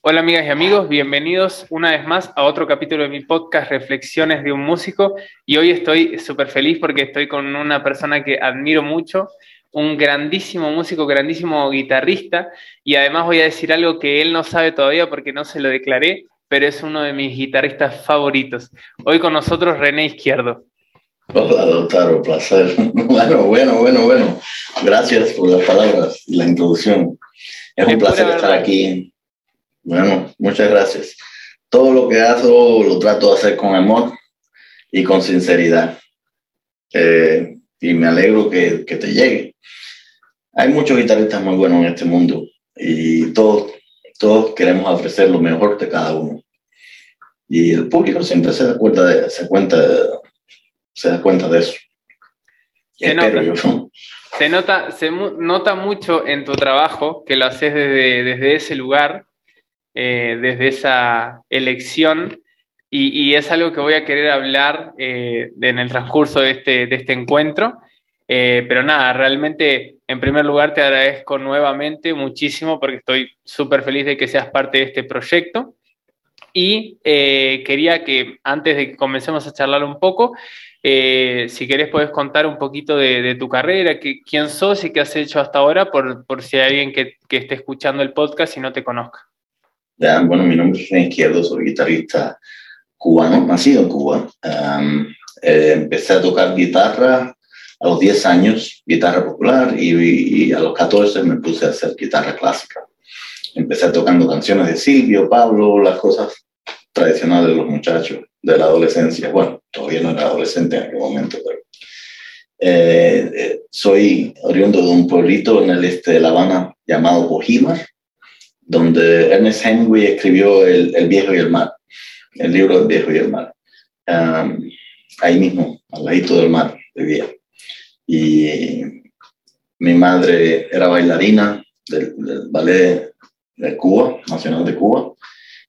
Hola amigas y amigos, bienvenidos una vez más a otro capítulo de mi podcast Reflexiones de un músico y hoy estoy súper feliz porque estoy con una persona que admiro mucho, un grandísimo músico, grandísimo guitarrista y además voy a decir algo que él no sabe todavía porque no se lo declaré, pero es uno de mis guitarristas favoritos. Hoy con nosotros René Izquierdo. Hola, doctor, placer. Bueno, bueno, bueno, bueno. Gracias por las palabras y la introducción. Es un placer estar aquí bueno, muchas gracias. Todo lo que hago lo trato de hacer con amor y con sinceridad. Eh, y me alegro que, que, te llegue. Hay muchos guitarristas muy buenos en este mundo y todos, todos queremos ofrecer lo mejor de cada uno. Y el público siempre se da cuenta de, se cuenta, se da cuenta de eso. Se nota, se nota, se nota mucho en tu trabajo que lo haces desde, desde ese lugar eh, desde esa elección y, es algo que voy a querer hablar eh, en el transcurso de este, de este encuentro. Eh, pero nada, realmente en primer lugar te agradezco nuevamente muchísimo porque estoy súper feliz de que seas parte de este proyecto. Y quería que antes de que comencemos a charlar un poco, si querés puedes contar un poquito de, tu carrera, que, quién sos y qué has hecho hasta ahora, por, por si hay alguien que, que esté escuchando el podcast y no te conozca bueno, mi nombre es René Izquierdo, soy guitarrista cubano, nacido en Cuba. Eh, empecé a tocar guitarra a los 10 años, guitarra popular, y, a los 14 me puse a hacer guitarra clásica. Empecé tocando canciones de Silvio, Pablo, las cosas tradicionales de los muchachos de la adolescencia. Bueno, todavía no era adolescente en aquel momento, pero eh, eh, soy oriundo de un pueblito en el este de La Habana llamado Bojímar, donde Ernest Hemingway escribió el, el, Viejo y el Mar, el libro del Viejo y el Mar. ahí mismo, al ladito del mar, vivía. Y mi madre era bailarina del, ballet de Cuba, Nacional de Cuba,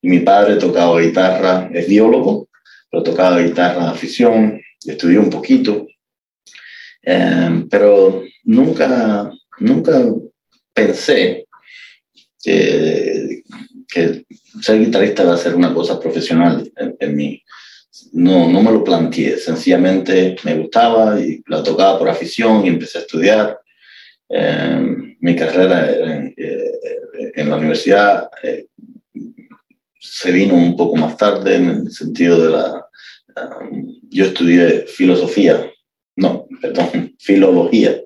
y mi padre tocaba guitarra, es biólogo, pero tocaba guitarra de afición, estudió un poquito, pero nunca, nunca pensé que, ser guitarrista va a ser una cosa profesional en, mí. No, no me lo planteé, sencillamente me gustaba y la tocaba por afición y empecé a estudiar. Em, mi carrera en, eh, en la universidad eh, se vino un poco más tarde en el sentido de la... Um, yo estudié filosofía, no, perdón, filología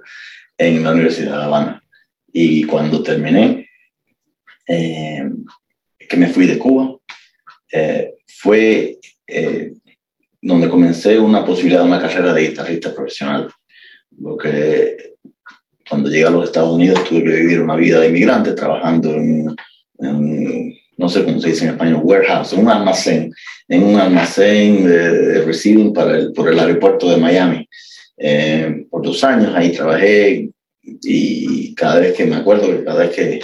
en la Universidad de La Habana. Y cuando terminé, eh, que me fui de Cuba, eh, fue eh, donde comencé una posibilidad de una carrera de guitarrista profesional. Porque cuando llegué a los Estados Unidos tuve que vivir una vida de inmigrante trabajando en, no sé cómo se dice en español, warehouse, en un almacén, en un almacén de, receiving para el, por el aeropuerto de Miami. por dos años ahí trabajé y cada vez que me acuerdo, cada vez que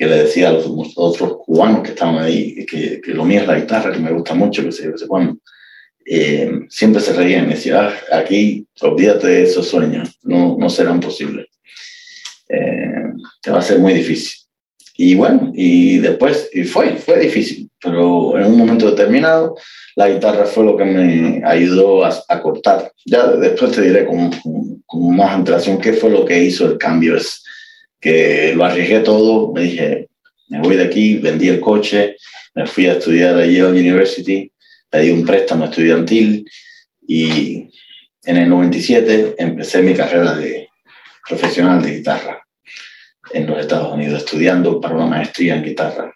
que le decía a los otros cubanos que estaban ahí, que, que lo mío es la guitarra, que me gusta mucho, que se, bueno, eh, siempre se reían y me decían, ah, aquí olvídate de esos sueños, no, no serán posibles. Eh, te va a ser muy difícil. Y bueno, y después, y fue, fue difícil, pero en un momento determinado, la guitarra fue lo que me ayudó a, a cortar. Ya después te diré con, con, con, más antelación qué fue lo que hizo el cambio. Es, que lo arriesgué todo, me dije, me voy de aquí, vendí el coche, me fui a estudiar a Yale University, pedí un préstamo estudiantil y en el 97 empecé mi carrera de profesional de guitarra en los Estados Unidos, estudiando para una maestría en guitarra.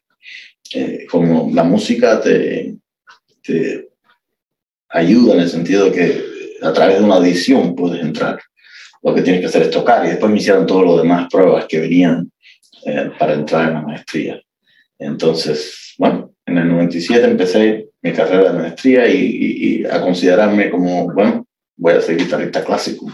Eh, como la música te, te ayuda en el sentido de que a través de una audición puedes entrar lo que tienes que hacer es tocar y después me hicieron todas las demás pruebas que venían eh, para entrar en la maestría. Entonces, bueno, en el 97 empecé mi carrera de maestría y, a considerarme como, bueno, voy a ser guitarrista clásico.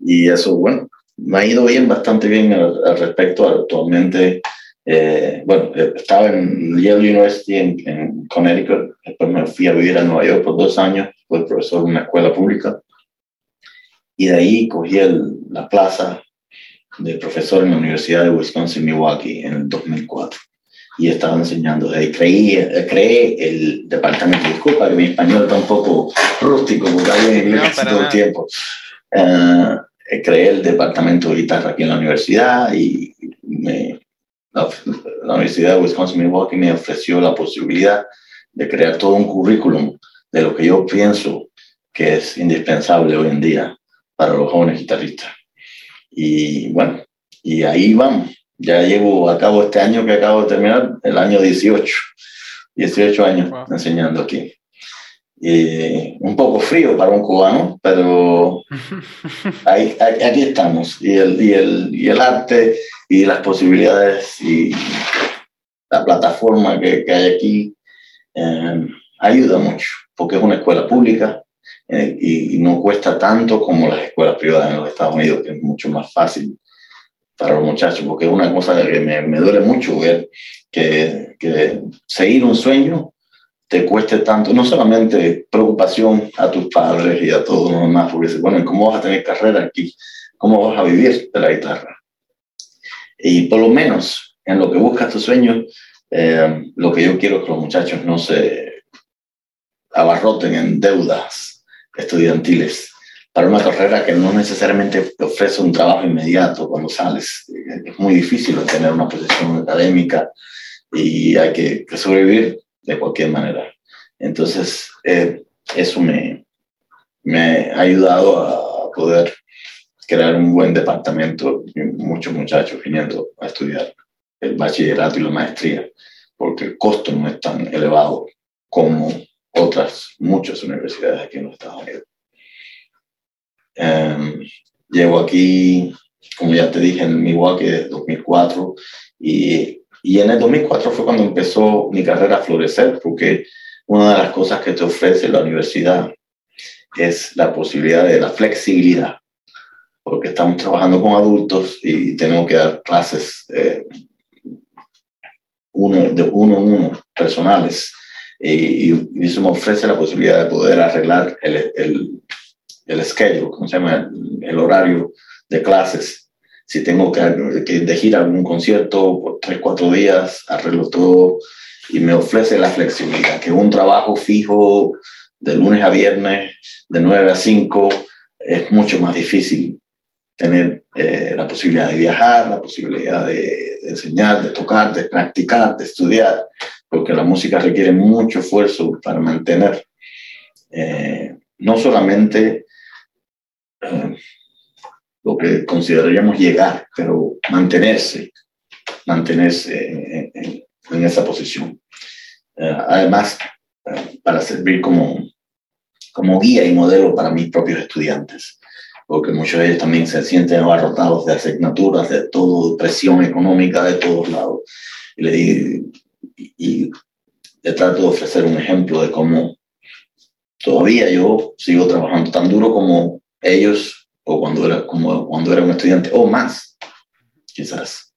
Y eso, bueno, me ha ido bien, bastante bien al, respecto. Actualmente, eh, bueno, estaba en Yale University en, Connecticut, después me fui a vivir a Nueva York por dos años, fui profesor en una escuela pública. Y de ahí cogí la plaza de profesor en la Universidad de Wisconsin-Milwaukee en el 2004 y estaba enseñando. creí, creé el departamento, disculpa que mi español está un poco rústico porque hablo en inglés todo el tiempo. Uh, creé el departamento de guitarra aquí en la universidad y me, la, Universidad de Wisconsin-Milwaukee me ofreció la posibilidad de crear todo un currículum de lo que yo pienso que es indispensable hoy en día para los jóvenes guitarristas. Y bueno, y ahí vamos. Ya llevo a cabo este año que acabo de terminar, el año 18. 18 años enseñando aquí. Y un poco frío para un cubano, pero ahí, aquí estamos. Y el, y, el, y el arte y las posibilidades y la plataforma que, que hay aquí eh, ayuda mucho, porque es una escuela pública eh, y, no cuesta tanto como las escuelas privadas en los Estados Unidos, que es mucho más fácil para los muchachos, porque es una cosa que me, me duele mucho ver que, que, seguir un sueño te cueste tanto, no solamente preocupación a tus padres y a todos los demás, porque dices, bueno, ¿cómo vas a tener carrera aquí? ¿Cómo vas a vivir de la guitarra? Y por lo menos en lo que buscas tu sueño, eh, lo que yo quiero es que los muchachos no se abarroten en deudas estudiantiles para una carrera que no necesariamente te ofrece un trabajo inmediato cuando sales. Es muy difícil obtener una posición académica y hay que, sobrevivir de cualquier manera. Entonces, eh, eso me, me ha ayudado a poder crear un buen departamento y muchos muchachos viniendo a estudiar el bachillerato y la maestría, porque el costo no es tan elevado como otras muchas universidades aquí en los Estados Unidos. Em, llevo aquí, como ya te dije, en Milwaukee desde 2004 y, y en el 2004 fue cuando empezó mi carrera a florecer, porque una de las cosas que te ofrece la universidad es la posibilidad de la flexibilidad, porque estamos trabajando con adultos y tenemos que dar clases eh, uno, de uno a uno, personales, y, y, eso me ofrece la posibilidad de poder arreglar el, el, el schedule, ¿cómo se llama? El, horario de clases. Si tengo que, que elegir algún concierto por tres, cuatro días, arreglo todo y me ofrece la flexibilidad, que un trabajo fijo de lunes a viernes, de 9 a 5, es mucho más difícil tener eh, la posibilidad de viajar, la posibilidad de, enseñar, de tocar, de practicar, de estudiar, porque la música requiere mucho esfuerzo para mantener eh, no solamente lo que consideraríamos llegar, pero mantenerse, mantenerse en, esa posición. Eh, además, eh, para servir como, como guía y modelo para mis propios estudiantes, porque muchos de ellos también se sienten abarrotados de asignaturas, de todo, presión económica de todos lados. Y le, y, le trato de ofrecer un ejemplo de cómo todavía yo sigo trabajando tan duro como ellos o cuando era, como cuando era un estudiante o más, quizás.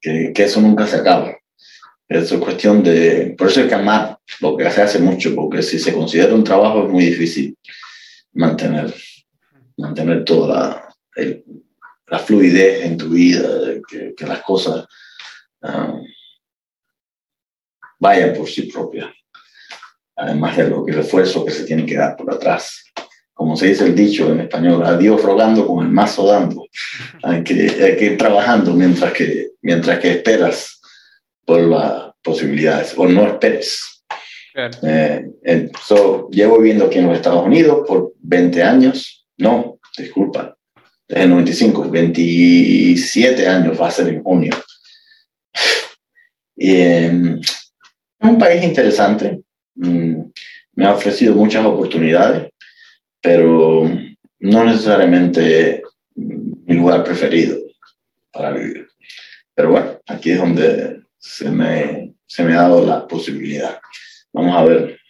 Que, que eso nunca se acaba. Eso es cuestión de, por eso hay que amar lo que se hace mucho, porque si se considera un trabajo es muy difícil mantener, mantener toda la, la fluidez en tu vida, que, que las cosas um, vayan por sí propias, además de lo que el esfuerzo que se tiene que dar por atrás como se dice el dicho en español, a Dios rogando con el mazo dando. Hay que, hay que ir trabajando mientras que, mientras que esperas por las posibilidades, o no esperes. Eh, llevo viviendo aquí en los Estados Unidos por 20 años, no, disculpa, desde el 95, 27 años va a ser en junio. Y, eh, es un país interesante, mm, me ha ofrecido muchas oportunidades pero no necesariamente mi lugar preferido para vivir. Pero bueno, aquí es donde se me, se me ha dado la posibilidad. vamos a ver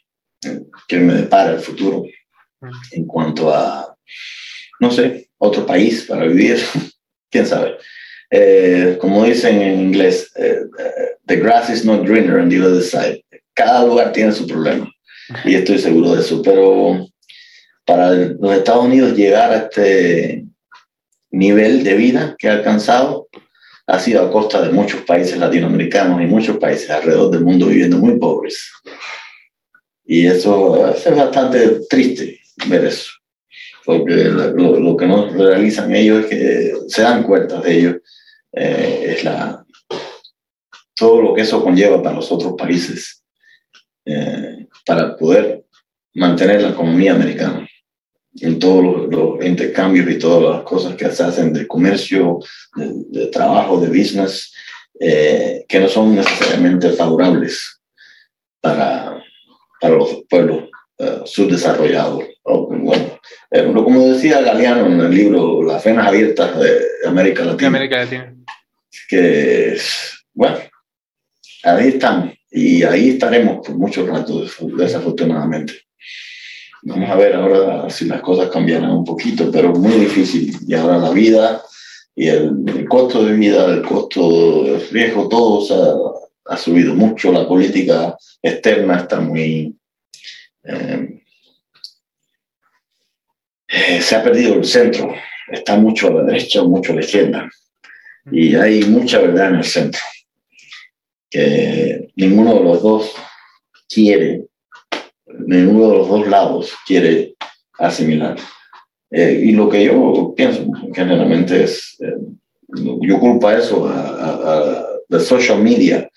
eh, qué me depara el futuro en cuanto a, no sé, otro país para vivir, quién sabe. Eh, como dicen en inglés, eh, the grass is not greener on the other side. Cada lugar tiene su problema y estoy seguro de eso, pero para los Estados Unidos llegar a este nivel de vida que ha alcanzado ha sido a costa de muchos países latinoamericanos y muchos países alrededor del mundo viviendo muy pobres. Y eso es bastante triste ver eso, porque lo, que no realizan ellos es que se dan cuenta de ello, eh, es la, todo lo que eso conlleva para los otros países, eh, para poder mantener la economía americana en todos los, intercambios y todas las cosas que se hacen de comercio, de, trabajo, de business, eh, que no son necesariamente favorables para, para los pueblos uh, subdesarrollados. bueno, eh, como decía Galeano en el libro Las venas abiertas de América Latina. América Latina. Que, bueno, ahí están y ahí estaremos por mucho rato, desafortunadamente. Vamos a ver ahora si las cosas cambiarán un poquito, pero muy difícil. Y ahora la vida y el, costo de vida, el costo de riesgo, todo ha, subido mucho. La política externa está muy... Eh, eh, se ha perdido el centro, está mucho a la derecha, mucho a la izquierda. Y hay mucha verdad en el centro, que ninguno de los dos quiere ninguno de los dos lados quiere asimilar. Eh, y lo que yo pienso generalmente es, eh, yo culpo eso a, a, social media,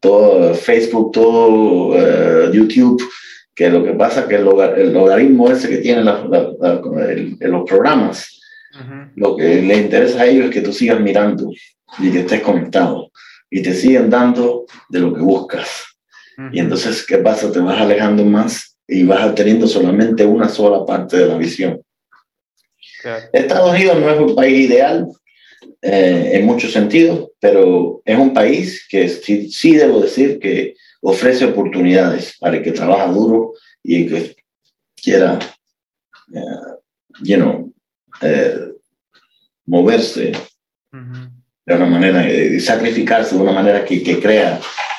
todo Facebook, todo eh, YouTube, que lo que pasa es que el, logaritmo ese que tienen los programas, lo que le interesa a ellos es que tú sigas mirando y que estés conectado y te siguen dando de lo que buscas. Y entonces, ¿qué pasa? Te vas alejando más y vas teniendo solamente una sola parte de la visión. Estados Unidos no es un país ideal eh, en muchos sentidos, pero es un país que sí, sí, debo decir que ofrece oportunidades para el que trabaja duro y el que quiera, uh, moverse de una manera, y sacrificarse de una manera que, que crea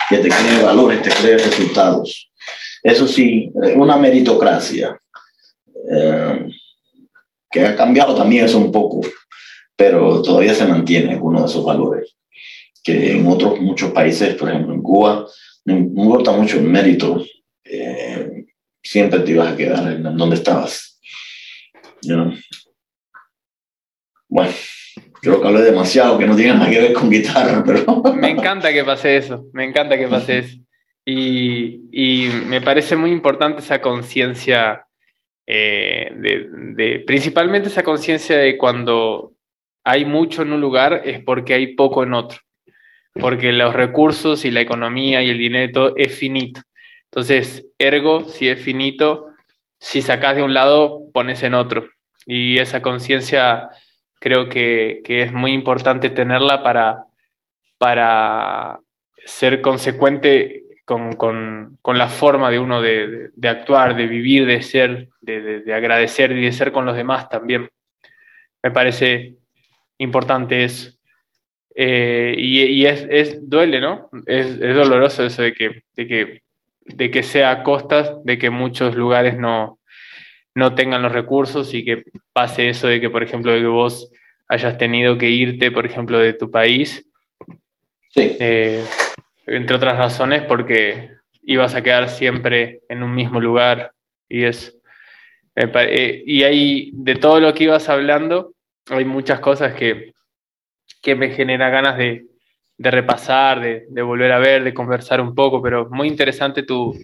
que te cree valores, te cree resultados. Eso sí, una meritocracia eh, que ha cambiado también eso un poco, pero todavía se mantiene uno de esos valores que en otros muchos países, por ejemplo en Cuba, no importa mucho el mérito, eh, siempre te ibas a quedar en donde estabas. Bueno, creo que hablé demasiado, que no tiene nada que ver con guitarra, pero... Me encanta que pase eso, me encanta que pase eso. Y, y me parece muy importante esa conciencia, eh, de, principalmente esa conciencia de cuando hay mucho en un lugar es porque hay poco en otro, porque los recursos y la economía y el dinero es finito. Entonces, ergo, si es finito, si sacas de un lado, pones en otro. Y esa conciencia creo que, es muy importante tenerla para, para ser consecuente con, la forma de uno de, actuar, de vivir, de ser, de, agradecer y de ser con los demás también. Me parece importante eso. Eh, y, es, duele, ¿no? Es, doloroso eso de que, de, que, de que sea a costas de que muchos lugares no, no tengan los recursos y que pase eso de que, por ejemplo, de que vos hayas tenido que irte, por ejemplo, de tu país. Sí. Eh, entre otras razones porque ibas a quedar siempre en un mismo lugar y es... Eh, y ahí, de todo lo que ibas hablando, hay muchas cosas que, que me genera ganas de, de repasar, de, de, volver a ver, de conversar un poco, pero muy interesante tu,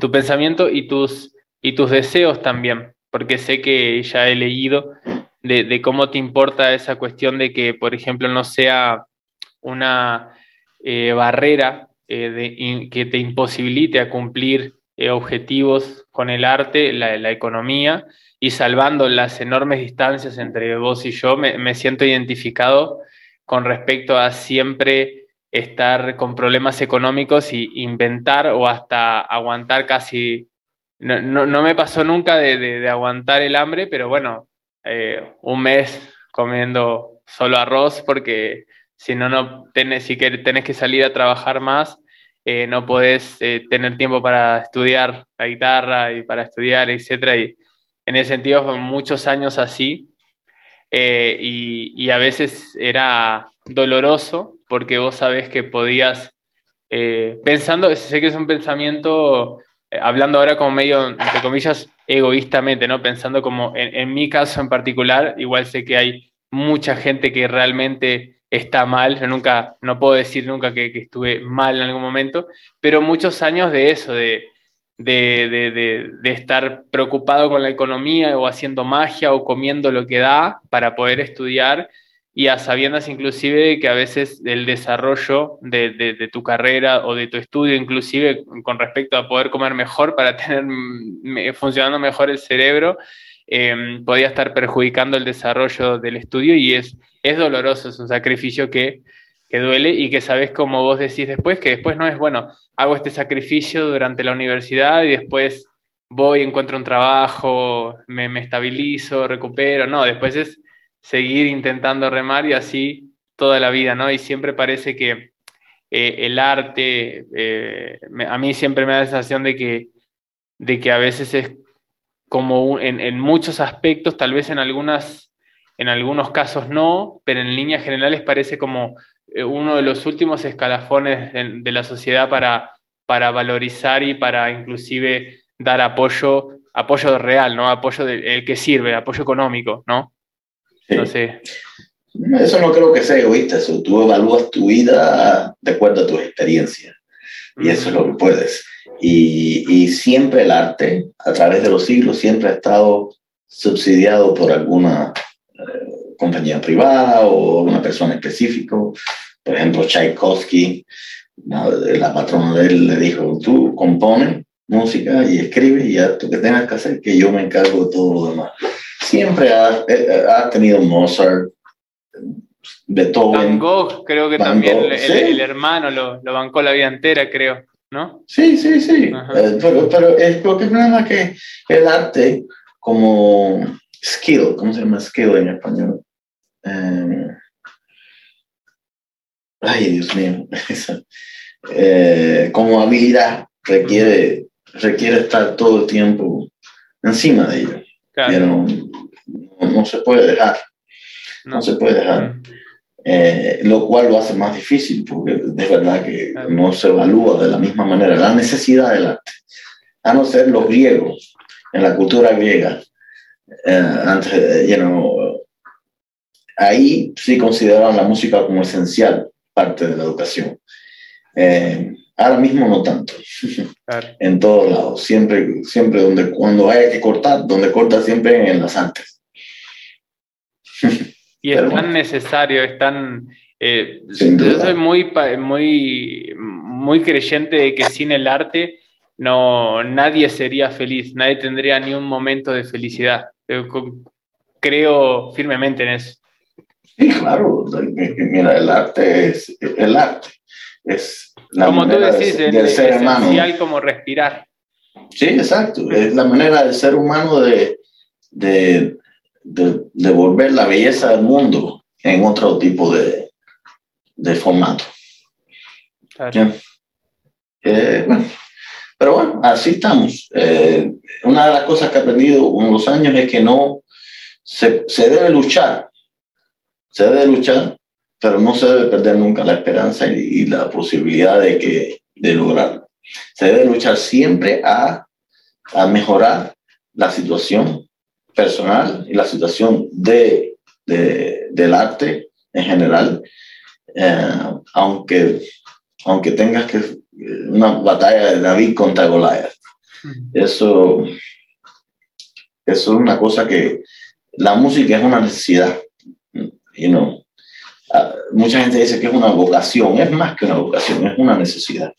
tu pensamiento y tus, y tus deseos también, porque sé que ya he leído de, cómo te importa esa cuestión de que, por ejemplo, no sea una eh, barrera eh, que te imposibilite a cumplir eh, objetivos con el arte, la, economía, y salvando las enormes distancias entre vos y yo, me, siento identificado con respecto a siempre estar con problemas económicos y inventar o hasta aguantar casi, no, no, me pasó nunca de, aguantar el hambre, pero bueno, eh, un mes comiendo solo arroz porque si no, no tenés, si tenés que salir a trabajar más, eh, no podés eh, tener tiempo para estudiar la guitarra y para estudiar, etc. Y en ese sentido, muchos años así. y, y, a veces era doloroso porque vos sabés que podías, eh, pensando, sé que es un pensamiento, hablando ahora como medio, entre comillas, egoístamente, ¿no? Pensando como en, mi caso en particular, igual sé que hay mucha gente que realmente está mal, yo nunca, no puedo decir nunca que, estuve mal en algún momento, pero muchos años de eso, de, de, de, estar preocupado con la economía o haciendo magia o comiendo lo que da para poder estudiar y a sabiendas inclusive de que a veces el desarrollo de, tu carrera o de tu estudio, inclusive con respecto a poder comer mejor para tener funcionando mejor el cerebro, em, podía estar perjudicando el desarrollo del estudio y es, es doloroso, es un sacrificio que, que duele y que sabes como vos decís después, que después no es, bueno, hago este sacrificio durante la universidad y después voy, encuentro un trabajo, me estabilizo, recupero, no, después es seguir intentando remar y así toda la vida, ¿no? Y siempre parece que eh, el arte, eh, a mí siempre me da la sensación de que, de que a veces es como en, muchos aspectos, tal vez en, algunas, en algunos casos no, pero en líneas generales parece como eh, uno de los últimos escalafones de, la sociedad para, para valorizar y para inclusive dar apoyo, apoyo real, ¿no? Apoyo del que sirve, apoyo económico, ¿no? No sé. Eso no creo que sea egoísta, eso tú evalúas tu vida de acuerdo a tus experiencias. Y eso es lo que puedes. Y, y, siempre el arte, a través de los siglos, siempre ha estado subsidiado por alguna eh, compañía privada o una persona específica. Por ejemplo, Tchaikovsky, la patrona de él le dijo, tú compone música y escribe y ya tú que tengas que hacer, que yo me encargo de todo lo demás siempre ha, eh, ha tenido Mozart, Beethoven. Van Gogh, creo que también el, hermano lo, lo, bancó la vida entera, creo, ¿no? Sí, sí, sí. Eh, pero, pero es porque nada que el arte como skill, ¿cómo se llama skill en español? Eh, ay, Dios mío. como habilidad requiere, requiere estar todo el tiempo encima de ello. Pero no, se puede dejar. No, se puede dejar. Eh, lo cual lo hace más difícil porque es verdad que no se evalúa de la misma manera la necesidad del arte. A no ser los griegos, en la cultura griega, eh, antes, you know, ahí sí consideraban la música como esencial parte de la educación. Eh, Ahora mismo no tanto. en todos lados. Siempre, siempre donde, cuando haya que cortar, donde corta siempre en las artes. y es tan necesario, es tan... Eh, yo soy muy, muy, muy creyente de que sin el arte no, nadie sería feliz, nadie tendría ni un momento de felicidad. Creo firmemente en eso. Sí, claro. Mira, el arte es el arte. Es como tú decís, del, ser esencial como respirar. Sí, exacto. Es la manera del ser humano de, de, de, volver la belleza del mundo en otro tipo de, de formato. Eh, pero bueno, así estamos. Eh, una de las cosas que he aprendido con los años es que no se, se debe luchar. Se debe luchar pero no se debe perder nunca la esperanza y, la posibilidad de, que, de lograrlo. Se debe luchar siempre a, a mejorar la situación personal y la situación de, de del arte en general, eh, aunque, aunque tengas que una batalla de David contra Goliath. Eso, eso es una cosa que la música es una necesidad, you know, Ah, mucha gente dice que es una vocación, es más que una vocación, es una necesidad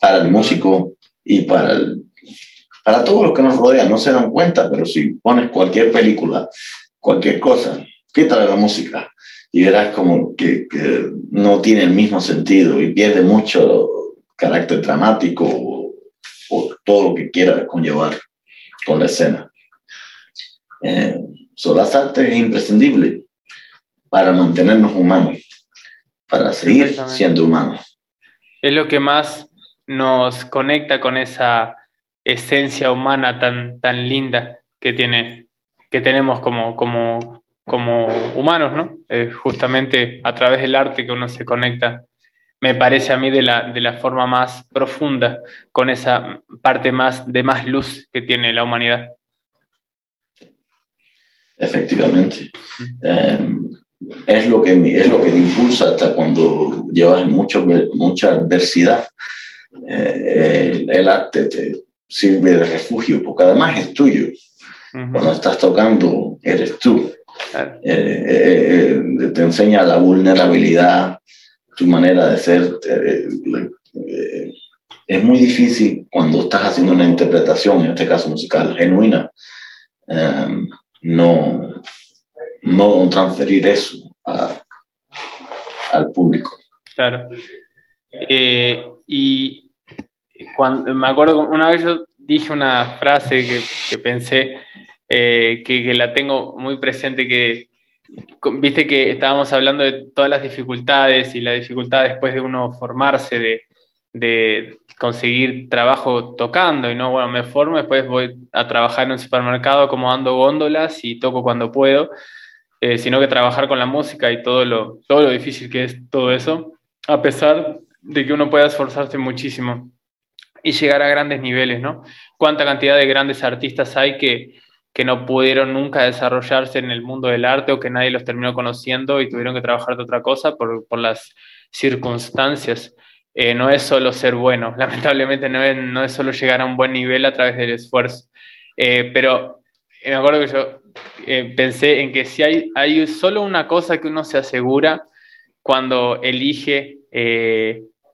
para el músico y para, para todos los que nos rodean. No se dan cuenta, pero si pones cualquier película, cualquier cosa, quítale la música y verás como que, no tiene el mismo sentido y pierde mucho carácter dramático o, todo lo que quiera conllevar con la escena. Eh, las artes es imprescindible para mantenernos humanos, para seguir siendo humanos. Es lo que más nos conecta con esa esencia humana tan, tan linda que, tiene, que tenemos como, como, como humanos, ¿no? justamente a través del arte que uno se conecta, me parece a mí de la, de la forma más profunda, con esa parte más de más luz que tiene la humanidad. Efectivamente. Eh, es, lo que, es lo que te impulsa hasta cuando llevas mucho, mucha adversidad. Eh, el arte te sirve de refugio, porque además es tuyo. Cuando estás tocando, eres tú. Eh, eh, eh, te enseña la vulnerabilidad, tu manera de ser. es muy difícil cuando estás haciendo una interpretación, en este caso musical, genuina, no, no transferir eso al público. Claro. y cuando, me acuerdo, una vez yo dije una frase que, pensé, eh, que, la tengo muy presente, que viste que estábamos hablando de todas las dificultades y la dificultad después de uno formarse, de, de conseguir trabajo tocando, y no, bueno, me formo, después voy a trabajar en un supermercado acomodando góndolas y toco cuando puedo, eh, sino que trabajar con la música y todo lo, todo lo difícil que es todo eso, a pesar de que uno pueda esforzarse muchísimo y llegar a grandes niveles, ¿no? Cuánta cantidad de grandes artistas hay que, que no pudieron nunca desarrollarse en el mundo del arte o que nadie los terminó conociendo y tuvieron que trabajar de otra cosa por, por las circunstancias. Eh, no es solo ser bueno, lamentablemente no es, no es, solo llegar a un buen nivel a través del esfuerzo. Eh, pero eh, me acuerdo que yo pensé en que si hay, hay solo una cosa que uno se asegura cuando elige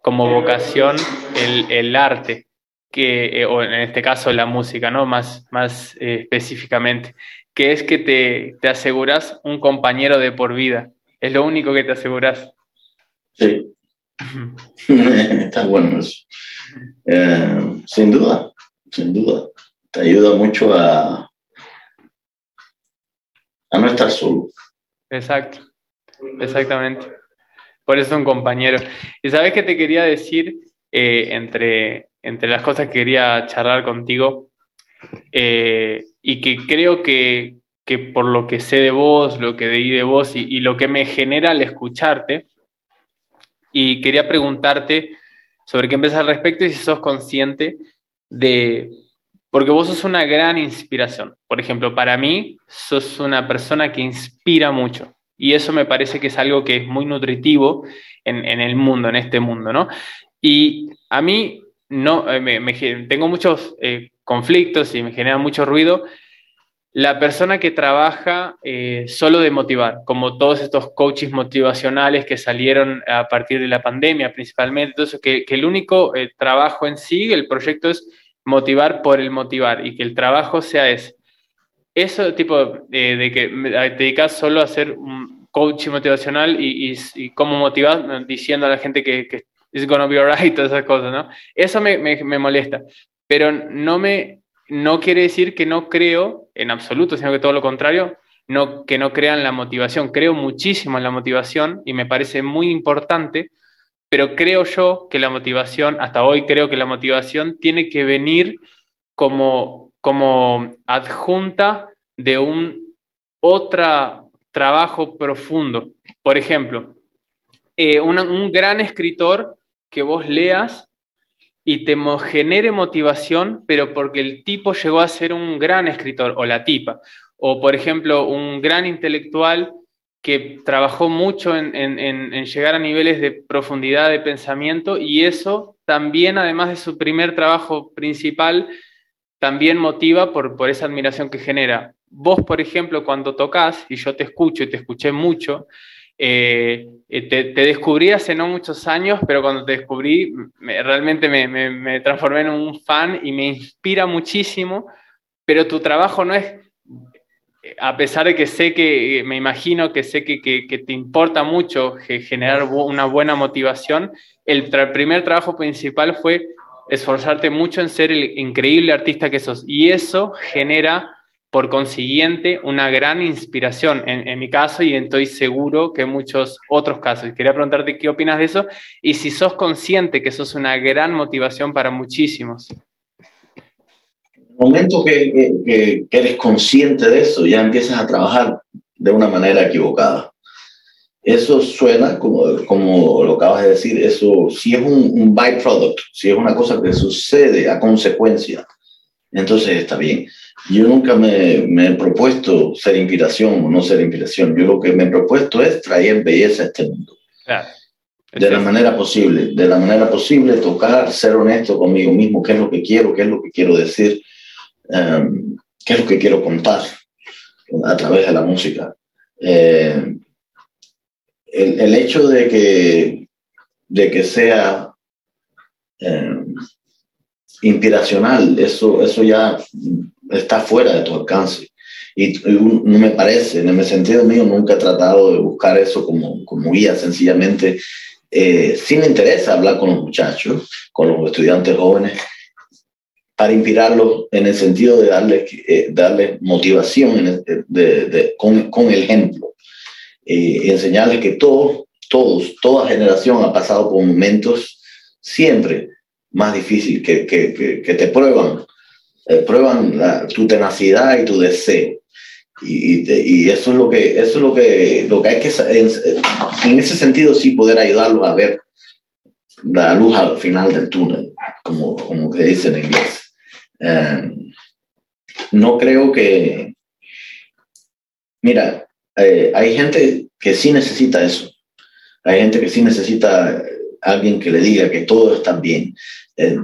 como vocación el, el arte, que, eh, o en este caso la música, ¿no? Más, más eh, específicamente, que es que te, te, aseguras un compañero de por vida. Es lo único que te aseguras. Sí. Está bueno eso. Eh, sin duda, sin duda. Te ayuda mucho a, a no estar solo. Exacto, exactamente. Por eso un compañero. Y sabes qué te quería decir entre, entre las cosas que quería charlar contigo eh, y que creo que, que, por lo que sé de vos, lo que leí de vos y, lo que me genera al escucharte, y quería preguntarte sobre qué empiezas al respecto y si sos consciente de, porque vos sos una gran inspiración. Por ejemplo, para mí sos una persona que inspira mucho. Y eso me parece que es algo que es muy nutritivo en, en el mundo, en este mundo, ¿no? Y a mí no, eh, me, tengo muchos eh, conflictos y me genera mucho ruido. La persona que trabaja eh, solo de motivar, como todos estos coaches motivacionales que salieron a partir de la pandemia principalmente, entonces que, el único trabajo en sí, el proyecto es motivar por el motivar y que el trabajo sea ese. Eso tipo de que te dedicas solo a hacer un coach motivacional y, y, cómo motivar diciendo a la gente que, que it's gonna be alright, todas esas cosas, ¿no? Eso me, me, me, molesta, pero no me, no quiere decir que no creo en absoluto, sino que todo lo contrario, no, que no crean la motivación. Creo muchísimo en la motivación y me parece muy importante, pero creo yo que la motivación, hasta hoy creo que la motivación tiene que venir como, como adjunta de un otro trabajo profundo. Por ejemplo, eh, un gran escritor que vos leas y te genere motivación, pero porque el tipo llegó a ser un gran escritor o la tipa. O, por ejemplo, un gran intelectual que trabajó mucho en, llegar a niveles de profundidad de pensamiento y eso también, además de su primer trabajo principal, también motiva por, por esa admiración que genera. Vos, por ejemplo, cuando tocas, y yo te escucho y te escuché mucho, eh, eh, te, descubrí hace no muchos años, pero cuando te descubrí realmente me, transformé en un fan y me inspira muchísimo, pero tu trabajo no es a pesar de que sé que, me imagino que sé que, te importa mucho generar una buena motivación, el primer trabajo principal fue esforzarte mucho en ser el increíble artista que sos. Y eso genera, por consiguiente, una gran inspiración en, mi caso y estoy seguro que en muchos otros casos. Quería preguntarte qué opinas de eso y si sos consciente que sos una gran motivación para muchísimos momento que, eres consciente de eso, ya empiezas a trabajar de una manera equivocada. Eso suena, como, como lo acabas de decir, eso si es un, byproduct, si es una cosa que sucede a consecuencia, entonces está bien. Yo nunca me, me, he propuesto ser inspiración o no ser inspiración. Yo lo que me he propuesto es traer belleza a este mundo. De la manera posible, de la manera posible, tocar, ser honesto conmigo mismo, qué es lo que quiero, qué es lo que quiero decir, Em, qué es lo que quiero contar a través de la música. Eh, el, hecho de que, de que sea em, inspiracional, eso, eso ya está fuera de tu alcance. Y, no me parece, en el sentido mío, nunca he tratado de buscar eso como, como guía, sencillamente, eh, sí me interesa hablar con los muchachos, con los estudiantes jóvenes, para inspirarlos en el sentido de darles, eh, darles motivación de, con, con, el ejemplo. Eh, y enseñarles que todos, todos, toda generación ha pasado por momentos siempre más difíciles que, que, que, te prueban, eh, prueban tu tenacidad y tu deseo. Y, y, eso es lo que eso es lo que lo que hay que en, en ese sentido sí poder ayudarlos a ver la luz al final del túnel como como que dicen en inglés eh, no creo que... Mira, eh, hay gente que sí necesita eso. Hay gente que sí necesita alguien que le diga que todo está bien. Eh,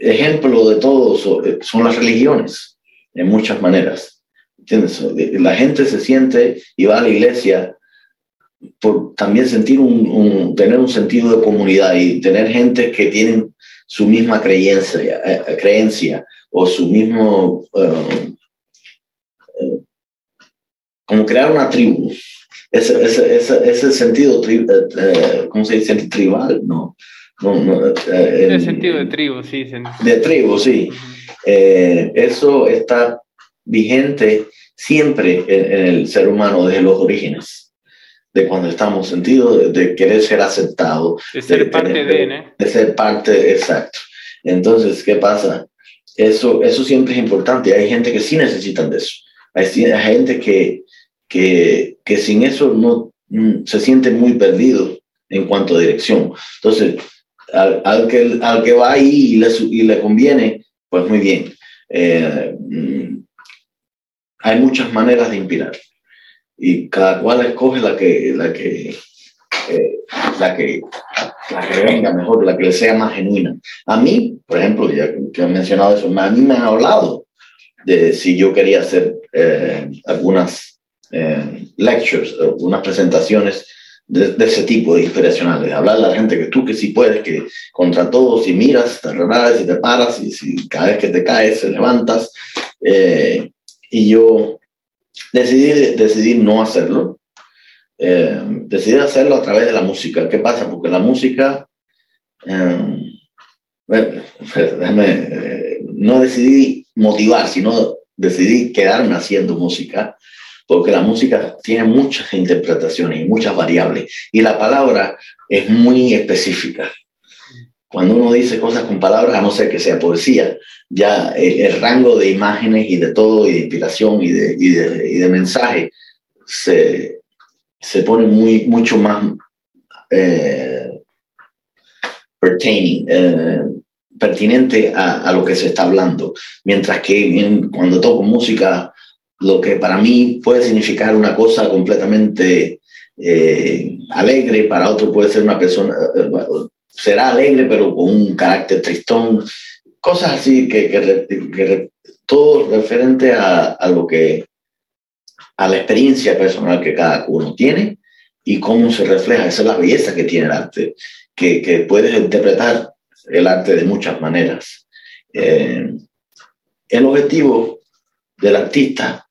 ejemplo de todo son, las religiones, en muchas maneras. ¿Entiendes? La gente se siente y va a la iglesia por también sentir un, tener un sentido de comunidad y tener gente que tienen su misma creencia, creencia o su mismo, eh, eh, como crear una tribu. Ese, ese, ese, ese sentido, eh, ¿cómo se dice? Tribal, no. no, no el sentido de tribu, sí. De tribu, sí. eso está vigente siempre en, el ser humano desde los orígenes de cuando estamos sentido de, querer ser aceptado. De ser parte de, ¿no? De ser parte, exacto. Entonces, ¿qué pasa? Eso, eso siempre es importante. Hay gente que sí necesitan de eso. Hay, gente que, que, que, sin eso no mm, se siente muy perdido en cuanto a dirección. Entonces, al, al que, al que va ahí y le, y le conviene, pues muy bien. Eh, mm, hay muchas maneras de inspirar y cada cual escoge la que, la que, eh, la que la que venga mejor, la que le sea más genuina. A mí, por ejemplo, ya que han mencionado eso, a mí me han hablado de si yo quería hacer eh, algunas eh, lectures, algunas presentaciones de, ese tipo de inspiracionales, hablar a la gente que tú que sí puedes, que contra todo, si miras, te rebaras y te paras, y si cada vez que te caes, te levantas. Eh, y yo decidí, decidí no hacerlo eh, decidí hacerlo a través de la música. ¿Qué pasa? Porque la música, eh, eh, no decidí motivar, sino decidí quedarme haciendo música, porque la música tiene muchas interpretaciones y muchas variables, y la palabra es muy específica. Cuando uno dice cosas con palabras, a no ser que sea poesía, ya el, rango de imágenes y de todo, y de inspiración y de, y de, y de mensaje se, se pone muy, mucho más eh, eh, pertinente a, lo que se está hablando. Mientras que cuando toco música, lo que para mí puede significar una cosa completamente eh, alegre, para otro puede ser una persona, será alegre, pero con un carácter tristón, cosas así que, que, todo referente a, a, lo que a la experiencia personal que cada uno tiene y cómo se refleja. Esa es la belleza que tiene el arte, que, que puedes interpretar el arte de muchas maneras. Eh, el objetivo del artista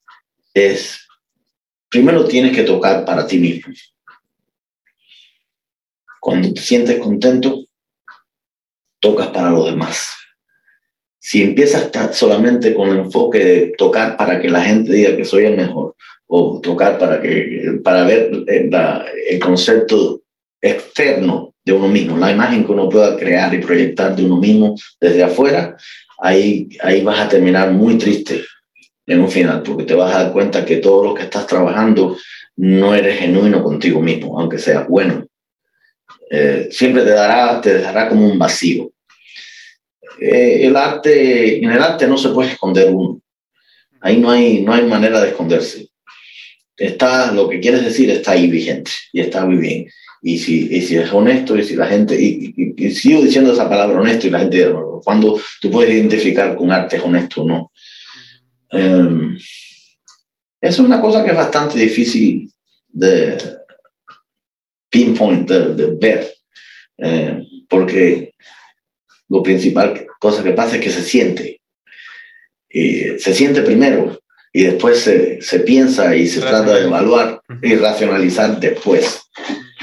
es primero tienes que tocar para ti mismo. Cuando te sientes contento, tocas para los demás. Si empiezas solamente con el enfoque de tocar para que la gente diga que soy el mejor, o tocar para, que, para ver eh, el concepto externo de uno mismo, la imagen que uno pueda crear y proyectar de uno mismo desde afuera, ahí, ahí vas a terminar muy triste en un final, porque te vas a dar cuenta que todo lo que estás trabajando no eres genuino contigo mismo, aunque seas bueno. Eh, siempre te dará, te dejará como un vacío. Eh, el arte, en el arte no se puede esconder uno. Ahí no hay, no hay manera de esconderse. Está, lo que quieres decir está ahí vigente y está muy bien. Y si, y si es honesto y si la gente, y, sigo diciendo esa palabra honesto y la gente, cuando tú puedes identificar con arte es honesto o no. Um, es una cosa que es bastante difícil de pinpoint, de, ver, eh, porque lo principal cosa que pasa es que se siente. Y se siente primero y después se, se piensa y se trata de evaluar y racionalizar después.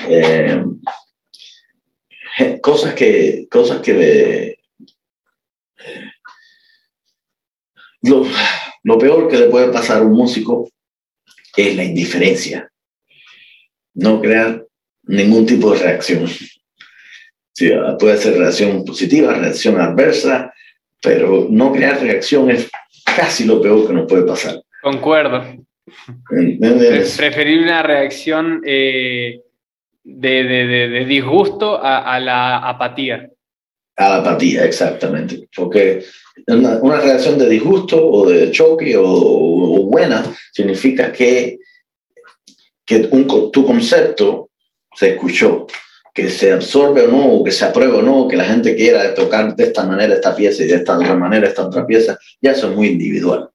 Eh, cosas que, cosas que lo, lo peor que le puede pasar a un músico es la indiferencia. No crear ningún tipo de reacción. Sí, puede ser reacción positiva, reacción adversa, pero no crear reacción es casi lo peor que nos puede pasar. Concuerdo. Preferir una reacción eh, de, de, disgusto a, a, la apatía. A la apatía, exactamente. Porque una, una reacción de disgusto o de choque o, buena significa que, que un, tu concepto se escuchó, que se absorbe o no, o que se apruebe o no, que la gente quiera tocar de esta manera esta pieza y de esta otra manera esta otra pieza, ya eso es muy individual.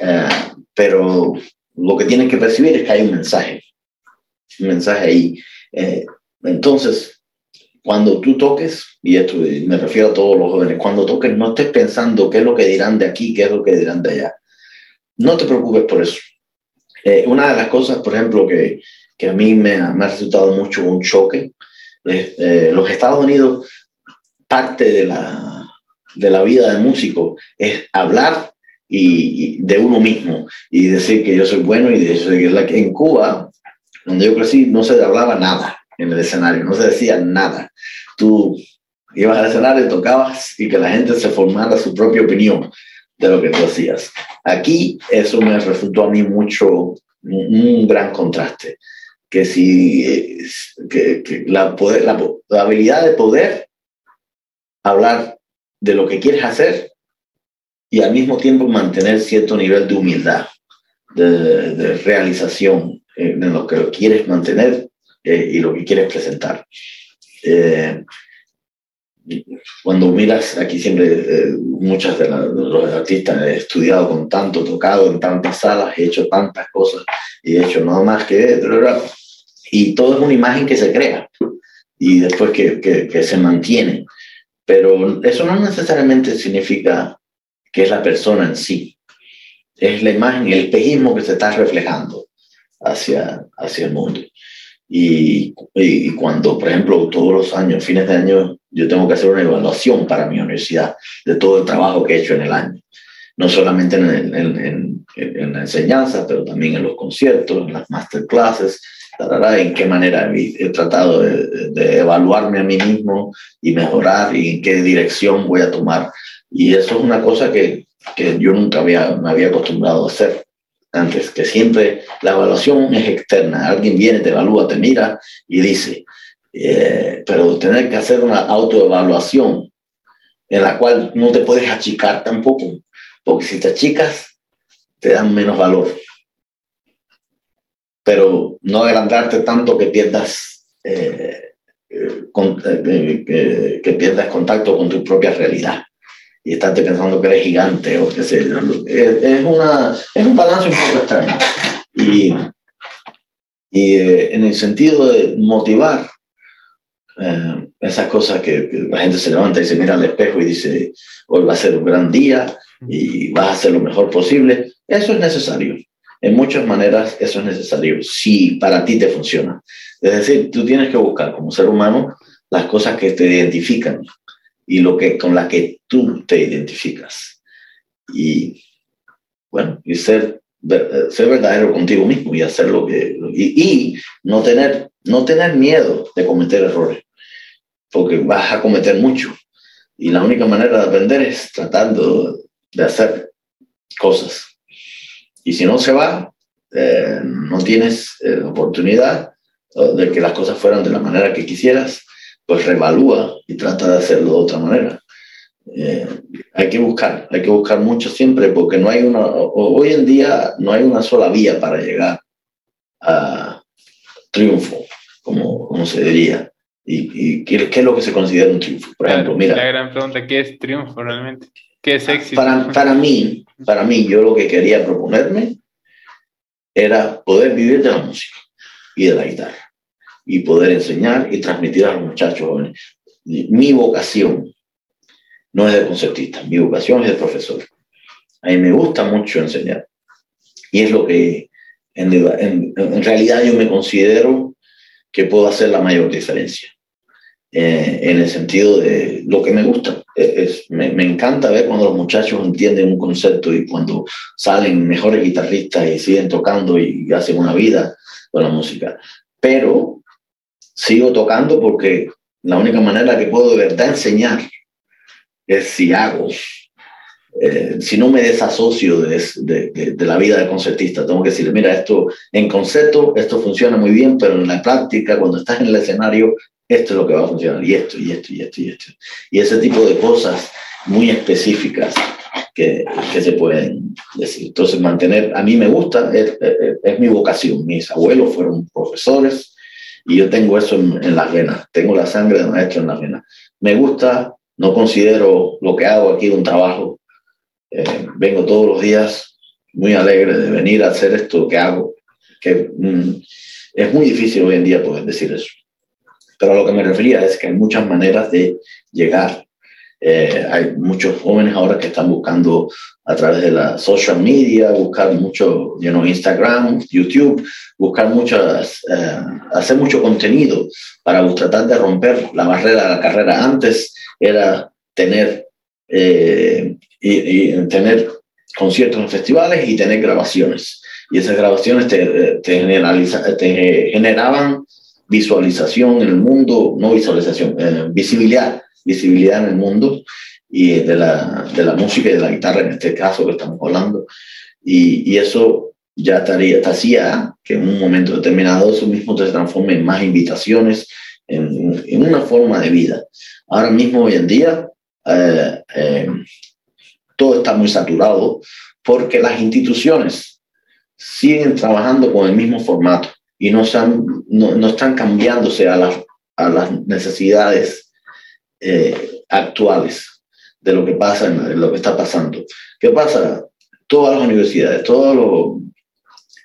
Eh, pero lo que tienen que percibir es que hay un mensaje, un mensaje ahí. Eh, entonces, cuando tú toques, y esto me refiero a todos los jóvenes, cuando toques no estés pensando qué es lo que dirán de aquí, qué es lo que dirán de allá. No te preocupes por eso. Eh, una de las cosas, por ejemplo, que, que a mí me ha, resultado mucho un choque, eh, los Estados Unidos, parte de la, de la vida de músico es hablar y, de uno mismo y decir que yo soy bueno y de eso. En Cuba, donde yo crecí, no se hablaba nada en el escenario, no se decía nada. Tú ibas al escenario, tocabas y que la gente se formara su propia opinión de lo que tú hacías. Aquí eso me resultó a mí mucho, un gran contraste, que si que, la, poder, la, la, habilidad de poder hablar de lo que quieres hacer y al mismo tiempo mantener cierto nivel de humildad, de, realización en lo que quieres mantener eh, y lo que quieres presentar. Eh, cuando miras aquí siempre, eh, muchas de, los artistas he estudiado con tanto, tocado en tantas salas, he hecho tantas cosas y he hecho nada más que... Y todo es una imagen que se crea y después que, que, que se mantiene. Pero eso no necesariamente significa que es la persona en sí. Es la imagen, el espejismo que se está reflejando hacia, hacia el mundo. Y, y, cuando, por ejemplo, todos los años, fines de año, yo tengo que hacer una evaluación para mi universidad de todo el trabajo que he hecho en el año. No solamente en, en, en, la enseñanza, pero también en los conciertos, en las masterclasses, en qué manera he, tratado de, de, evaluarme a mí mismo y mejorar y en qué dirección voy a tomar. Y eso es una cosa que, que yo nunca había, me había acostumbrado a hacer antes, que siempre la evaluación es externa. Alguien viene, te evalúa, te mira y dice, eh, pero tener que hacer una autoevaluación en la cual no te puedes achicar tampoco, porque si te achicas, te dan menos valor. Pero no agrandarte tanto que pierdas, eh, eh, que pierdas contacto con tu propia realidad y estarte pensando que eres gigante o que sé es, es, una, es un balance un poco extraño. Y, y eh, en el sentido de motivar esas cosas que, la gente se levanta y se mira al espejo y dice, hoy va a ser un gran día y vas a hacer lo mejor posible, eso es necesario. En muchas maneras eso es necesario, si para ti te funciona. Es decir, tú tienes que buscar como ser humano las cosas que te identifican y lo que, con las que tú te identificas. Y bueno, y ser, ser verdadero contigo mismo y hacer lo que... Y, y no, tener, no tener miedo de cometer errores, porque vas a cometer mucho. Y la única manera de aprender es tratando de hacer cosas. Y si no se va, eh, no tienes eh, oportunidad de que las cosas fueran de la manera que quisieras, pues revalúa y trata de hacerlo de otra manera. Eh, hay que buscar, hay que buscar mucho siempre porque no hay una, hoy en día no hay una sola vía para llegar a triunfo, como, como se diría. ¿Y, qué, es lo que se considera un triunfo? Por ejemplo, mira. La gran pregunta, ¿qué es triunfo realmente? ¿Qué es éxito? Para, para, mí, para mí, yo lo que quería proponerme era poder vivir de la música y de la guitarra y poder enseñar y transmitir a los muchachos jóvenes. Mi vocación no es de concertista, mi vocación es de profesor. A mí me gusta mucho enseñar y es lo que en, en, en realidad yo me considero que puedo hacer la mayor diferencia. Eh, en el sentido de lo que me gusta. Es, me, encanta ver cuando los muchachos entienden un concepto y cuando salen mejores guitarristas y siguen tocando y hacen una vida con la música. Pero sigo tocando porque la única manera que puedo de verdad enseñar es si hago. Eh, si no me desasocio de, de, de, la vida de concertista, tengo que decir, mira, esto en concepto, esto funciona muy bien, pero en la práctica, cuando estás en el escenario, esto es lo que va a funcionar, y esto, y esto, y esto, y esto. Y ese tipo de cosas muy específicas que, que se pueden decir. Entonces, mantener, a mí me gusta, es, es, mi vocación. Mis abuelos fueron profesores y yo tengo eso en, en las venas, tengo la sangre de maestro en las venas. Me gusta, no considero lo que hago aquí un trabajo. Eh, vengo todos los días muy alegre de venir a hacer esto que hago, que mm, es muy difícil hoy en día poder decir eso. Pero a lo que me refería es que hay muchas maneras de llegar. Eh, hay muchos jóvenes ahora que están buscando a través de la social media, buscar mucho, you know, Instagram, YouTube, buscar muchas, eh, hacer mucho contenido para tratar de romper la barrera de la carrera. Antes era tener, eh, y, tener conciertos en festivales y tener grabaciones. Y esas grabaciones te, te, te generaban visualización en el mundo, no visualización, eh, visibilidad, visibilidad en el mundo y de la, de la música y de la guitarra en este caso que estamos hablando. Y, y eso ya estaría, hacía que en un momento determinado eso mismo te transforme en más invitaciones, en, en una forma de vida. Ahora mismo, hoy en día, eh, eh, todo está muy saturado porque las instituciones siguen trabajando con el mismo formato y no, no, no están cambiándose a las, a las necesidades eh, actuales de lo que pasa, en, lo que está pasando. ¿Qué pasa? Todas las universidades, todas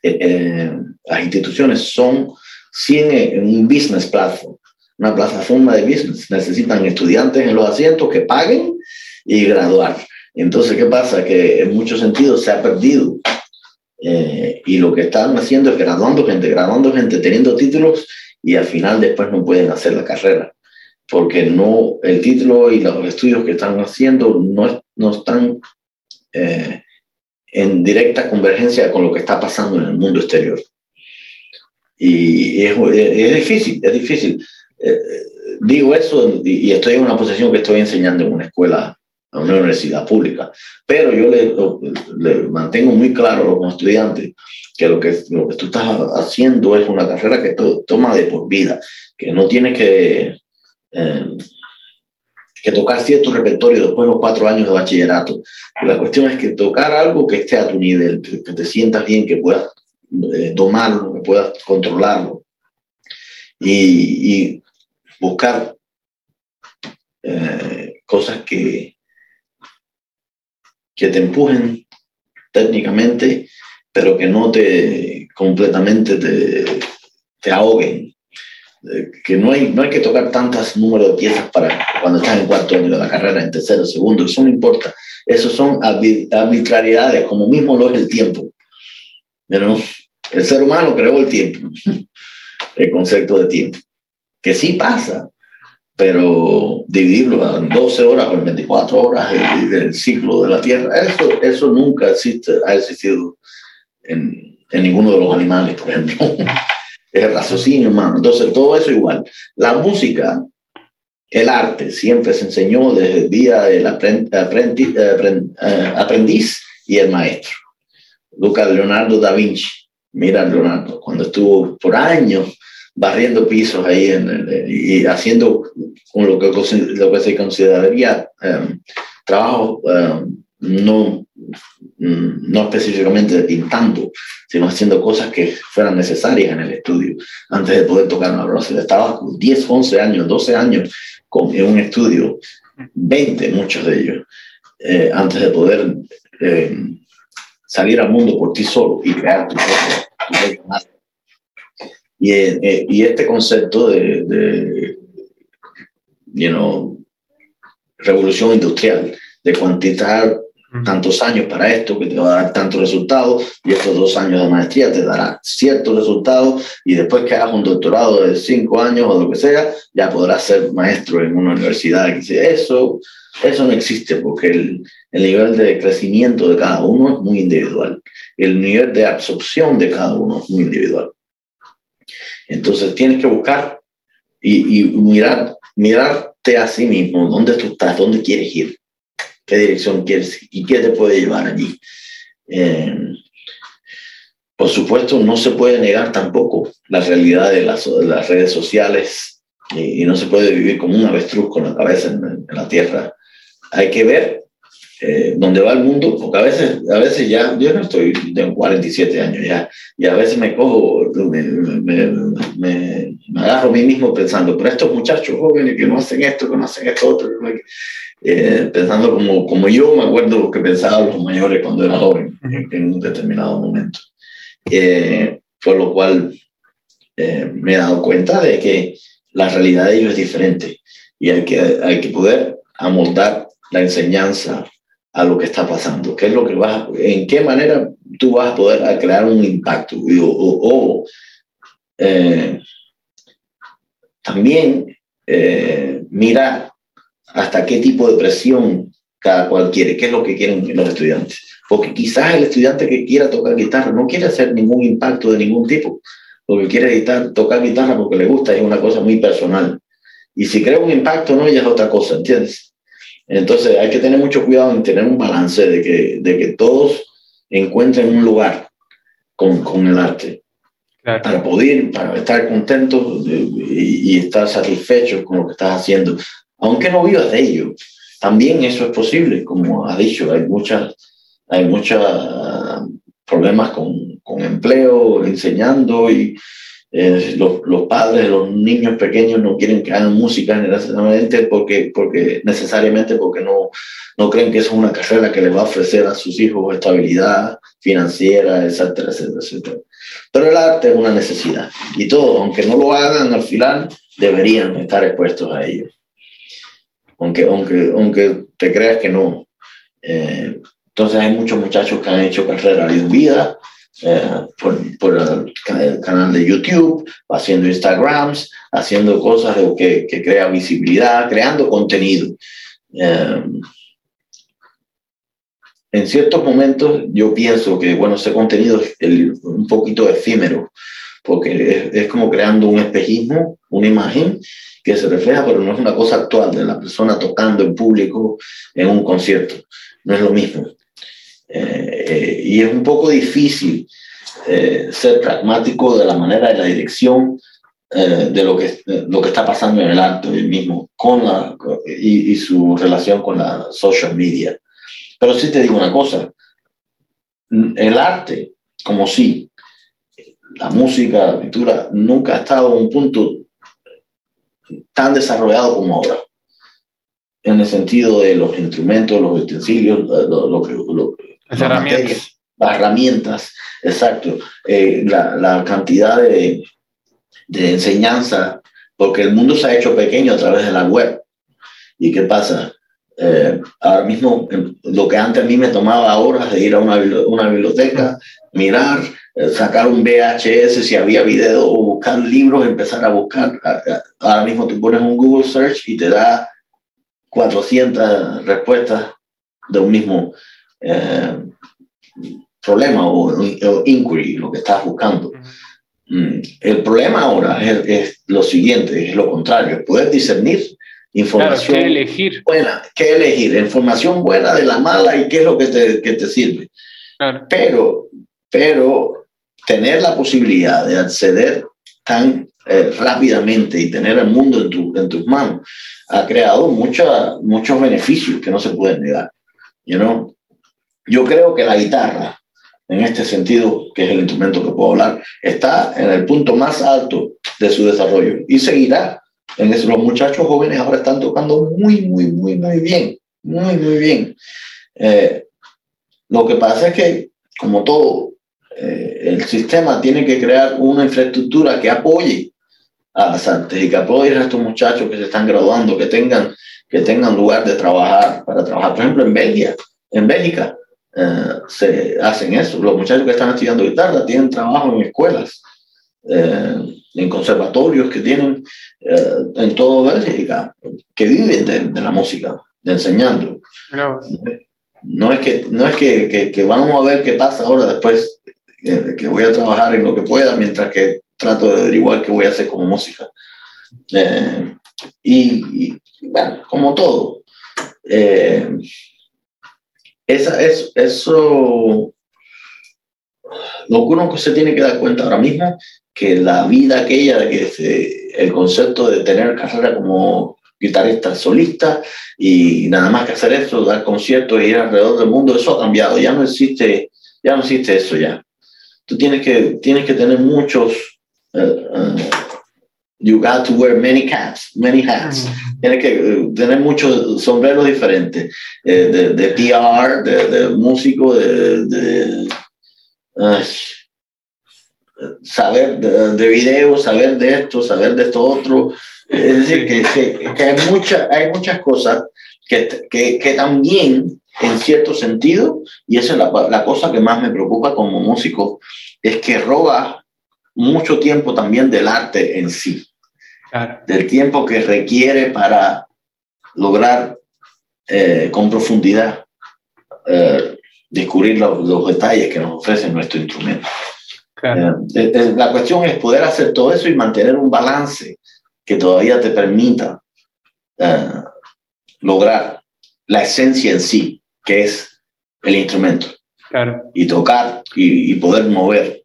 eh, eh, las instituciones son sin un business platform, una plataforma de business. Necesitan estudiantes en los asientos que paguen y graduar. Entonces, ¿qué pasa? Que en muchos sentidos se ha perdido eh, y lo que están haciendo es graduando gente, graduando gente, teniendo títulos y al final después no pueden hacer la carrera, porque no, el título y los estudios que están haciendo no, no están eh, en directa convergencia con lo que está pasando en el mundo exterior. Y es, es difícil, es difícil. Eh, digo eso y, estoy en una posición que estoy enseñando en una escuela a una universidad pública. Pero yo le, le, mantengo muy claro a los estudiantes que lo, que lo que tú estás haciendo es una carrera que toma de por vida, que no tienes que, eh, que tocar cierto repertorio después de los cuatro años de bachillerato. La cuestión es que tocar algo que esté a tu nivel, que, te sientas bien, que puedas eh, tomarlo, que puedas controlarlo. Y, y buscar eh, cosas que, que te empujen técnicamente, pero que no te completamente te, te ahoguen. Eh, que no hay, no hay que tocar tantos números de piezas para cuando estás en cuarto año de la carrera, en tercero, segundo, eso no importa. Eso son arbitrariedades, como mismo lo es el tiempo. Pero el ser humano creó el tiempo, el concepto de tiempo, que sí pasa, pero dividirlo en 12 horas o en 24 horas del ciclo de la Tierra, eso, eso nunca existe, ha existido en, en ninguno de los animales, por ejemplo. es el raciocinio humano. Entonces, todo eso igual. La música, el arte, siempre se enseñó desde el día del aprendiz, eh, aprendiz y el maestro. Lucas Leonardo da Vinci, mira Leonardo, cuando estuvo por años barriendo pisos ahí en, y haciendo lo que, lo que se consideraría um, trabajo um, no, no específicamente pintando, sino haciendo cosas que fueran necesarias en el estudio antes de poder tocar una brocha. Estaba con 10, 11 años, 12 años con, en un estudio, 20 muchos de ellos, eh, antes de poder eh, salir al mundo por ti solo y crear tu propio, y, eh, y, este concepto de, de you know, revolución industrial, de cuantitar tantos años para esto, que te va a dar tantos resultados, y estos dos años de maestría te dará ciertos resultados, y después que hagas un doctorado de cinco años o lo que sea, ya podrás ser maestro en una universidad. Eso, eso no existe, porque el, el nivel de crecimiento de cada uno es muy individual. El nivel de absorción de cada uno es muy individual. Entonces tienes que buscar y, mirar, mirarte a sí mismo, dónde tú estás, dónde quieres ir qué dirección quieres y qué te puede llevar allí. Eh, por supuesto, no se puede negar tampoco la realidad de las, las redes sociales y, no se puede vivir como un avestruz con la cabeza en, la tierra. Hay que ver eh, dónde va el mundo, porque a veces, a veces ya, yo no estoy, tengo 47 años ya, y a veces me cojo, me, me, me, me agarro a mí mismo pensando, pero estos muchachos jóvenes que no hacen esto, que no hacen esto otro, eh, pensando como, como yo me acuerdo lo que pensaban los mayores cuando era joven en, un determinado momento. Eh, por lo cual eh, me he dado cuenta de que la realidad de ellos es diferente y hay que, hay que poder amoldar la enseñanza a lo que está pasando, qué es lo que vas, en qué manera tú vas a poder crear un impacto o, también mirar hasta qué tipo de presión cada cual quiere, qué es lo que quieren los estudiantes. Porque quizás el estudiante que quiera tocar guitarra no quiere hacer ningún impacto de ningún tipo. Lo que quiere editar, tocar guitarra porque le gusta es una cosa muy personal. Y si crea un impacto, no, ya es otra cosa, ¿entiendes? Entonces hay que tener mucho cuidado en tener un balance de que, de que todos encuentren un lugar con, con el arte. Para poder, para estar contentos y, y, estar satisfechos con lo que estás haciendo aunque no vivas de ello. También eso es posible, como ha dicho, hay muchas, hay muchos problemas con, con, empleo, enseñando y eh, los, los, padres, los niños pequeños no quieren que hagan música necesariamente porque, porque, necesariamente porque no, no creen que eso es una carrera que les va a ofrecer a sus hijos estabilidad financiera, etcétera, etcétera, etcétera. Pero el arte es una necesidad y todos, aunque no lo hagan al final, deberían estar expuestos a ello aunque, aunque, aunque te creas que no. Eh, entonces hay muchos muchachos que han hecho carrera de vida eh, por, por el, canal de YouTube, haciendo Instagrams, haciendo cosas que, que crea visibilidad, creando contenido. Eh, en ciertos momentos yo pienso que, bueno, ese contenido es un poquito efímero, porque es, es, como creando un espejismo, una imagen, que se refleja, pero no es una cosa actual de la persona tocando en público en un concierto. No es lo mismo. Eh, eh, y es un poco difícil eh, ser pragmático de la manera de la dirección de lo que, lo que está pasando en el arte mismo con la, y, y, su relación con la social media. Pero sí te digo una cosa, el arte, como sí, la música, la pintura, nunca ha estado a un punto tan desarrollado como ahora, en el sentido de los instrumentos, los utensilios, lo, lo, las, herramientas. las herramientas, exacto, eh, la, la, cantidad de, de enseñanza, porque el mundo se ha hecho pequeño a través de la web. ¿Y qué pasa? Eh, ahora mismo, lo que antes a mí me tomaba horas de ir a una, una biblioteca, mirar, eh, sacar un VHS si había video o buscar libros, empezar a buscar. Ahora mismo tú pones un Google Search y te da 400 respuestas de un mismo eh, problema o, inquiry, lo que estás buscando. Mm, el problema ahora es, lo siguiente, es lo contrario, poder discernir información elegir? buena, qué elegir, información buena de la mala y qué es lo que te, que te sirve. Pero, pero tener la posibilidad de acceder tan eh, rápidamente y tener el mundo en, tu, en tus manos ha creado mucha, muchos beneficios que no se pueden negar. You know? Yo creo que la guitarra, en este sentido, que es el instrumento que puedo hablar, está en el punto más alto de su desarrollo y seguirá. En eso, los muchachos jóvenes ahora están tocando muy, muy, muy, muy bien, muy, muy bien. Eh, lo que pasa es que, como todo, eh, el sistema tiene que crear una infraestructura que apoye a las artes y que apoye a estos muchachos que se están graduando, que tengan, que tengan lugar de trabajar, para trabajar. Por ejemplo, en Bélgica, en Bélgica eh, se hacen eso. Los muchachos que están estudiando guitarra tienen trabajo en escuelas, eh, en conservatorios que tienen en todo Bélgica, que viven de, la música, de enseñando. No es que, no es que, que, que, vamos a ver qué pasa ahora después, que voy a trabajar en lo que pueda mientras que trato de averiguar qué voy a hacer como música. Eh, y, bueno, como todo. Eh, esa, es, eso, lo que uno se tiene que dar cuenta ahora mismo, que la vida aquella que el concepto de tener carrera como guitarrista solista y nada más que hacer eso, dar conciertos e ir alrededor del mundo, eso ha cambiado, ya no existe, ya no existe eso ya. Tú tienes que, tienes que tener muchos, uh, uh, you got to wear many caps, many hats. Tienes que uh, tener muchos sombreros diferentes, eh, de, de, PR, de, de músico, de, de saber de, de video, saber de esto, saber de esto otro, es decir, que, que, hay, mucha, hay muchas cosas que, que, que, también, en cierto sentido, y esa es la, la, cosa que más me preocupa como músico, es que roba mucho tiempo también del arte en sí, del tiempo que requiere para lograr eh, con profundidad eh, descubrir los, los, detalles que nos ofrece nuestro instrumento. Eh, la cuestión es poder hacer todo eso y mantener un balance que todavía te permita eh, lograr la esencia en sí, que es el instrumento. Y tocar y, poder mover.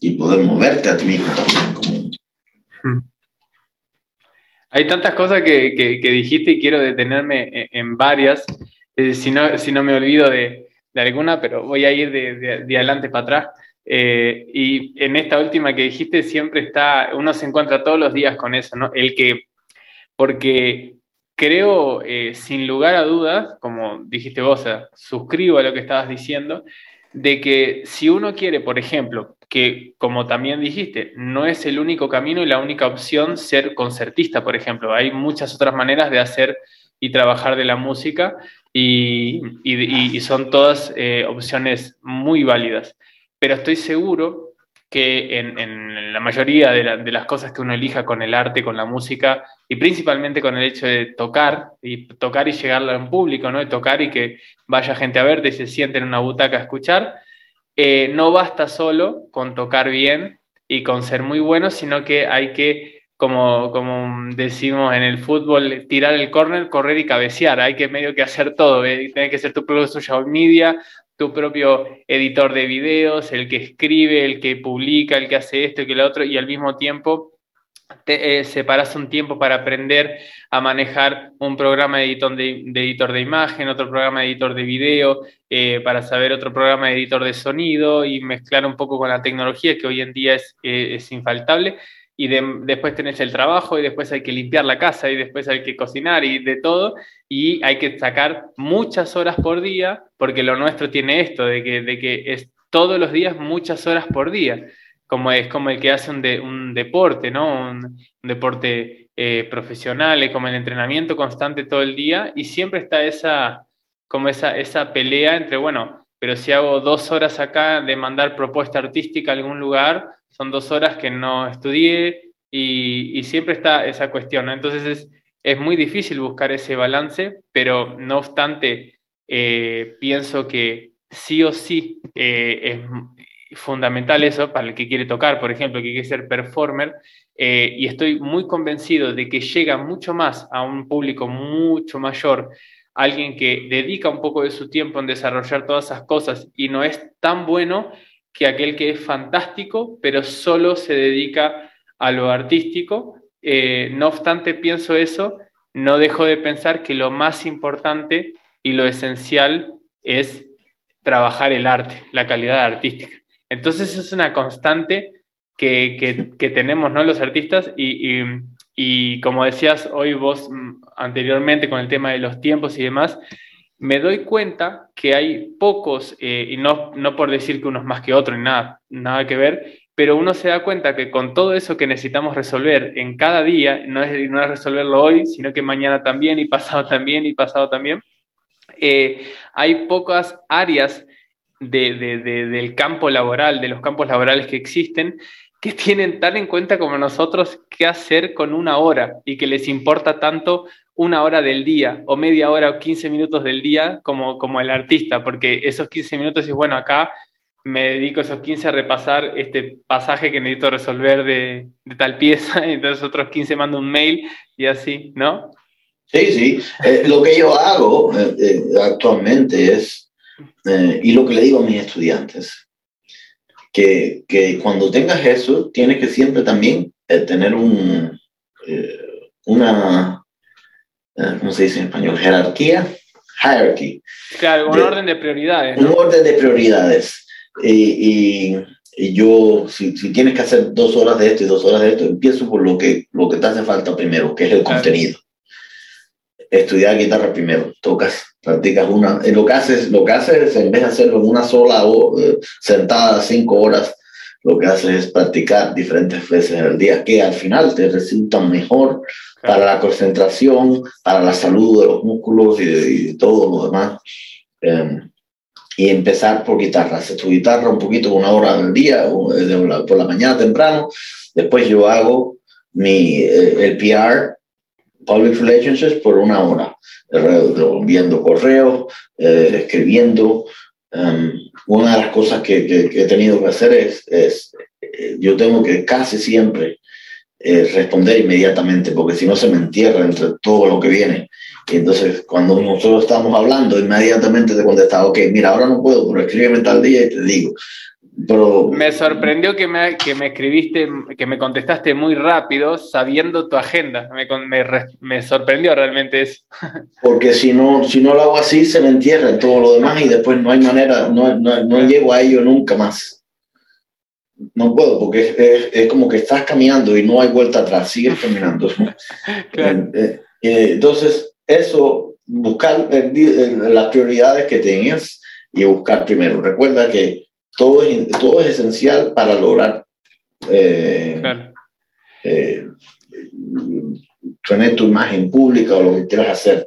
Y poder moverte a ti mismo también. Hmm. Hay tantas cosas que, que, dijiste y quiero detenerme en, varias. Eh, si, no, si no me olvido de, de alguna, pero voy a ir de, de, de adelante para atrás. Eh, y en esta última que dijiste, siempre está, uno se encuentra todos los días con eso, ¿no? El que, porque creo, eh, sin lugar a dudas, como dijiste vos, suscribo a lo que estabas diciendo, de que si uno quiere, por ejemplo, que como también dijiste, no es el único camino y la única opción ser concertista, por ejemplo, hay muchas otras maneras de hacer y trabajar de la música y, y, son todas eh, opciones muy válidas pero estoy seguro que en, la mayoría de, las cosas que uno elija con el arte, con la música, y principalmente con el hecho de tocar, y tocar y llegarlo en público, ¿no? De tocar y que vaya gente a verte y se siente en una butaca a escuchar, eh, no basta solo con tocar bien y con ser muy bueno, sino que hay que, como, como decimos en el fútbol, tirar el córner, correr y cabecear. Hay que medio que hacer todo. ¿eh? Tiene que ser tu propio social media, tu propio editor de videos, el que escribe, el que publica, el que hace esto y que lo otro, y al mismo tiempo te eh, separas un tiempo para aprender a manejar un programa de editor de, editor de imagen, otro programa de editor de video, eh, para saber otro programa de editor de sonido y mezclar un poco con la tecnología que hoy en día es, eh, es infaltable. Y después tenés el trabajo y después hay que limpiar la casa y después hay que cocinar y de todo. Y hay que sacar muchas horas por día porque lo nuestro tiene esto de que, de que es todos los días muchas horas por día como es como el que hace un, un deporte, ¿no? Un, deporte eh, profesional, es como el entrenamiento constante todo el día y siempre está esa, como esa, esa pelea entre, bueno, pero si hago dos horas acá de mandar propuesta artística a algún lugar, son dos horas que no estudié y, siempre está esa cuestión. Entonces es, es, muy difícil buscar ese balance, pero no obstante, eh, pienso que sí o sí eh, es fundamental eso para el que quiere tocar, por ejemplo, que quiere ser performer, eh, y estoy muy convencido de que llega mucho más a un público mucho mayor, alguien que dedica un poco de su tiempo en desarrollar todas esas cosas y no es tan bueno que aquel que es fantástico, pero solo se dedica a lo artístico. Eh, no obstante, pienso eso, no dejo de pensar que lo más importante y lo esencial es trabajar el arte, la calidad artística. Entonces es una constante que, tenemos ¿no? los artistas y, como decías hoy vos mm, anteriormente con el tema de los tiempos y demás, me doy cuenta que hay pocos, eh, y no, no por decir que unos más que otros, nada, nada que ver, pero uno se da cuenta que con todo eso que necesitamos resolver en cada día, no es, no es resolverlo hoy, sino que mañana también y pasado también y pasado también, eh, hay pocas áreas de, del campo laboral, de los campos laborales que existen, que tienen tan en cuenta como nosotros qué hacer con una hora y que les importa tanto una hora del día o media hora o 15 minutos del día como, como el artista, porque esos 15 minutos es bueno, acá me dedico esos 15 a repasar este pasaje que necesito resolver de, tal pieza, y entonces otros 15 mando un mail y así, ¿no? Sí, sí. Eh, lo que yo hago eh, eh, actualmente es, y lo que le digo a mis estudiantes, que, que cuando tengas eso, tienes que siempre también eh, tener un, eh, una, eh, ¿cómo se dice en español? Jerarquía, hierarchy. Claro, un orden de prioridades. Un orden de prioridades. Y, y, yo, si, si, tienes que hacer dos horas de esto y dos horas de esto, empiezo por lo que, lo que te hace falta primero, que es el contenido. Estudiar guitarra primero, tocas practicas una, lo que haces, lo que haces en vez de hacerlo en una sola o, eh, sentada cinco horas, lo que haces es practicar diferentes veces al día que al final te resultan mejor para la concentración, para la salud de los músculos y, todo lo demás. Em, y empezar por guitarra. Haces tu guitarra un poquito, una hora al día, por la mañana temprano. Después yo hago mi, eh, el PR Public Relationships por una hora, viendo correos, eh, escribiendo. Um, una de las cosas que, que, he tenido que hacer es, es eh, yo tengo que casi siempre eh, responder inmediatamente, porque si no se me entierra entre todo lo que viene. Y entonces, cuando nosotros estamos hablando, inmediatamente te contestaba, ok, mira, ahora no puedo, pero escríbeme tal día y te digo. Me sorprendió que me, que me escribiste, que me contestaste muy rápido, sabiendo tu agenda. Me, me, sorprendió realmente eso. Porque si no, si no lo hago así, se me entierra todo lo demás y después no hay manera, no, no, no llego a ello nunca más. No puedo, porque es, es, como que estás caminando y no hay vuelta atrás, sigues caminando. Eh, eh, eh, entonces, eso, buscar las prioridades que tengas y buscar primero. Recuerda que todo es, todo es esencial para lograr eh, eh, tener tu imagen pública o lo que quieras hacer.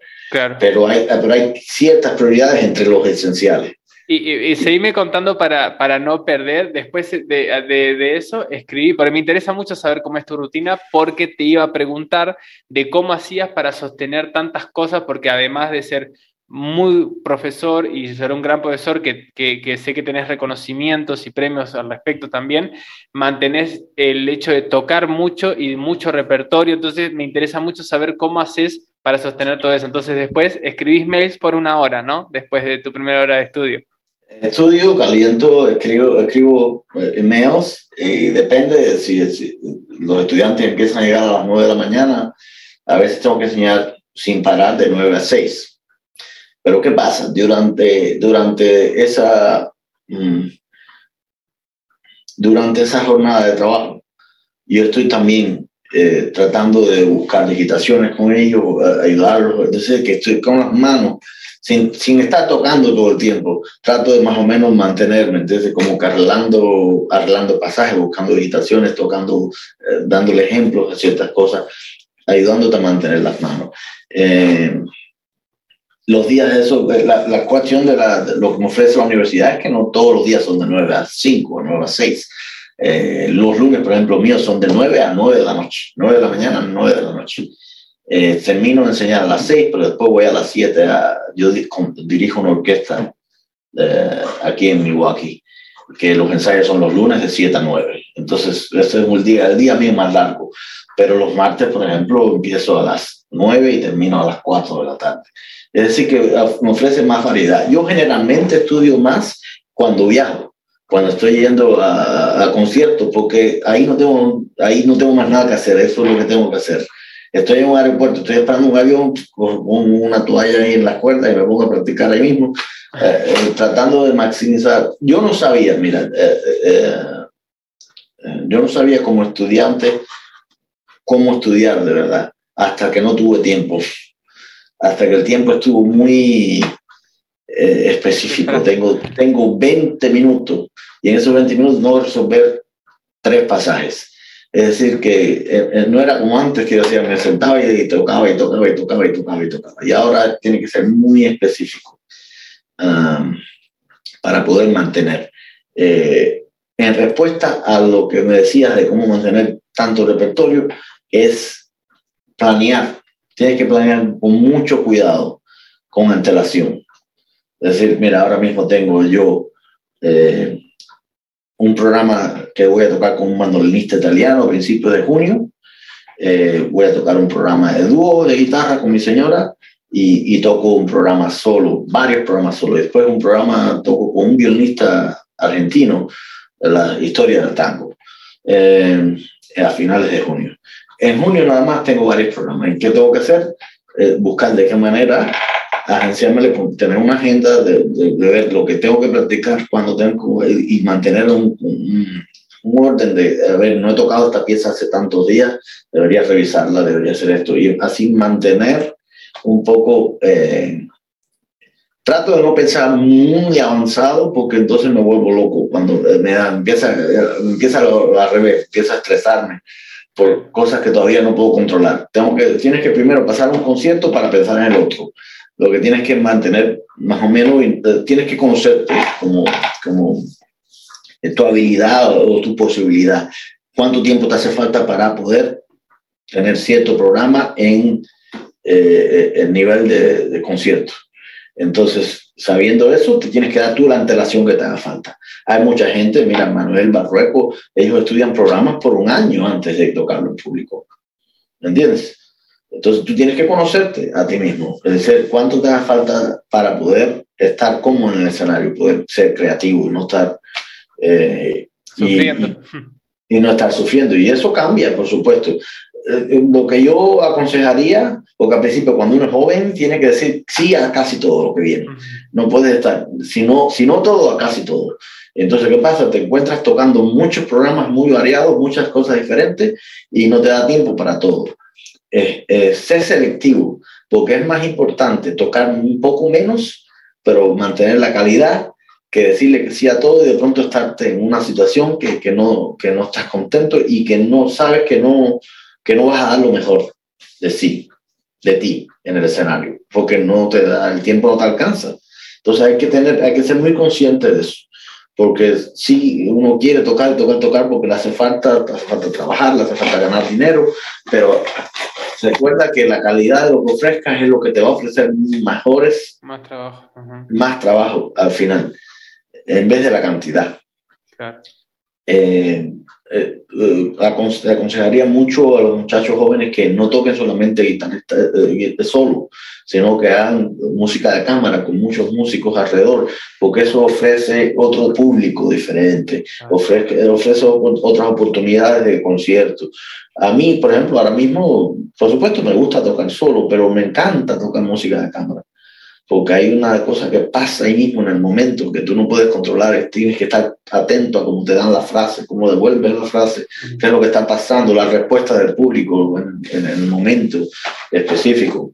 Pero, hay, pero hay ciertas prioridades entre los esenciales. Y, y, seguime contando para, para, no perder. Después de, de, de, eso, escribí, porque me interesa mucho saber cómo es tu rutina, porque te iba a preguntar de cómo hacías para sostener tantas cosas, porque además de ser muy profesor y ser un gran profesor que, que, sé que tenés reconocimientos y premios al respecto también, mantenés el hecho de tocar mucho y mucho repertorio, entonces me interesa mucho saber cómo haces para sostener todo eso. Entonces después escribís mails por una hora, ¿no? Después de tu primera hora de estudio. Estudio, caliento, escribo, escribo eh, emails y depende de si, si, los estudiantes empiezan a llegar a las 9 de la mañana, a veces tengo que enseñar sin parar de 9 a 6 pero ¿qué pasa? Durante, durante, esa, mm, durante esa jornada de trabajo, yo estoy también eh, tratando de buscar digitaciones con ellos, ayudarlos, entonces que estoy con las manos, sin, sin, estar tocando todo el tiempo, trato de más o menos mantenerme, entonces como que arreglando pasajes, buscando digitaciones, tocando, eh, dándole ejemplos a ciertas cosas, ayudándote a mantener las manos. Eh, los días de eso, la, la cuestión de, la, lo que me ofrece la universidad es que no todos los días son de 9 a 5 o 9 a 6. Eh, los lunes, por ejemplo, míos son de 9 a 9 de la noche, 9 de la mañana a 9 de la noche. Eh, termino de enseñar a las 6, pero después voy a las 7. A, yo dirijo una orquesta eh, aquí en Milwaukee, que los ensayos son los lunes de 7 a 9. Entonces, ese es el día, el día mío más largo. Pero los martes, por ejemplo, empiezo a las 9 y termino a las 4 de la tarde. Es decir, que ah, me ofrece más variedad. Yo generalmente estudio más cuando viajo, cuando estoy yendo a, a conciertos, porque ahí no, tengo, ahí no tengo más nada que hacer, eso es lo que tengo que hacer. Estoy en un aeropuerto, estoy esperando un avión con una toalla ahí en la cuerda y me pongo a practicar ahí mismo, eh, eh, tratando de maximizar. Yo no sabía, mira, eh, yo no sabía como estudiante cómo estudiar de verdad, hasta que no tuve tiempo hasta que el tiempo estuvo muy eh, específico. Tengo, tengo 20 minutos y en esos 20 minutos no resolver tres pasajes. Es decir, que eh, eh, no era como antes que yo decía, me sentaba y tocaba y tocaba y tocaba y tocaba y tocaba. Y ahora tiene que ser muy específico um, para poder mantener. en respuesta a lo que me decías de cómo mantener tanto repertorio, es planear tienes que planear con mucho cuidado, con antelación. Es decir, mira, ahora mismo tengo yo eh, un programa que voy a tocar con un mandolinista italiano a principios de junio. Eh, voy a tocar un programa de dúo de guitarra con mi señora y, y, toco un programa solo, varios programas solo. Después un programa toco con un violinista argentino, la historia del tango, eh, a finales de junio. En junio nada más tengo varios programas. ¿Y qué tengo que hacer? Eh, buscar de qué manera agenciarme, tener una agenda de, ver lo que tengo que practicar cuando tengo y mantener un, un, orden de, a ver, no he tocado esta pieza hace tantos días, debería revisarla, debería hacer esto y así mantener un poco, eh, trato de no pensar muy avanzado porque entonces me vuelvo loco cuando me da, empieza, empieza al revés, empieza a estresarme por cosas que todavía no puedo controlar. Tengo que, tienes que primero pasar un concierto para pensar en el otro. Lo que tienes que mantener más o menos, eh, tienes que conocerte como, como tu habilidad o tu posibilidad. ¿Cuánto tiempo te hace falta para poder tener cierto programa en eh, el nivel de concierto? Entonces, sabiendo eso, te tienes que dar tú la antelación que te haga falta. Hay mucha gente, mira, Manuel Barrueco, ellos estudian programas por un año antes de tocarlo en público. ¿Me entiendes? Entonces tú tienes que conocerte a ti mismo, es decir, cuánto te haga falta para poder estar cómodo en el escenario, poder ser creativo, no estar... Eh, sufriendo. Y, y, no estar sufriendo. Y eso cambia, por supuesto. Eh, lo que yo aconsejaría, porque al principio cuando uno es joven tiene que decir sí a casi todo lo que viene. No puede estar, si no, si no todo, a casi todo. Entonces, ¿qué pasa? Te encuentras tocando muchos programas muy variados, muchas cosas diferentes y no te da tiempo para todo. Es, ser selectivo, porque es más importante tocar un poco menos, pero mantener la calidad, que decirle que sí a todo y de pronto estarte en una situación que, que, no, que no estás contento y que no sabes que no, que no vas a dar lo mejor de sí, de ti en el escenario, porque no te da, el tiempo no te alcanza. Entonces hay que tener, hay que ser muy consciente de eso, porque si uno quiere tocar, tocar, tocar, porque le hace falta, le hace falta trabajar, le hace falta ganar dinero, pero recuerda que la calidad de lo que ofrezcas es lo que te va a ofrecer mejores, más trabajo, más trabajo al final, en vez de la cantidad. Claro. Eh, eh, eh aconsejaría mucho a los muchachos jóvenes que no toquen solamente guitarrista eh, solo, sino que hagan música de cámara con muchos músicos alrededor, porque eso ofrece otro público diferente, ofrece, ofrece otras oportunidades de conciertos. A mí, por ejemplo, ahora mismo, por supuesto, me gusta tocar solo, pero me encanta tocar música de cámara porque hay una cosa que pasa ahí mismo en el momento que tú no puedes controlar, tienes que estar atento a cómo te dan la frase, cómo devuelven la frase, qué es lo que está pasando, la respuesta del público en, el momento específico,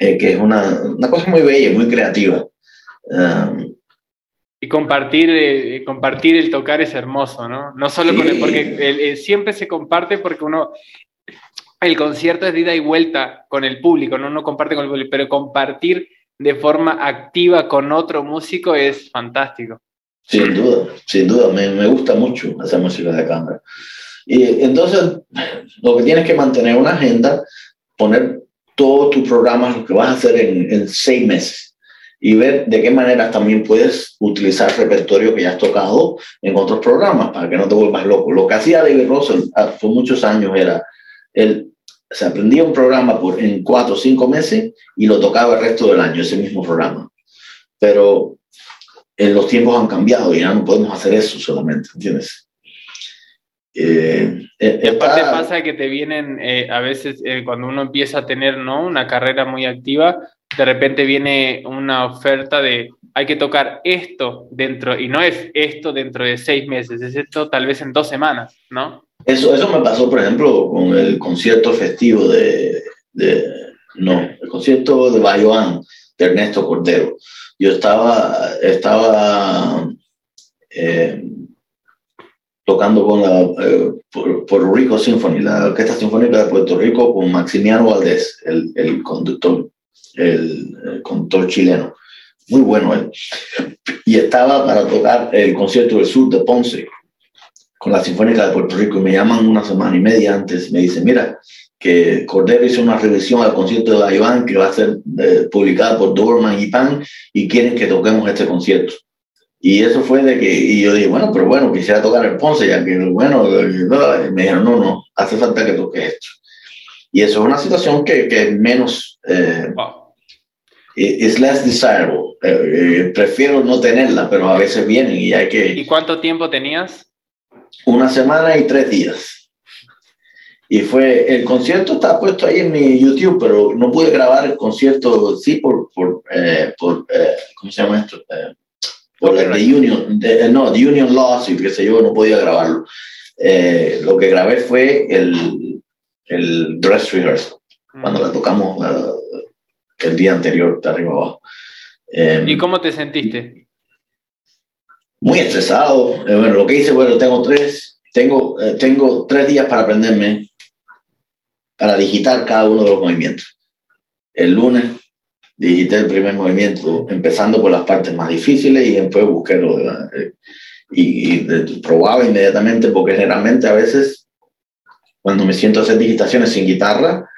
eh, que es una, una, cosa muy bella, muy creativa. Um, y compartir, eh, compartir el tocar es hermoso, ¿no? No solo con el, porque siempre se comparte porque uno el concierto es de ida y vuelta con el público, no, no comparte con el público, pero compartir de forma activa con otro músico es fantástico. Sin duda, sin duda, me, me gusta mucho hacer música de cámara. Y entonces, lo que tienes que mantener una agenda, poner todos tus programas, lo que vas a hacer en, en seis meses y ver de qué manera también puedes utilizar repertorio que ya has tocado en otros programas para que no te vuelvas loco. Lo que hacía David Russell ah, por muchos años era, él se aprendía un programa por, en cuatro o cinco meses y lo tocaba el resto del año, ese mismo programa. Pero en los tiempos han cambiado y ya no podemos hacer eso solamente, ¿entiendes? Eh, eh te pasa que te vienen, eh, a veces eh, cuando uno empieza a tener ¿no? una carrera muy activa, de repente viene una oferta de hay que tocar esto dentro, y no es esto dentro de seis meses, es esto tal vez en dos semanas, ¿no? Eso, eso me pasó, por ejemplo, con el concierto festivo de, de no, el concierto de Bayoán de Ernesto Cordero. Yo estaba, estaba eh, tocando con la eh, Puerto Rico Symphony, la Orquesta Sinfónica de Puerto Rico, con Maximiano Valdés, el, el conductor, el, el, conductor chileno. Muy bueno él. Y estaba para tocar el concierto del sur de Ponce con la Sinfónica de Puerto Rico y me llaman una semana y media antes, me dicen, mira, que Cordero hizo una revisión al concierto de Iván que va a ser eh, publicada por Dorman y Pan y quieren que toquemos este concierto. Y eso fue de que, y yo dije, bueno, pero bueno, quisiera tocar el Ponce, ya que, bueno, me dijeron, no, no, hace falta que toque esto. Y eso es una situación que, que menos, eh, es less desirable. Eh, eh, prefiero no tenerla, pero a veces vienen y hay que... ¿Y cuánto tiempo tenías? Una semana y tres días. Y fue, el concierto está puesto ahí en mi YouTube, pero no pude grabar el concierto, sí, por, por, eh, por eh, ¿cómo se llama esto? Eh, por la the Union, de, no, The Union Lawsuit, qué sé yo, no podía grabarlo. Eh, lo que grabé fue el, el dress rehearsal, mm. cuando la tocamos uh, el día anterior, de arriba abajo. Eh, ¿Y cómo te sentiste? Muy estresado. Eh, bueno, lo que hice, bueno, tengo tres, tengo, tengo tres días para aprenderme para digitar cada uno de los movimientos. El lunes digité el primer movimiento, empezando por las partes más difíciles y después busqué lo de la, eh, y, y, probaba inmediatamente porque generalmente a veces cuando me siento a hacer digitaciones sin guitarra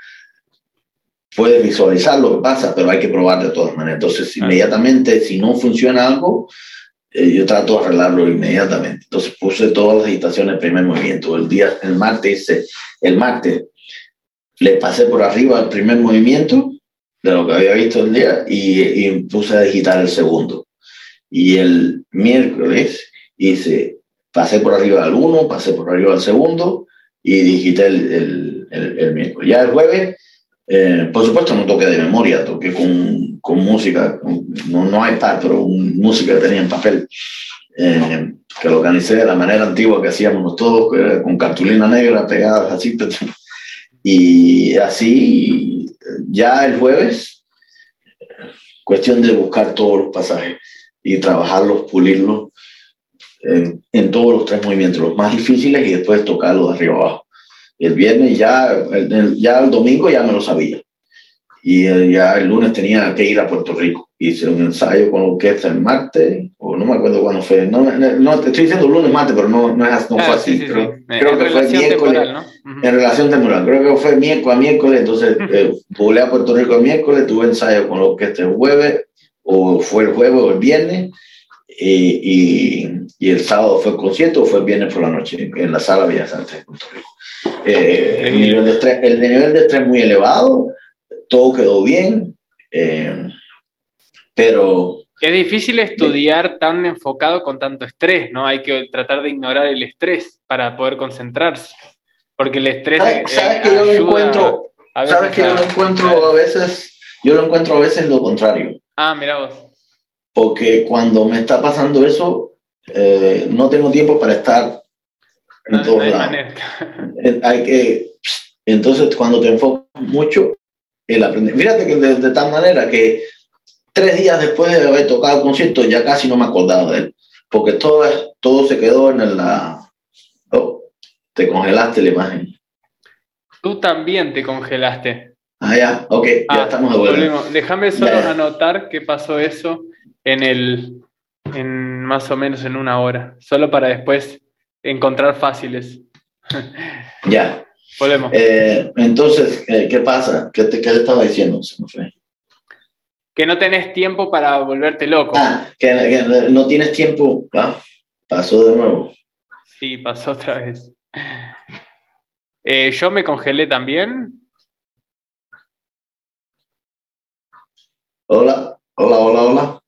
puedes visualizar lo que pasa, pero hay que probar de todas maneras. Entonces, inmediatamente, si no funciona algo, eh, yo trato de arreglarlo inmediatamente. Entonces, puse todas las digitaciones el primer movimiento. El día, el martes, el martes le pasé por arriba el primer movimiento de lo que había visto el día y, y puse a digitar el segundo. Y el miércoles hice, pasé por arriba al uno, pasé por arriba al segundo y digité el, el, el, el miércoles. Ya el jueves, eh, por supuesto no toqué de memoria, toqué con, con música, no, no par, pero música que tenía en papel. Eh, que lo organicé de la manera antigua que hacíamos todos, con cartulina negra pegadas así, y así, ya el jueves, cuestión de buscar todos los pasajes y trabajarlos, pulirlos en, en todos los tres movimientos, los más difíciles y después tocarlos de arriba abajo. El viernes ya, el, ya el domingo ya me lo sabía. Y ya el lunes tenía que ir a Puerto Rico. Hice un ensayo con la orquesta el martes, o no me acuerdo cuándo fue. No, no te estoy diciendo lunes, martes, pero no, no, es, no fue ah, así. Sí, creo, sí. creo que fue miércoles. Temporal, ¿no? uh -huh. En relación temporal. Creo que fue miércoles a miércoles. Entonces, eh, volé a Puerto Rico el miércoles, tuve ensayo con la orquesta el jueves, o fue el jueves o el viernes. Y, y, y, el sábado fue el concierto o fue el viernes por la noche en la sala Bellas Artes de Puerto Rico. Eh, el, nivel de estrés, el nivel de estrés muy elevado, todo quedó bien, eh, pero... Es difícil estudiar tan enfocado con tanto estrés, ¿no? Hay que tratar de ignorar el estrés para poder concentrarse, porque el estrés... ¿Sabes, ¿sabes que yo lo encuentro? ¿Sabes que yo lo encuentro a veces? Yo lo encuentro a veces lo contrario. Ah, mira vos. Porque cuando me está pasando eso, eh, no tengo tiempo para estar en no, todos lados. Hay que, entonces, cuando te enfocas mucho, el aprender. Fíjate que de, de, tal manera que tres días después de haber tocado el concierto ya casi no me acordaba de él, porque todo, todo se quedó en la... Oh, te congelaste la imagen. Tú también te congelaste. Ah, ya, ok, ya ah, estamos de vuelta. Déjame solo anotar que pasó eso en el, en más o menos en una hora, solo para después encontrar fáciles. Ya. Volvemos. Eh, entonces, eh, ¿qué pasa? ¿Qué te, qué estaba diciendo? Que no tenés tiempo para volverte loco. Ah, que, no tienes tiempo. Ah, pasó de nuevo. Sí, pasó otra vez. Eh, yo me congelé también. Hola, hola, hola, hola.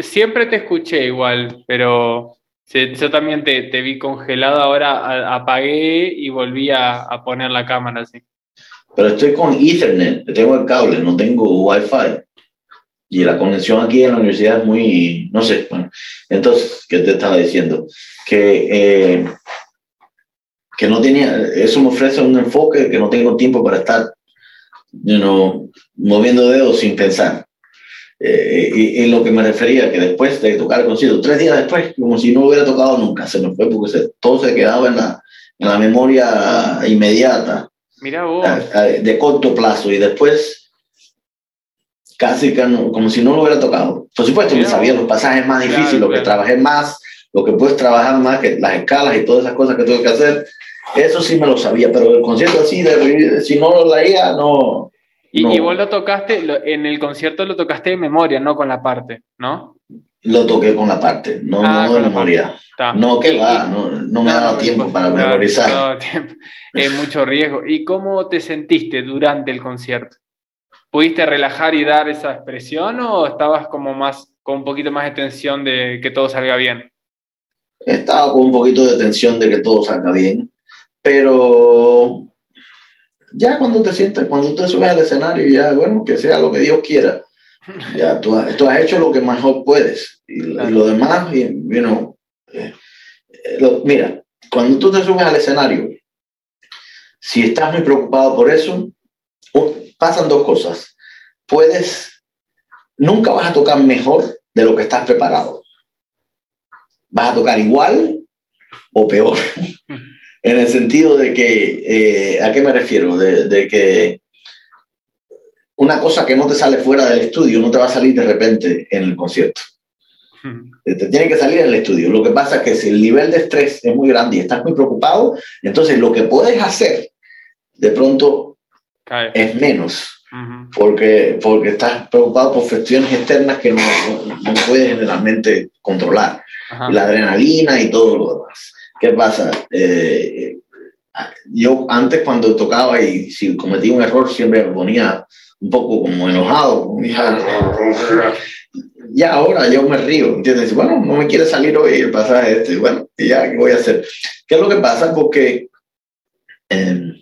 siempre te escuché igual, pero yo también te, vi congelado, ahora apagué y volví a, poner la cámara así. Pero estoy con Ethernet, tengo el cable, no tengo Wi-Fi. Y la conexión aquí en la universidad es muy, no sé, bueno. Entonces, ¿qué te estaba diciendo? Que, eh, que no tenía, eso me ofrece un enfoque que no tengo tiempo para estar you moviendo dedos sin pensar. Eh, y, en lo que me refería, que después de tocar el concierto, tres días después, como si no hubiera tocado nunca, se me fue porque todo se quedaba en la, en la memoria inmediata. Mira vos. De corto plazo y después casi como si no lo hubiera tocado. Por supuesto, me sabía los pasajes más difíciles, lo que trabajé más, lo que puedes trabajar más, que las escalas y todas esas cosas que tuve que hacer. Eso sí me lo sabía, pero el concierto así, de, si no lo leía, no, y, vos lo tocaste, en el concierto lo tocaste de memoria, no con la parte, ¿no? Lo toqué con la parte, no, ah, de memoria. No, que va, no, me ha dado tiempo para memorizar. Es mucho riesgo. ¿Y cómo te sentiste durante el concierto? ¿Pudiste relajar y dar esa expresión o estabas como más, con un poquito más de tensión de que todo salga bien? Estaba con un poquito de tensión de que todo salga bien, pero ya cuando te sientes, cuando te subes al escenario, ya, bueno, que sea lo que Dios quiera. Ya tú, tú has hecho lo que mejor puedes. Y, lo demás, y, you eh, eh, mira, cuando tú te subes al escenario, si estás muy preocupado por eso, pasan dos cosas. Puedes, nunca vas a tocar mejor de lo que estás preparado. Vas a tocar igual o peor. en el sentido de que, eh, ¿a qué me refiero? De, que una cosa que no te sale fuera del estudio no te va a salir de repente en el concierto. Te tiene que salir en el estudio. Lo que pasa es que si el nivel de estrés es muy grande y estás muy preocupado, entonces lo que puedes hacer de pronto es menos. porque, porque estás preocupado por cuestiones externas que no, no, puedes generalmente controlar. La adrenalina y todo lo demás. ¿Qué pasa? Eh, yo antes cuando tocaba y si cometía un error siempre me ponía un poco como enojado. Ya ahora yo me río, ¿entiendes? Bueno, no me quiere salir hoy el pasaje este. Bueno, ya, ¿qué voy a hacer? ¿Qué es lo que pasa? Porque em,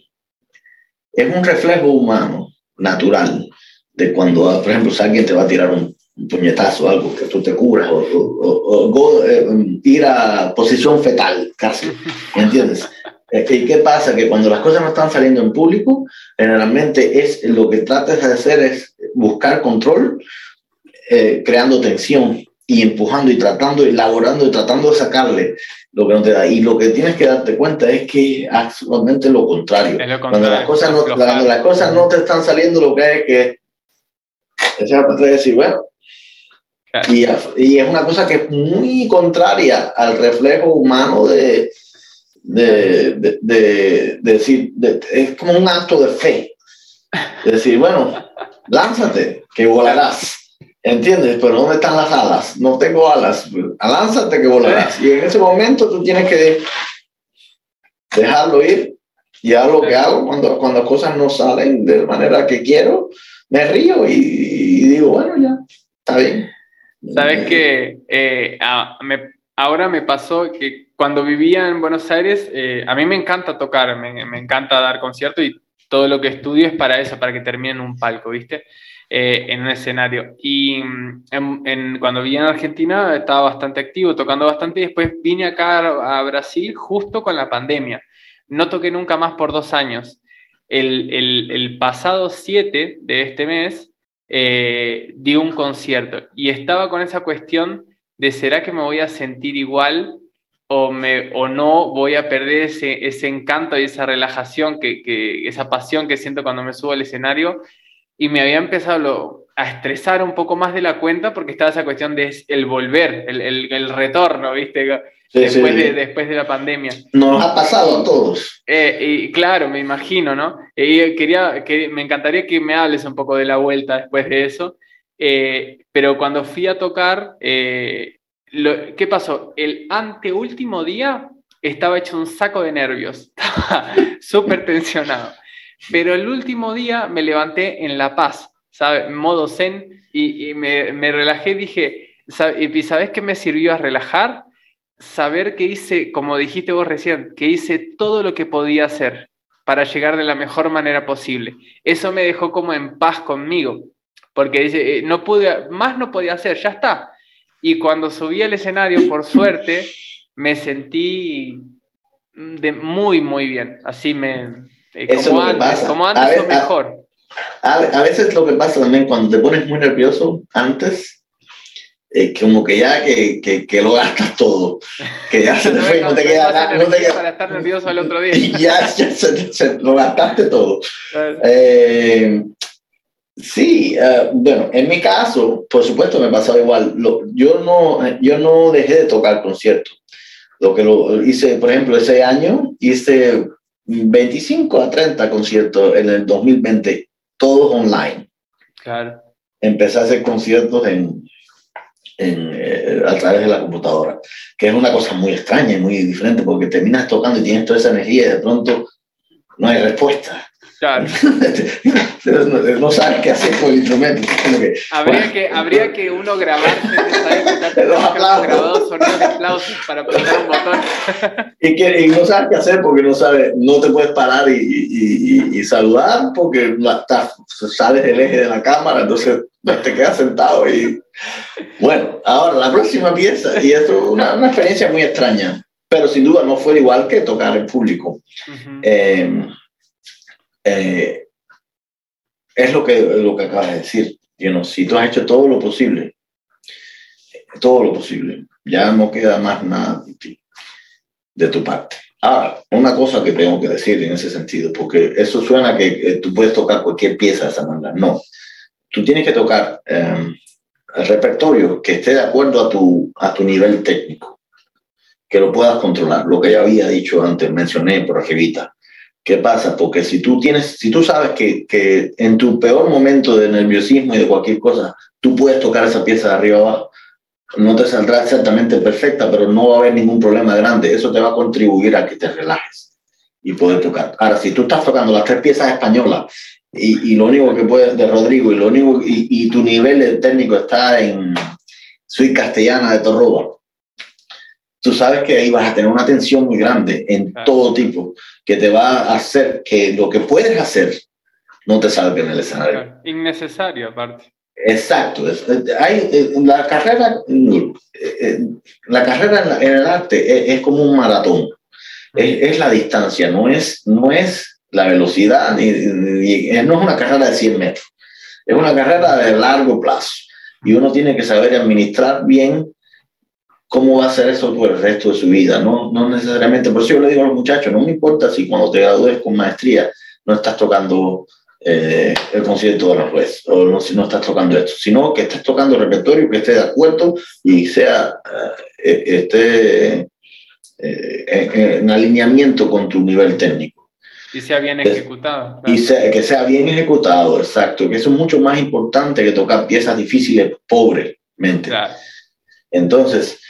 es un reflejo humano, natural, de cuando, por ejemplo, si alguien te va a tirar un, un puñetazo, algo que tú te cubras, o, o, eh, ir a posición fetal, casi, ¿entiendes? ¿Y qué pasa? Que cuando las cosas no están saliendo en público, generalmente es lo que tratas de hacer es buscar control, eh, creando tensión y empujando y tratando, elaborando y tratando de sacarle lo que no te da. Y lo que tienes que darte cuenta es que absolutamente lo contrario. Cuando, las cosas no, cuando las cosas no te están saliendo, lo que hay es que echar para decir, bueno, y, y, es una cosa que es muy contraria al reflejo humano de, de, de, de, decir, es como un acto de fe. De decir, bueno, lánzate, que volarás. ¿Entiendes? Pero ¿dónde están las alas? No tengo alas. Lánzate que volarás. Y en ese momento tú tienes que dejarlo ir. Y hago lo que hago cuando, cuando las cosas no salen de la manera que quiero. Me río y, y digo, bueno, ya, está bien. Sabes que eh, ahora me pasó que cuando vivía en Buenos Aires, eh, a mí me encanta tocar, me, encanta dar conciertos y todo lo que estudio es para eso, para que termine en un palco, ¿viste? Eh, en un escenario. Y mm, cuando vivía en Argentina estaba bastante activo, tocando bastante, y después vine acá a, Brasil justo con la pandemia. No toqué nunca más por dos años. El, el, el pasado 7 de este mes eh, di un concierto y estaba con esa cuestión de ¿será que me voy a sentir igual o, me, o no voy a perder ese, ese encanto y esa relajación, que, que, esa pasión que siento cuando me subo al escenario. Y me había empezado a estresar un poco más de la cuenta porque estaba esa cuestión de el volver, el, el, el retorno, ¿viste? Después, De, después de la pandemia. Nos ha pasado a todos. Eh, y claro, me imagino, ¿no? Y quería, que, me encantaría que me hables un poco de la vuelta después de eso. Eh, pero cuando fui a tocar, eh, lo, ¿qué pasó? El anteúltimo día estaba hecho un saco de nervios, estaba súper tensionado. Pero el último día me levanté en La Paz, ¿sabes? En modo zen, y, y me, me, relajé, dije, ¿y sabes qué me sirvió a relajar? Saber que hice, como dijiste vos recién, que hice todo lo que podía hacer para llegar de la mejor manera posible. Eso me dejó como en paz conmigo, porque dice, eh, no pude, más no podía hacer, ya está. Y cuando subí al escenario, por suerte, me sentí de muy, muy bien. Así me, eh, como, antes, como antes, o mejor. A, a, veces lo que pasa también cuando te pones muy nervioso antes, eh, como que ya que, que, que, lo gastas todo, que ya se te fue, no, no, te queda nada. No te queda... Para estar nervioso el otro día. Ya, ya se, se, lo gastaste todo. Eh, Sí, uh, bueno, en mi caso, por supuesto me pasaba igual. Lo, yo, no, yo no dejé de tocar conciertos. Lo que lo hice, por ejemplo, ese año hice 25 a 30 conciertos en el 2020, todos online. Claro. Empecé a hacer conciertos en, en, eh, a través de la computadora, que es una cosa muy extraña y muy diferente porque terminas tocando y tienes toda esa energía y de pronto no hay respuesta. Claro. no, no, sabes qué hacer con el instrumento. Que, habría, bueno. que, habría que uno grabarse. Los aplausos. grabado sonidos de aplausos para apretar un botón. y, que, y no sabes qué hacer porque no sabes, no te puedes parar y, y, y saludar porque estás, sales del eje de la cámara, entonces te quedas sentado y... Bueno, ahora la próxima pieza, y esto es una, una experiencia muy extraña, pero sin duda no fue igual que tocar en público. Uh -huh. eh, eh, es lo que, lo que acabas de decir. You know, si tú has hecho todo lo posible, todo lo posible, ya no queda más nada de ti, de tu parte. Ahora, una cosa que tengo que decir en ese sentido, porque eso suena que, tú puedes tocar cualquier pieza de esa manera. No, tú tienes que tocar um, el repertorio que esté de acuerdo a tu, a tu nivel técnico, que lo puedas controlar, lo que ya había dicho antes, mencioné por arribita. ¿Qué pasa? Porque si tú tienes, si tú sabes que, que, en tu peor momento de nerviosismo y de cualquier cosa, tú puedes tocar esa pieza de arriba abajo, no te saldrá exactamente perfecta, pero no va a haber ningún problema grande. Eso te va a contribuir a que te relajes y poder tocar. Ahora, si tú estás tocando las tres piezas españolas y, y lo único que puedes de Rodrigo y lo único y, y tu nivel técnico está en suite castellana de Torroba, tú sabes que ahí vas a tener una tensión muy grande en todo tipo, que te va a hacer que lo que puedes hacer no te salga en el escenario. Claro. Innecesario, aparte. Exacto. Hay, la carrera, la carrera en, la, en el arte es, es, como un maratón. Es, es, la distancia, no es, no es la velocidad, ni, ni, no es una carrera de 100 metros. Es una carrera de largo plazo. Y uno tiene que saber administrar bien cómo va a ser eso por el resto de su vida, no, no necesariamente, por eso yo le digo a los muchachos, no me importa si cuando te gradúes con maestría no estás tocando eh, el concierto de la juez, o no, si no estás tocando esto, sino que estés tocando el repertorio, que esté de acuerdo y sea, eh, esté eh, en, en, alineamiento con tu nivel técnico. Y sea bien ejecutado. Claro. Y sea, que sea bien ejecutado, exacto, que eso es mucho más importante que tocar piezas difíciles pobremente. Claro. Entonces,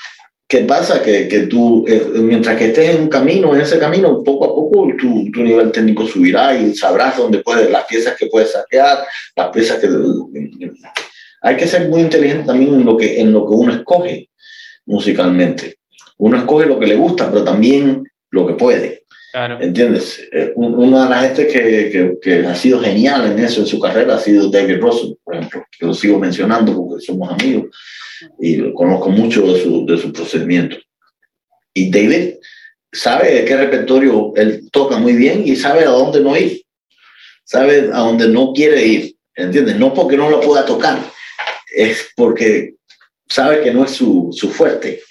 ¿Qué pasa? Que, que tú, eh, mientras que estés en un camino, en ese camino, poco a poco tu, tu nivel técnico subirá y sabrás dónde puedes, las piezas que puedes saquear, las piezas que... Hay que ser muy inteligente también en lo que, en lo que uno escoge musicalmente. Uno escoge lo que le gusta, pero también lo que puede. Claro. ¿Entiendes? Una de las gente que, que, que, ha sido genial en eso, en su carrera, ha sido David Russell, por ejemplo, que lo sigo mencionando porque somos amigos y conozco mucho de su, de su procedimiento. Y David sabe de qué repertorio él toca muy bien y sabe a dónde no ir, sabe a dónde no quiere ir, ¿entiendes? No porque no lo pueda tocar, es porque sabe que no es su, su fuerte,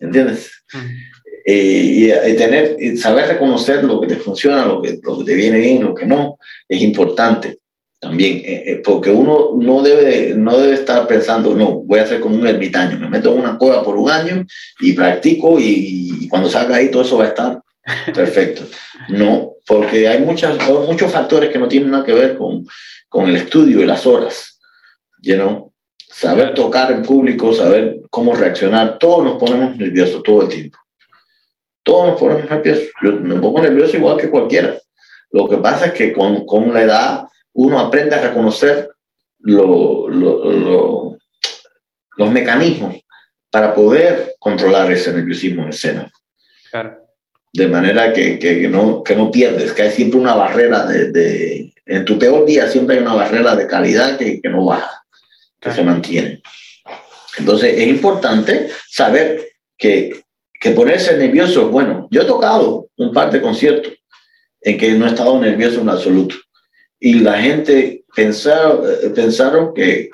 ¿entiendes? Uh -huh. y, tener, saber reconocer lo que te funciona, lo que, lo que te viene bien, lo que no, es importante también, eh, eh, porque uno no debe, no debe estar pensando, no, voy a ser como un ermitaño, me meto en una cueva por un año y practico y, cuando salga ahí todo eso va a estar perfecto. No, porque hay muchas, muchos factores que no tienen nada que ver con, con el estudio y las horas. You know? Saber tocar en público, saber cómo reaccionar, todos nos ponemos nerviosos todo el tiempo. Todos nos ponemos nerviosos. Yo me pongo nervioso igual que cualquiera. Lo que pasa es que con, con la edad uno aprende a reconocer lo, lo, los mecanismos para poder controlar ese nerviosismo en escena. Claro. De manera que, que, no, que no pierdes, que hay siempre una barrera de, de, En tu peor día siempre hay una barrera de calidad que, que no baja, que se mantiene. Entonces es importante saber que, que ponerse nervioso es bueno. Yo he tocado un par de conciertos en que no he estado nervioso en absoluto y la gente pensaron, pensaron que,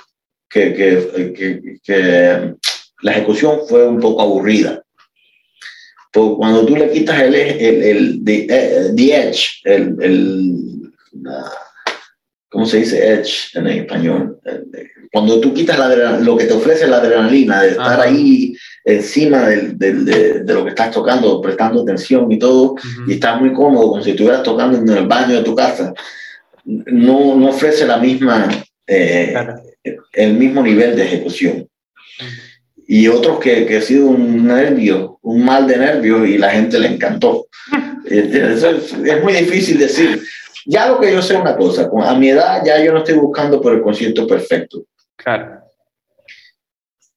que, que, que, la ejecución fue un poco aburrida. Porque cuando tú le quitas el, el, el the, eh, edge, el, el ¿cómo se dice edge en español? Cuando tú quitas la, lo que te ofrece la adrenalina de estar ahí encima del, del, de, de, lo que estás tocando, prestando atención y todo, y estás muy cómodo, como si estuvieras tocando en el baño de tu casa, no, no ofrece la misma, eh, el mismo nivel de ejecución. Y otros que, que, ha sido un nervio, un mal de nervios y la gente le encantó. es, es, muy difícil decir. Ya lo que yo sé una cosa, a mi edad ya yo no estoy buscando por el concierto perfecto. Claro.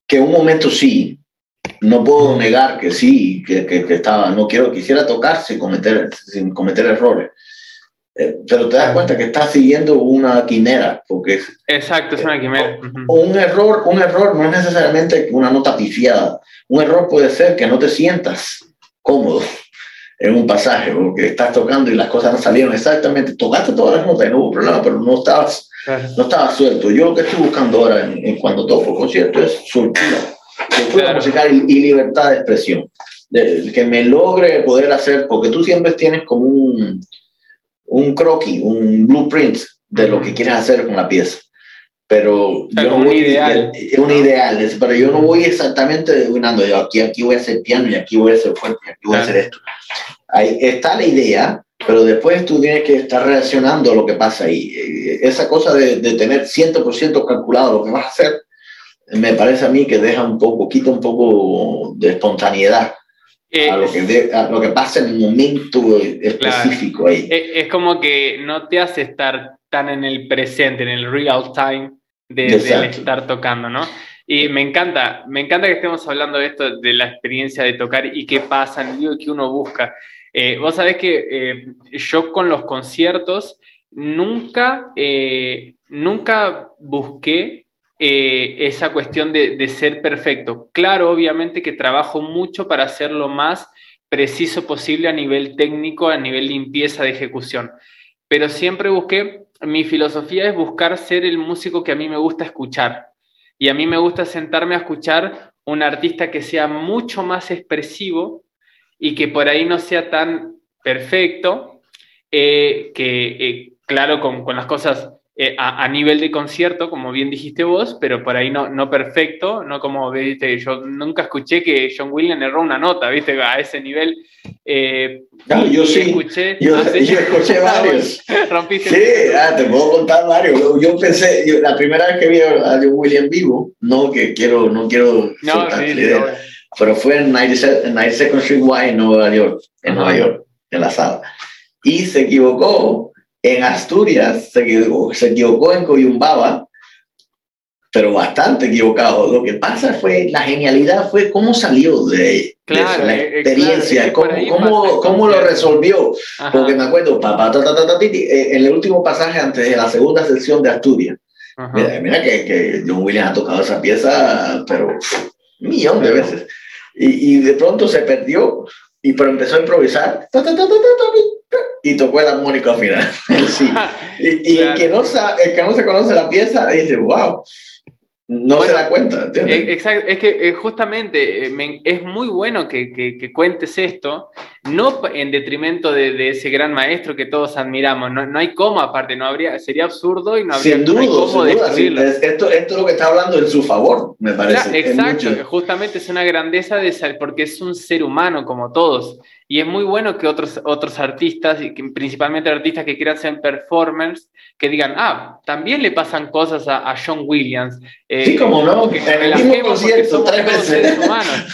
Que un momento sí, no puedo negar que sí, que, que, que, estaba, no quiero, quisiera tocar sin cometer, sin cometer errores. Eh, pero te das cuenta que estás siguiendo una quimera, porque exacto es una quimera. Un error, un error no es necesariamente una nota pifiada. Un error puede ser que no te sientas cómodo en un pasaje, porque estás tocando y las cosas no salieron exactamente. Tocaste todas las notas y no hubo problema, pero no estabas, no estabas suelto. Yo lo que estoy buscando ahora en, cuando toco concierto es soltura, soltura musical y, y, libertad de expresión. De, que me logre poder hacer, porque tú siempre tienes como un un croquis, un blueprint de lo que quieres hacer con la pieza. Pero yo no un ideal. Es un ideal, pero yo no voy exactamente adivinando, yo aquí, aquí voy a hacer piano y aquí voy a hacer fuerte y aquí voy a hacer esto. Ahí está la idea, pero después tú tienes que estar reaccionando a lo que pasa ahí. Eh, esa cosa de, de tener 100% calculado lo que vas a hacer, me parece a mí que deja un poco, quita un poco de espontaneidad eh, a, lo que lo que pasa en el momento específico ahí. Es, como que no te hace estar tan en el presente, en el real time de, estar tocando, ¿no? Y me encanta, me encanta que estemos hablando de esto, de la experiencia de tocar y qué pasa, y qué uno busca. Eh, vos sabés que eh, yo con los conciertos nunca, nunca busqué eh, esa cuestión de, ser perfecto. Claro, obviamente que trabajo mucho para hacer lo más preciso posible a nivel técnico, a nivel limpieza de ejecución, pero siempre busqué, mi filosofía es buscar ser el músico que a mí me gusta escuchar. Y a mí me gusta sentarme a escuchar un artista que sea mucho más expresivo y que por ahí no sea tan perfecto, eh, que eh, claro, con, con, las cosas eh, a, nivel de concierto, como bien dijiste vos, pero por ahí no, no perfecto, no como, viste, yo nunca escuché que John Williams erró una nota, viste, a ese nivel. Eh, yo sí, escuché, yo, escuché varios. Rompiste sí, ah, te puedo contar varios. Yo pensé, la primera vez que vi a John Williams vivo, no que quiero, no quiero no, pero fue en 92nd Street Y en Nueva York, en Nueva York, en la sala. Y se equivocó en Asturias se equivocó, se equivocó en Coyumbaba, pero bastante equivocado. Lo que pasa fue, la genialidad fue cómo salió de, la eh, eh, experiencia, cómo, cómo, lo resolvió. Porque me acuerdo, eh, en el último pasaje antes de la segunda sección de Asturias, mira, que, que, John Williams ha tocado esa pieza, pero un millón de veces. Y, y, de pronto se perdió, y pero empezó a improvisar y tocó el armónico al final. sí. Y, el, que no sabe, el que no se conoce la pieza dice, wow. no se da cuenta. Eh, exacto, es que eh, justamente eh, es muy bueno que, que, cuentes esto, no en detrimento de, ese gran maestro que todos admiramos, no, no, hay cómo aparte, no habría, sería absurdo y no habría sin duda, cómo sin esto, esto es lo que está hablando en su favor, me parece. exacto, justamente es una grandeza de porque es un ser humano como todos. Y es muy bueno que otros, otros artistas, y principalmente artistas que quieran ser performers, que digan, ah, también le pasan cosas a, a John Williams. Eh, sí, como no, que en el mismo concierto, tres veces.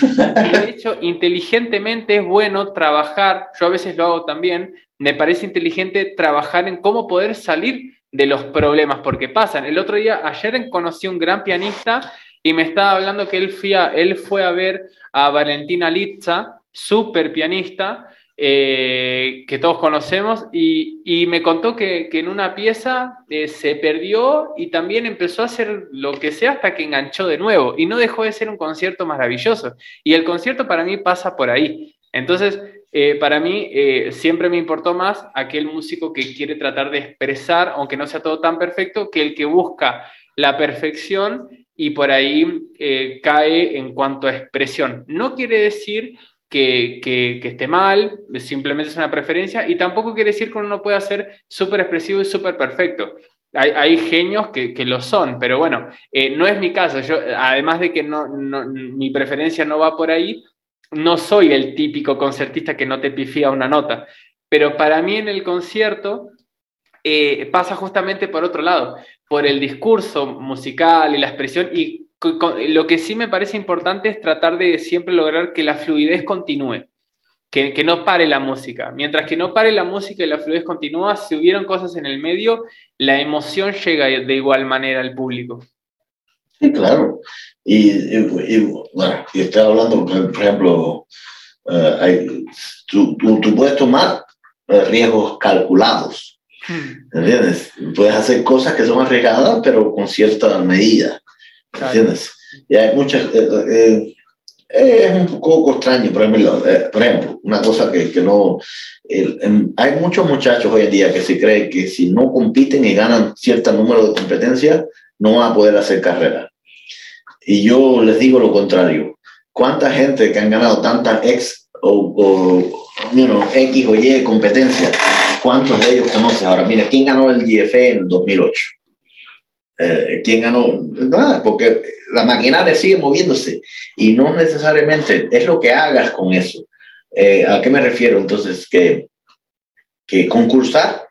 Y de hecho, inteligentemente es bueno trabajar, yo a veces lo hago también, me parece inteligente trabajar en cómo poder salir de los problemas, porque pasan. El otro día, ayer conocí un gran pianista y me estaba hablando que él, fue a, él fue a ver a Valentina Litza, súper pianista, eh, que todos conocemos, y, me contó que, en una pieza eh, se perdió y también empezó a hacer lo que sea hasta que enganchó de nuevo, y no dejó de ser un concierto maravilloso. Y el concierto para mí pasa por ahí. Entonces, eh, para mí siempre me importó más aquel músico que quiere tratar de expresar, aunque no sea todo tan perfecto, que el que busca la perfección y por ahí cae en cuanto a expresión. No quiere decir que, esté mal, simplemente es una preferencia y tampoco quiere decir que uno no pueda ser súper expresivo y súper perfecto. Hay, genios que, lo son, pero bueno, eh, no es mi caso. Yo, además de que no, mi preferencia no va por ahí, no soy el típico concertista que no te pifía una nota. Pero para mí en el concierto eh, pasa justamente por otro lado, por el discurso musical y la expresión y lo que sí me parece importante es tratar de siempre lograr que la fluidez continúe, que, que, no pare la música. Mientras que no pare la música y la fluidez continúa, si hubieran cosas en el medio, la emoción llega de igual manera al público. Sí, claro. Y, bueno, y estoy hablando, por ejemplo, eh, tú, tú, puedes tomar eh, riesgos calculados. Hmm. ¿Entiendes? Puedes hacer cosas que son arriesgadas, pero con cierta medida. ¿Entiendes? Y hay muchas. Eh, eh, eh, es un poco extraño, por ejemplo, por ejemplo una cosa que, que no. Hay muchos muchachos hoy en día que se creen que si no compiten y ganan cierto número de competencias, no van a poder hacer carrera. Y yo les digo lo contrario. ¿Cuánta gente que han ganado tantas ex o, o X o Y competencias, cuántos de ellos conoces ahora? Mira, ¿quién ganó el GFE en 2008? Eh, quién ganó, nada, porque la maquinaria sigue moviéndose y no necesariamente es lo que hagas con eso. Eh, ¿A qué me refiero? Entonces, que, que concursar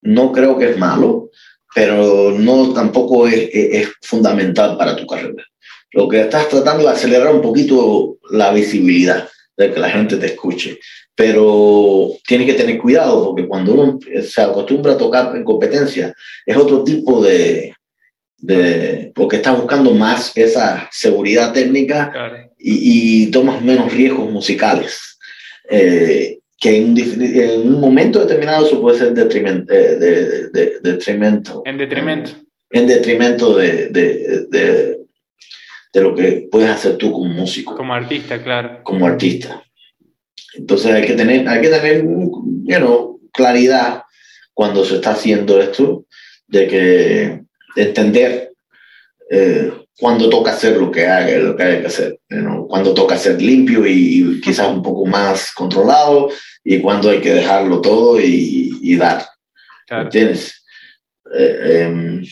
no creo que es malo, pero no tampoco es, es, fundamental para tu carrera. Lo que estás tratando de acelerar un poquito la visibilidad, de que la gente te escuche. Pero tienes que tener cuidado porque cuando uno se acostumbra a tocar en competencia, es otro tipo de, de, porque estás buscando más esa seguridad técnica y, tomas menos riesgos musicales. Eh, que en, en, un momento determinado eso puede ser detrimento, eh, de, de, detrimento. En detrimento. En, detrimento de, de, lo que puedes hacer tú como músico. Como artista, claro. Como artista. Entonces hay que tener, hay que tener you claridad cuando se está haciendo esto, de que entender eh, cuándo toca hacer lo que haga, lo que hay que hacer, cuando toca ser limpio y, quizás un poco más controlado y cuando hay que dejarlo todo y, dar. ¿Entiendes? Eh,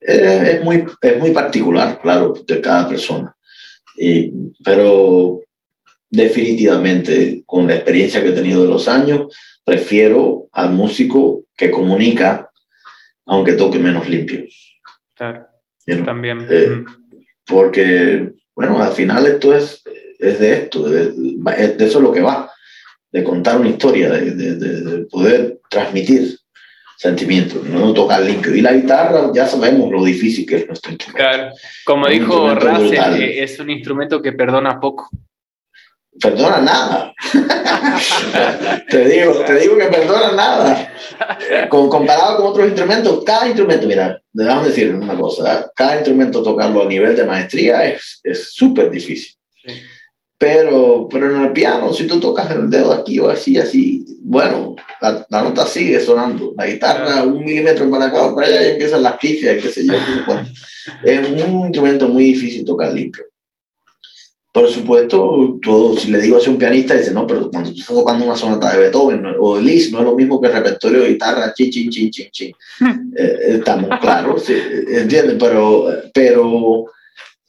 eh, es, muy, es muy particular, claro, de cada persona. Y, pero definitivamente, con la experiencia que he tenido de los años, prefiero al músico que comunica, aunque toque menos limpio. También. Eh, porque, bueno, al final esto es, es de esto, de, eso es lo que va, de contar una historia, de, de, poder transmitir sentimientos, no tocar limpio. Y la guitarra, ya sabemos lo difícil que es nuestro instrumento. Claro, como dijo Russell, eh, es un instrumento que perdona poco perdona nada. te, digo, te digo que perdona nada. Con, comparado con otros instrumentos, cada instrumento, mira, déjame decir una cosa, cada instrumento tocarlo a nivel de maestría es súper difícil. Pero, pero en el piano, si tú tocas el dedo aquí o así, así, bueno, la, nota sigue sonando. La guitarra un milímetro para acá o para allá y empiezan las pifias, qué sé yo. es un instrumento muy difícil tocar limpio. Por supuesto, todo, si le digo a un pianista, dice, no, pero cuando tú estás tocando una sonata de Beethoven o de Liszt, no es lo mismo que el repertorio de guitarra, chin, chin, chin, chin, chin. Eh, estamos claros, sí, ¿entiendes? Pero, pero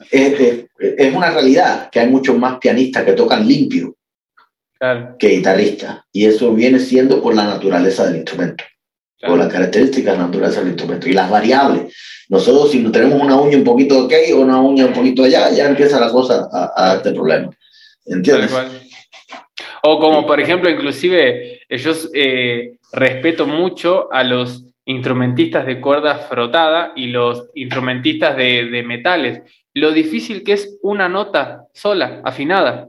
es, es, una realidad que hay muchos más pianistas que tocan limpio que guitarristas. Y eso viene siendo por la naturaleza del instrumento, por las características naturales del instrumento y las variables. Nosotros si no tenemos una uña un poquito de o una uña un poquito allá, ya empieza la cosa a, a este problema. ¿Entiendes? O como por ejemplo, inclusive, yo eh, respeto mucho a los instrumentistas de cuerda frotada y los instrumentistas de, de metales. Lo difícil que es una nota sola, afinada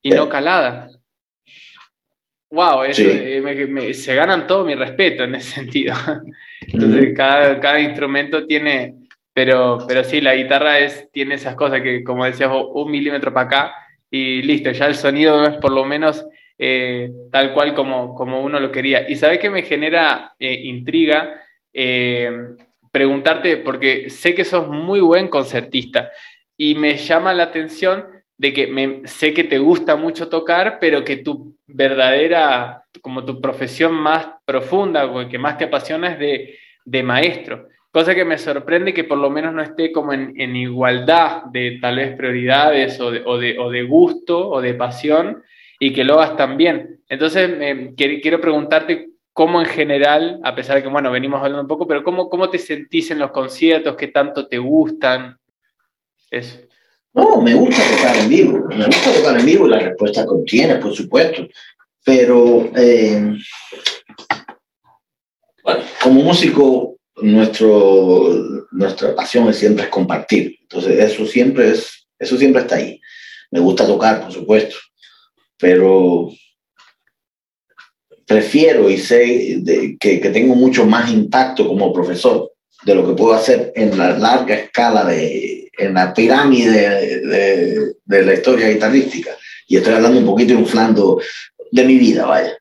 y no calada. Wow, eh, se ganan todo mi respeto en ese sentido. Entonces, cada, cada, instrumento tiene, pero, pero sí, la guitarra es, tiene esas cosas que, como decías un milímetro para acá y listo, ya el sonido es por lo menos eh, tal cual como, como uno lo quería. Y sabes que me genera eh, intriga preguntarte, porque sé que sos muy buen concertista y me llama la atención de que me, sé que te gusta mucho tocar, pero que tu verdadera, como tu profesión más profunda, o que más te apasiona es de, de maestro. Cosa que me sorprende que por lo menos no esté como en, igualdad de tal vez prioridades o de, o, de, o de, gusto o de pasión y que lo hagas también. Entonces, quiero preguntarte cómo en general, a pesar de que, bueno, venimos hablando un poco, pero cómo, cómo te sentís en los conciertos, qué tanto te gustan. Eso. No, me gusta tocar en vivo, me gusta tocar en vivo y la respuesta contiene, por supuesto, pero eh, como músico, nuestro, nuestra pasión siempre es compartir, entonces eso siempre, es, eso siempre está ahí. Me gusta tocar, por supuesto, pero prefiero y sé que, que tengo mucho más impacto como profesor de lo que puedo hacer en la larga escala de en la pirámide de, de, la historia guitarrística. Y estoy hablando un poquito inflando de mi vida, vaya.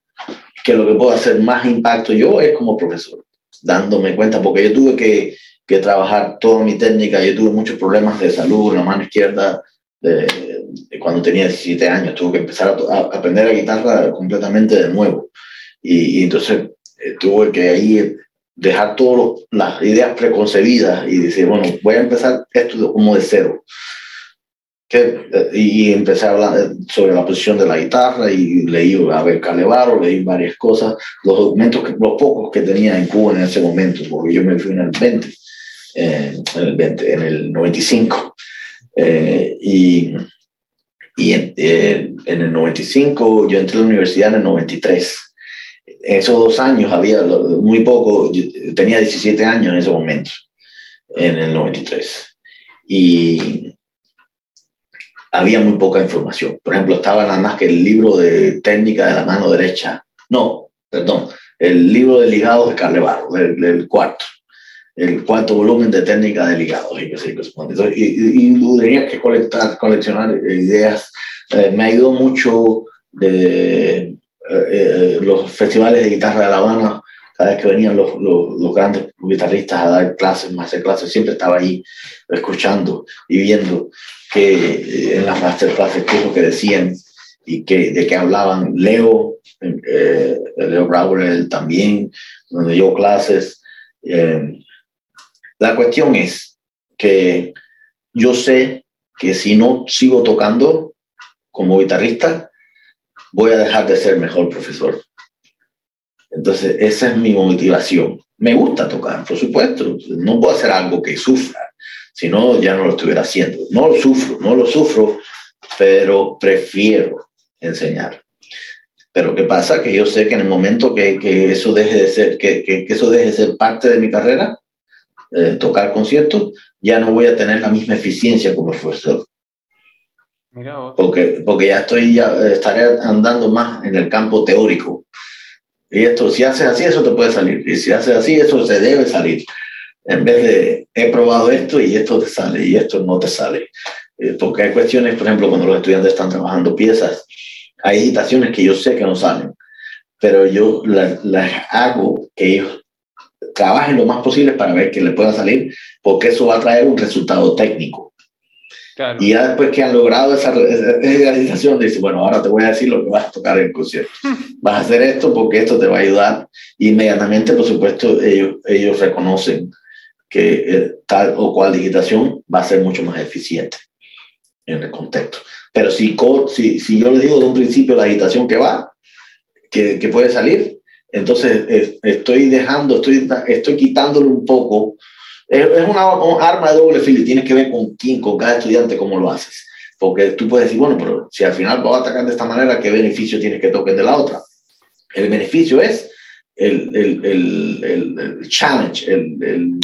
Que lo que puedo hacer más impacto yo es como profesor, dándome cuenta, porque yo tuve que, que trabajar toda mi técnica, yo tuve muchos problemas de salud en la mano izquierda de, cuando tenía 17 años, tuve que empezar a, aprender la guitarra completamente de nuevo. Y, y entonces eh, tuve que ahí dejar todas las ideas preconcebidas y decir, bueno, voy a empezar esto como de cero. Que, y empecé a hablar sobre la posición de la guitarra y leí a ver leí varias cosas, los documentos, que, los pocos que tenía en Cuba en ese momento, porque yo me fui en el 20, eh, en, el 20 en el 95. Eh, y y en, eh, en el 95 yo entré a la universidad en el 93 en esos dos años había muy poco, tenía 17 años en ese momento, en el 93. Y había muy poca información. Por ejemplo, estaba nada más que el libro de técnica de la mano derecha. No, perdón, el libro de ligados de Carlevaro, el, el cuarto. El cuarto volumen de técnica de ligados. Y, y, y, tenía que colectar, coleccionar ideas. Eh, me ayudó mucho de eh, eh, los festivales de guitarra de La Habana, cada vez que venían los, los, grandes guitarristas a dar clases, clases, siempre estaba ahí escuchando y viendo que eh, en las masterclasses qué es lo que decían y que, de qué hablaban. Leo, Leo Brauer también, donde dio clases. la cuestión es que yo sé que si no sigo tocando como guitarrista, voy a dejar de ser mejor profesor. Entonces, esa es mi motivación. Me gusta tocar, por supuesto. No puedo hacer algo que sufra, si no, ya no lo estuviera haciendo. No lo sufro, no lo sufro, pero prefiero enseñar. Pero ¿qué pasa? Que yo sé que en el momento que, que eso deje de ser, que, que, eso deje de ser parte de mi carrera, eh, tocar conciertos, ya no voy a tener la misma eficiencia como profesor. Porque, porque ya estoy, ya estaré andando más en el campo teórico. Y esto, si haces así, eso te puede salir. Y si haces así, eso se debe salir. En vez de, he probado esto y esto te sale y esto no te sale. Eh, porque hay cuestiones, por ejemplo, cuando los estudiantes están trabajando piezas, hay editaciones que yo sé que no salen. pero yo las hago que ellos trabajen lo más posible para ver que le pueda salir, porque eso va a traer un resultado técnico. Y ya después que han logrado esa, realización, dice, bueno, ahora te voy a decir lo que vas a tocar en el concierto. Vas a hacer esto porque esto te va a ayudar. Inmediatamente, por supuesto, ellos, ellos reconocen que eh, tal o cual digitación va a ser mucho más eficiente en el contexto. Pero si, si, si yo les digo de un principio la agitación que va, que, que puede salir, entonces estoy dejando, estoy, estoy quitándole un poco. Es, una, un arma de doble filo y tienes que ver con quién, con cada estudiante, cómo lo haces. Porque tú puedes decir, bueno, pero si al final vas a atacar de esta manera, ¿qué beneficio tienes que toquen de la otra? El beneficio es el, el, el, el challenge, el,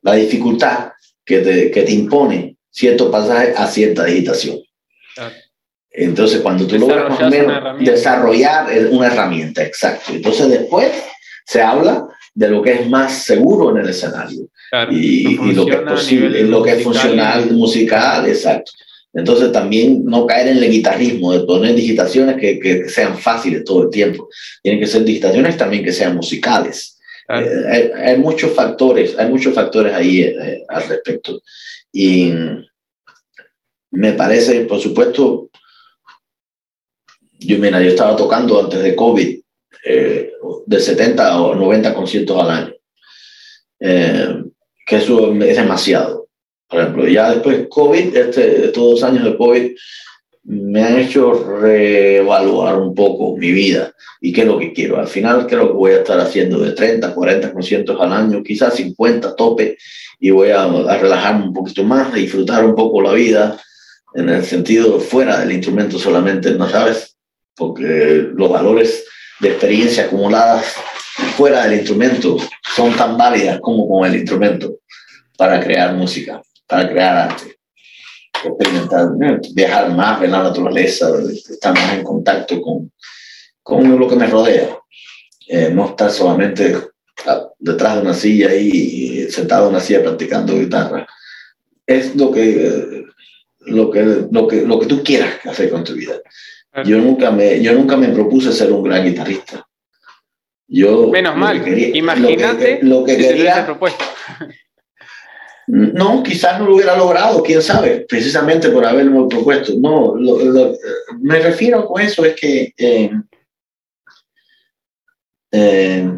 la dificultad que te, que te impone cierto pasaje a cierta digitación. Entonces, cuando tú logras más o menos desarrollar una herramienta, exacto. Entonces, después se habla de lo que es más seguro en el escenario y, lo que es posible, lo que es funcional, musical, exacto. Entonces, también no caer en el guitarrismo, de poner digitaciones que, que, sean fáciles todo el tiempo. Tienen que ser digitaciones también que sean musicales. Eh, hay, muchos factores, hay muchos factores ahí eh, al respecto. Y me parece, por supuesto, yo, mira, yo estaba tocando antes de COVID eh, de 70 o 90 conciertos al año, eh, que eso es demasiado. Por ejemplo, ya después de COVID, este, estos dos años de COVID, me han hecho reevaluar un poco mi vida y qué es lo que quiero. Al final creo que voy a estar haciendo de 30, 40 conciertos al año, quizás 50 tope, y voy a, a relajarme un poquito más, a disfrutar un poco la vida en el sentido fuera del instrumento solamente, ¿no sabes? porque los valores de experiencia acumuladas fuera del instrumento son tan válidas como con el instrumento para crear música, para crear arte. Experimentar, viajar más, ver la naturaleza, estar más en contacto con, con lo que me rodea. Eh, no estar solamente detrás de una silla y sentado en una silla practicando guitarra. Es lo que, lo que, lo que, lo que tú quieras hacer con tu vida. Yo nunca, me, yo nunca me propuse ser un gran guitarrista. Yo Menos mal, imagínate lo que, quería. Propuesto. No, quizás no lo hubiera logrado, quién sabe, precisamente por haberlo propuesto. No, me refiero con eso es que, eh, eh,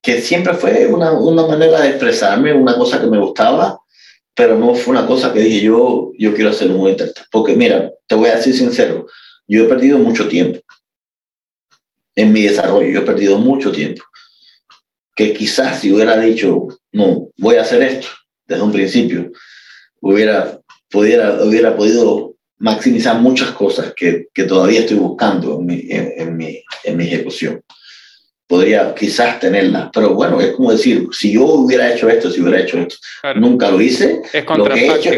que siempre fue una, una, manera de expresarme, una cosa que me gustaba, pero no fue una cosa que dije yo, yo quiero hacer un intérprete. Porque mira, te voy a decir sincero, yo he perdido mucho tiempo en mi desarrollo, yo he perdido mucho tiempo. Que quizás si hubiera dicho, no, voy a hacer esto desde un principio, hubiera, pudiera, hubiera podido maximizar muchas cosas que, que todavía estoy buscando en mi, en mi, en mi ejecución podría quizás tenerla. Pero bueno, es como decir, si yo hubiera hecho esto, si hubiera hecho esto, nunca lo hice. Es lo que he hecho,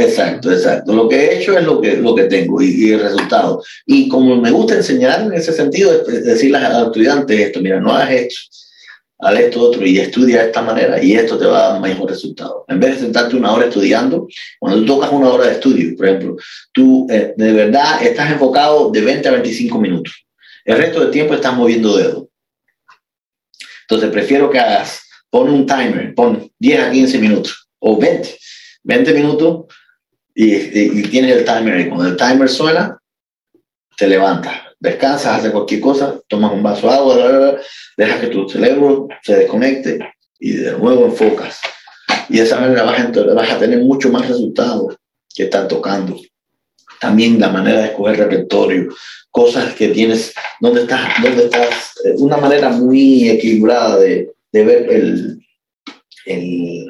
exacto, exacto. Lo que he hecho es lo que, lo que tengo y, el resultado. Y como me gusta enseñar en ese sentido, es decirle a los estudiantes esto, mira, no hagas esto, haz esto otro y estudia de esta manera y esto te va a dar mejor resultado. En vez de sentarte una hora estudiando, cuando tú tocas una hora de estudio, por ejemplo, tú eh, de verdad estás enfocado de 20 a 25 minutos. El resto del tiempo estás moviendo dedos entonces prefiero que hagas, pon un timer, pon 10 a 15 minutos o 20, 20 minutos y, tienes el timer y cuando el timer suena, te levantas, descansas, haces cualquier cosa, tomas un vaso de agua, dejas que tu cerebro se desconecte y de nuevo enfocas. Y de esa manera vas a, vas a tener mucho más resultados que estar tocando. También la manera de escoger repertorio, cosas que tienes, dónde estás, dónde estás, eh, una manera muy equilibrada de, de ver el, el,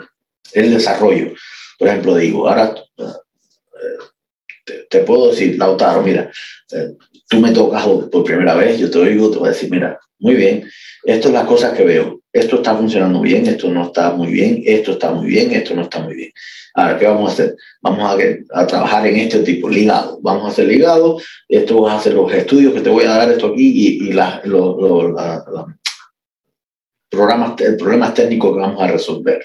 el, desarrollo. Por ejemplo, digo, ahora eh, te, puedo decir, Lautaro, mira, eh, tú me tocas por primera vez, yo te oigo, te voy a decir, mira, muy bien, esto es las cosas que veo, esto está funcionando bien, esto no está muy bien, esto está muy bien, esto no está muy bien. Ahora, ¿qué vamos a hacer? Vamos a, trabajar en este tipo, ligado. Vamos a hacer ligado, esto vas a hacer los estudios que te voy a dar esto aquí y, y los programas, problemas técnicos que vamos a resolver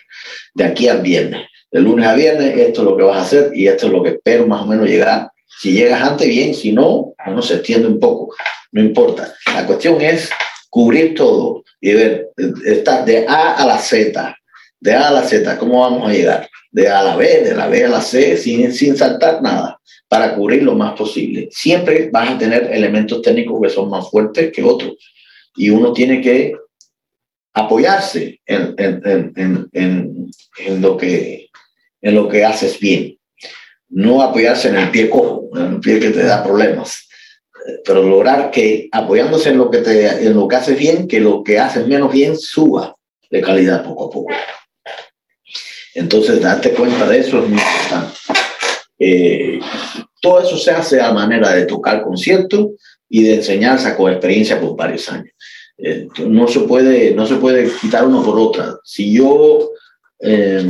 de aquí al viernes. De lunes a viernes, esto es lo que vas a hacer y esto es lo que espero más o menos llegar Si llegas antes, bien, si no, no se extiende un poco, no importa. La cuestión es cubrir todo y ver, estar de A a la Z, de A a la Z, ¿cómo vamos a llegar? De A a la B, de la B a la C, sin, sin saltar nada, para cubrir lo más posible. Siempre vas a tener elementos técnicos que son más fuertes que otros y uno tiene que apoyarse en, en, en, en, lo que, en lo que haces bien. No apoyarse en el pie cojo, en el pie que te da problemas, pero lograr que apoyándose en lo que, te, en lo que haces bien, que lo que haces menos bien suba de calidad poco a poco. Entonces, darte cuenta de eso es muy importante. Eh, todo eso se hace a manera de tocar conciertos y de enseñanza con experiencia por varios años. Eh, no, se puede, no se puede quitar uno por otra. Si yo, eh,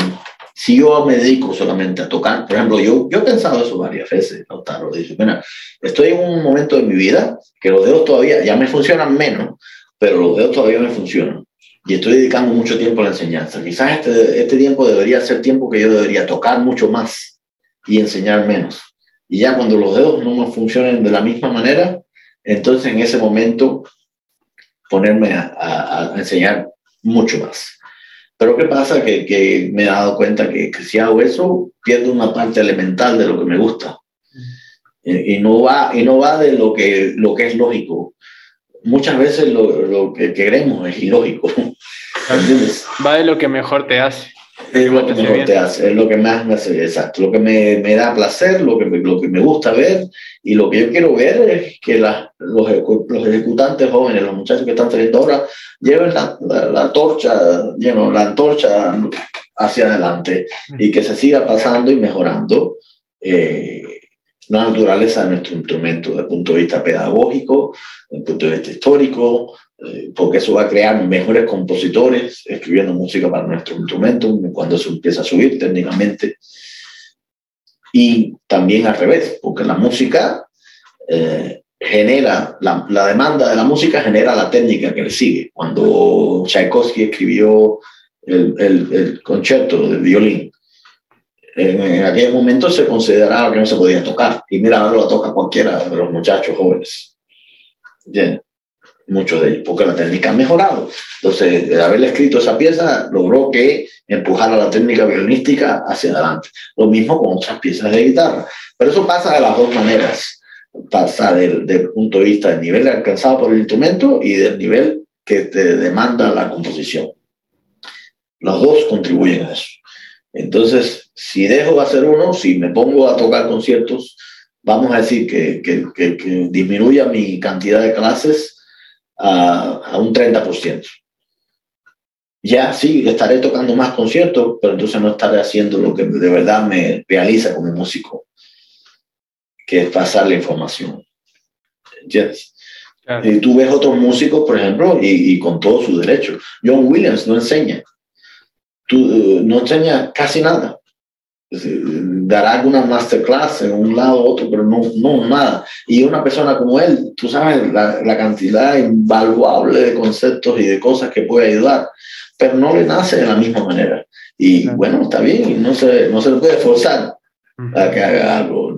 si yo me dedico solamente a tocar, por ejemplo, yo, yo he pensado eso varias veces, Lautaro, dice, bueno, estoy en un momento de mi vida que los dedos todavía ya me funcionan menos, pero los dedos todavía me funcionan. Y estoy dedicando mucho tiempo a la enseñanza. Quizás este, este tiempo debería ser tiempo que yo debería tocar mucho más y enseñar menos. Y ya cuando los dedos no me funcionen de la misma manera, entonces en ese momento ponerme a, enseñar mucho más. Pero ¿qué pasa? Que, que me he dado cuenta que, si hago eso, pierdo una parte elemental de lo que me gusta. Y, no, va, y no va de lo que, lo que es lógico. Muchas veces lo, lo que queremos es ilógico. Va de lo que mejor te hace. Es lo que hace, es lo que más me hace, exacto, lo que me, me da placer, lo que, me, lo que me gusta ver y lo que yo quiero ver es que la, los, los, ejecutantes jóvenes, los muchachos que están saliendo ahora, lleven la, la, torcha, you know, la antorcha hacia adelante y que se siga pasando y mejorando eh, la naturaleza de nuestro instrumento desde el punto de vista pedagógico, desde el punto de vista histórico, porque eso va a crear mejores compositores escribiendo música para nuestro instrumento cuando se empieza a subir técnicamente. Y también al revés, porque la música eh, genera, la, la, demanda de la música genera la técnica que le sigue. Cuando Tchaikovsky escribió el, el, el concierto de violín, en, en, aquel momento se consideraba que no se podía tocar. Y mira, ahora lo toca cualquiera de los muchachos jóvenes. Bien muchos de ellos, porque la técnica ha mejorado. Entonces, haber escrito esa pieza, logró que empujara la técnica violinística hacia adelante. Lo mismo con otras piezas de guitarra. Pero eso pasa de las dos maneras. Pasa del, del punto de vista del nivel alcanzado por el instrumento y del nivel que te demanda la composición. Los dos contribuyen a eso. Entonces, si dejo de hacer uno, si me pongo a tocar conciertos, vamos a decir que, que, que, que disminuya mi cantidad de clases, a, a un 30%. Ya sí, estaré tocando más conciertos, pero entonces no estaré haciendo lo que de verdad me realiza como músico, que es pasar la información. ¿Entiendes? Claro. Y tú ves otros músicos, por ejemplo, y, y, con todo su derecho. John Williams no enseña. Tú, uh, no enseña casi nada dará alguna masterclass en un lado u otro, pero no, no nada. Y una persona como él, tú sabes la, la, cantidad invaluable de conceptos y de cosas que puede ayudar, pero no le nace de la misma manera. Y claro. bueno, está bien, no se, no se le puede forzar uh -huh. a que haga algo.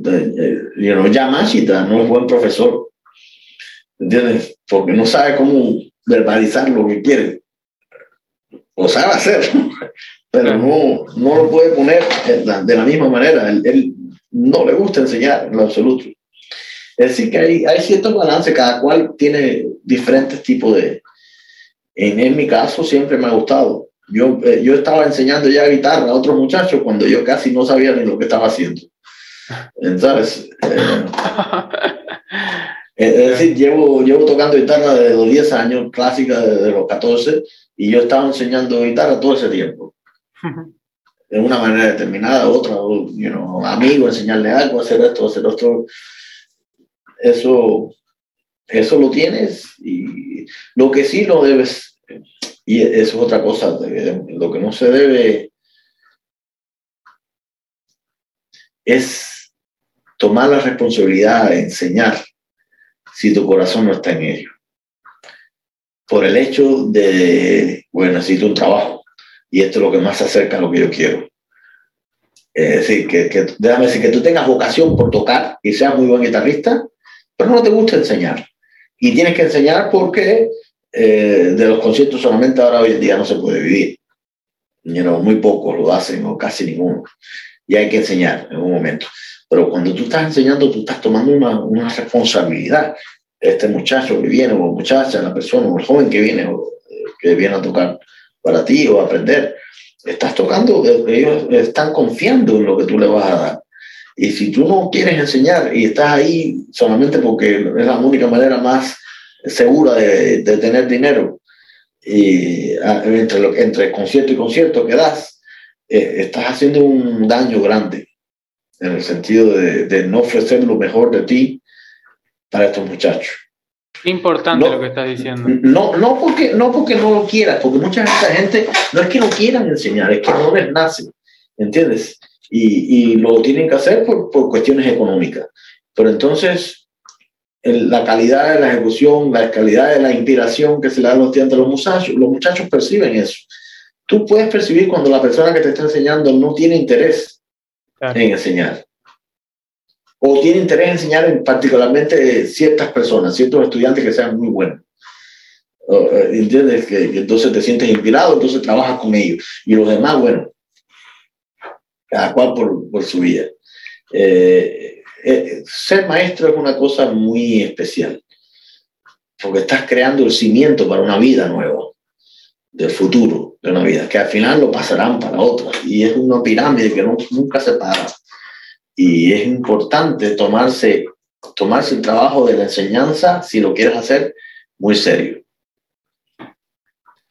You know, Yamashita no es buen profesor, ¿entiendes? Porque no sabe cómo verbalizar lo que quiere. O sabe hacer, pero no, no lo puede poner de la misma manera. Él, él, no le gusta enseñar en lo absoluto. Es decir, que hay, hay cierto balance, cada cual tiene diferentes tipos de... En, en mi caso siempre me ha gustado. Yo, eh, yo estaba enseñando ya guitarra a otros muchachos cuando yo casi no sabía ni lo que estaba haciendo. Entonces, eh, es decir, llevo, llevo tocando guitarra desde los 10 años, clásica desde los 14, y yo estaba enseñando guitarra todo ese tiempo de una manera determinada, otra, know, amigo, enseñarle algo, hacer esto, hacer otro. Eso, eso lo tienes y lo que sí no debes, y eso es otra cosa, lo que no se debe es tomar la responsabilidad de enseñar si tu corazón no está en ello. Por el hecho de, bueno, necesito un trabajo y esto es lo que más se acerca a lo que yo quiero. Eh, sí, que, que, déjame decir, que tú tengas vocación por tocar y seas muy buen guitarrista, pero no te gusta enseñar. Y tienes que enseñar porque eh, de los conciertos solamente ahora hoy en día no se puede vivir. muy pocos lo hacen o casi ninguno. Y hay que enseñar en un momento. Pero cuando tú estás enseñando, tú estás tomando una, una responsabilidad. Este muchacho que viene, o muchacha, la persona, o el joven que viene, o eh, que viene a tocar para ti o aprender, estás tocando, ellos están confiando en lo que tú le vas a dar. Y si tú no quieres enseñar y estás ahí solamente porque es la única manera más segura de, tener dinero, y entre, lo, entre concierto y concierto que das, eh, estás haciendo un daño grande en el sentido de, de, no ofrecer lo mejor de ti para estos muchachos. Importante lo que estás diciendo. No, no, porque, no porque no lo quieras, porque mucha gente no es que no quieran enseñar, es que no les nace, ¿entiendes? Y, y lo tienen que hacer por, por cuestiones económicas. Pero entonces, la calidad de la ejecución, la calidad de la inspiración que se le da a los los muchachos, los muchachos perciben eso. Tú puedes percibir cuando la persona que te está enseñando no tiene interés en enseñar. O tiene interés en enseñar en particularmente ciertas personas, ciertos estudiantes que sean muy buenos. Eh, ¿Entiendes? Que, entonces te sientes inspirado, entonces trabajas con ellos. Y los demás, bueno, cada cual por, por su vida. Eh, eh, ser maestro es una cosa muy especial, porque estás creando el cimiento para una vida nueva, del futuro de una vida, que al final lo pasarán para otra, y es una pirámide que nunca se para. Y es importante tomarse, tomarse el trabajo de la enseñanza, si lo quieres hacer, muy serio.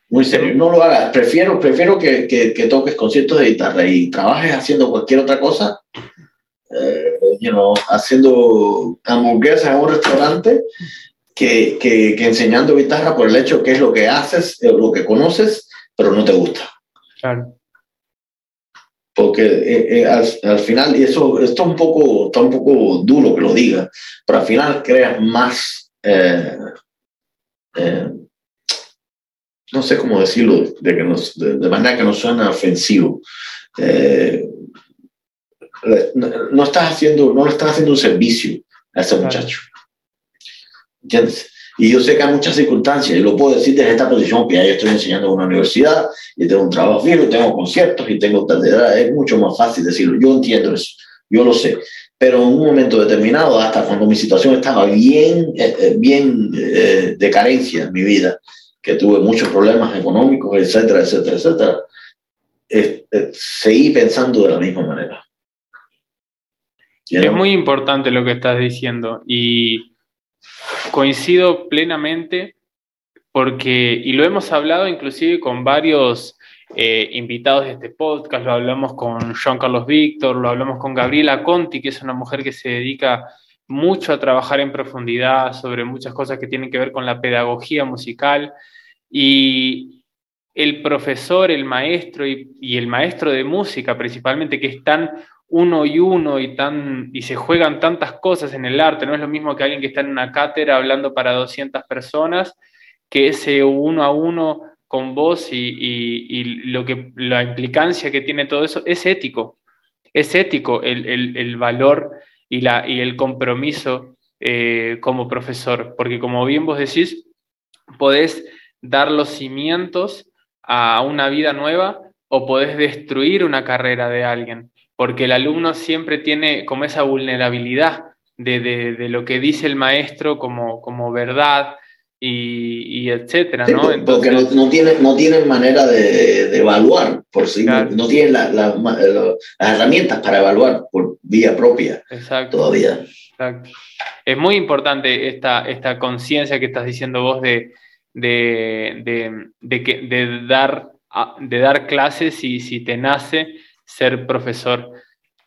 Muy serio, no lo hagas. Prefiero, prefiero que, que, que toques conciertos de guitarra y trabajes haciendo cualquier otra cosa eh, you know, haciendo hamburguesas en un restaurante que, que, enseñando guitarra por el hecho que es lo que haces, lo que conoces, pero no te gusta. Claro. Porque eh, al, al, final, y eso esto un poco, está un poco duro que lo diga, pero al final creas más, no sé cómo decirlo, de, que nos, de, de, manera que no suena ofensivo. Eh, no, estás haciendo, no le estás haciendo un servicio a ese muchacho. ¿Entiendes? Y yo sé que hay muchas circunstancias, y lo puedo decir desde esta posición, que ya yo estoy enseñando en una universidad, y tengo un trabajo fijo, y tengo conciertos, y tengo edad, es mucho más fácil decirlo. Yo entiendo eso, yo lo sé. Pero en un momento determinado, hasta cuando mi situación estaba bien, eh, eh, bien eh, de carencia en mi vida, que tuve muchos problemas económicos, etcétera, etcétera, etcétera, seguí pensando de la misma manera. Es muy importante lo que estás diciendo y coincido plenamente porque, y lo hemos hablado inclusive con varios eh, invitados de este podcast, lo hablamos con Juan Carlos Víctor, lo hablamos con Gabriela Conti, que es una mujer que se dedica mucho a trabajar en profundidad sobre muchas cosas que tienen que ver con la pedagogía musical. Y el profesor, el maestro y, y el maestro de música principalmente, que están uno y uno y, tan, y se juegan tantas cosas en el arte. No es lo mismo que alguien que está en una cátedra hablando para 200 personas, que ese uno a uno con vos y, lo que, la implicancia que tiene todo eso es ético. Es ético el, valor y, la, y el compromiso eh, como profesor, porque como bien vos decís, podés dar los cimientos a una vida nueva o podés destruir una carrera de alguien porque el alumno siempre tiene como esa vulnerabilidad de, de, lo que dice el maestro como, como verdad y, y etcétera, ¿no? porque no, no, tienen, no tienen manera de, de evaluar por sí, no, tienen la, la, las herramientas para evaluar por vía propia Exacto. todavía. Exacto. Es muy importante esta, esta conciencia que estás diciendo vos de, de, de, que, de, dar, de dar clases y si te nace ser profesor.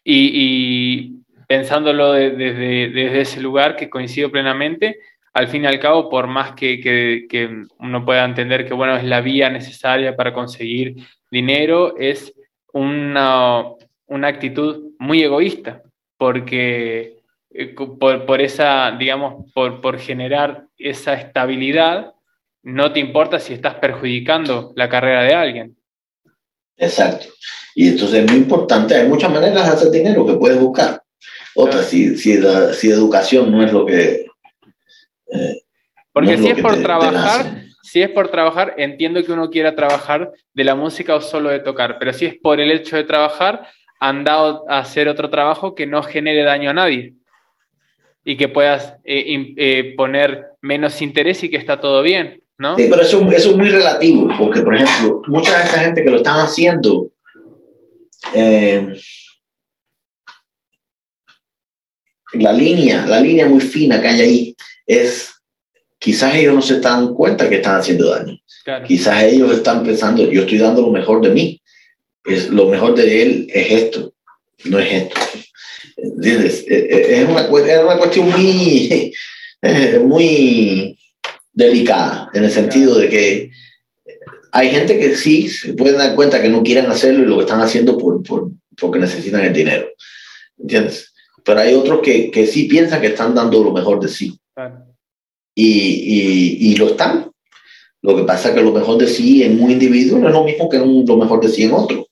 Y, pensándolo desde, desde, ese lugar, que coincido plenamente, al fin y al cabo, por más que, que, uno pueda entender que bueno, es la vía necesaria para conseguir dinero, es una, una actitud muy egoísta, porque eh, por, por, esa, digamos, por, por generar esa estabilidad, no te importa si estás perjudicando la carrera de alguien. Exacto. Y entonces es muy importante, hay muchas maneras de hacer dinero que puedes buscar. Otra, si, si, si educación no es lo que... Eh, Porque si es por trabajar, si es por trabajar, entiendo que uno quiera trabajar de la música o solo de tocar, pero si es por el hecho de trabajar, han dado a hacer otro trabajo que no genere daño a nadie y que puedas eh, eh, poner menos interés y que está todo bien, ¿no? Sí, pero eso, eso, es muy relativo, porque, por ejemplo, mucha de esta gente que lo están haciendo, eh, la línea, la línea muy fina que hay ahí es, quizás ellos no se dan cuenta que están haciendo daño. Quizás ellos están pensando, yo estoy dando lo mejor de mí, es, lo mejor de él es esto, no es esto. ¿Entiendes? Eh, eh, es una, es una cuestión muy, muy delicada, en el sentido de que hay gente que sí se pueden dar cuenta que no quieren hacerlo y lo que están haciendo por, por, porque necesitan el dinero. ¿Entiendes? Pero hay otros que, que sí piensan que están dando lo mejor de sí. Y, y, y, lo están. Lo que pasa es que lo mejor de sí en un individuo no es lo mismo que lo mejor de sí en otro.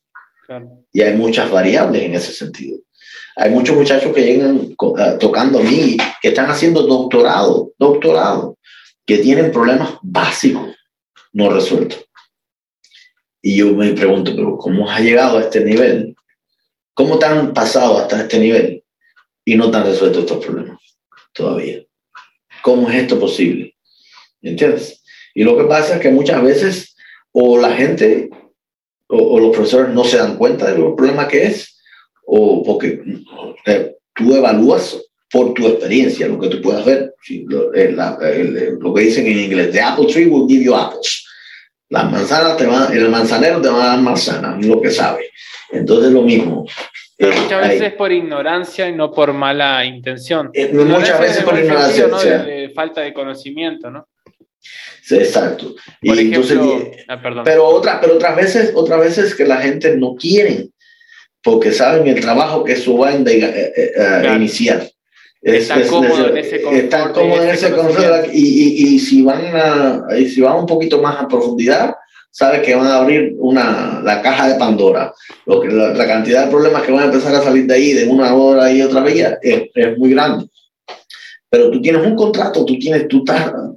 Y hay muchas variables en ese sentido. Hay muchos muchachos que llegan ah, tocando a mí, que están haciendo doctorado, doctorado, que tienen problemas básicos no resueltos. Y yo me pregunto, pero ¿cómo has llegado a este nivel? ¿Cómo te han pasado hasta este nivel y no te han resuelto estos problemas todavía? ¿Cómo es esto posible? ¿Entiendes? Y lo que pasa es que muchas veces o la gente o, los profesores no se dan cuenta de lo problema que es, o porque eh, tú evalúas por tu experiencia lo que tú puedes ver. lo, lo, que dicen en inglés, the apple tree will give you apples. Las manzanas te van, el manzanero te va a dar manzanas, lo que sabe. Entonces lo mismo. Pero muchas veces es por ignorancia y no por mala intención. Eh, muchas veces por ignorancia. de, falta de conocimiento, ¿no? exacto. y entonces, ah, pero, otra, pero otras veces, otras veces que la gente no quiere, porque saben el trabajo que eso va a, eh, eh, iniciar. Están cómodos en ese Están cómodos en ese confort y, y, y, si van a, y si van un poquito más a profundidad, sabe que van a abrir una, la caja de Pandora. Lo que, la, cantidad de problemas que van a empezar a salir de ahí de una hora y otra vez es, es muy grande. Pero tú tienes un contrato, tú tienes, tú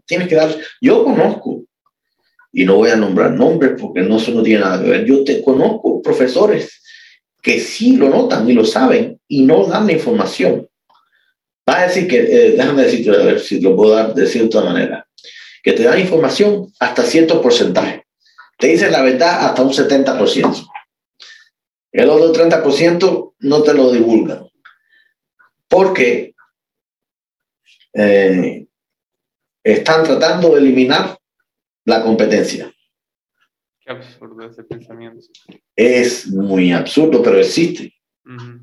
tienes que dar. Yo conozco, y no voy a nombrar nombres porque no, eso no tiene nada que ver. Yo te conozco profesores que sí lo notan y lo saben y no dan la información. Va a decir que, eh, déjame decirte, a ver si lo puedo dar de cierta manera, que te dan información hasta cierto porcentaje. Te dicen la verdad hasta un 70%. El otro 30% no te lo divulgan. Porque eh, están tratando de eliminar la competencia. Qué absurdo ese pensamiento. Es muy absurdo, pero existe.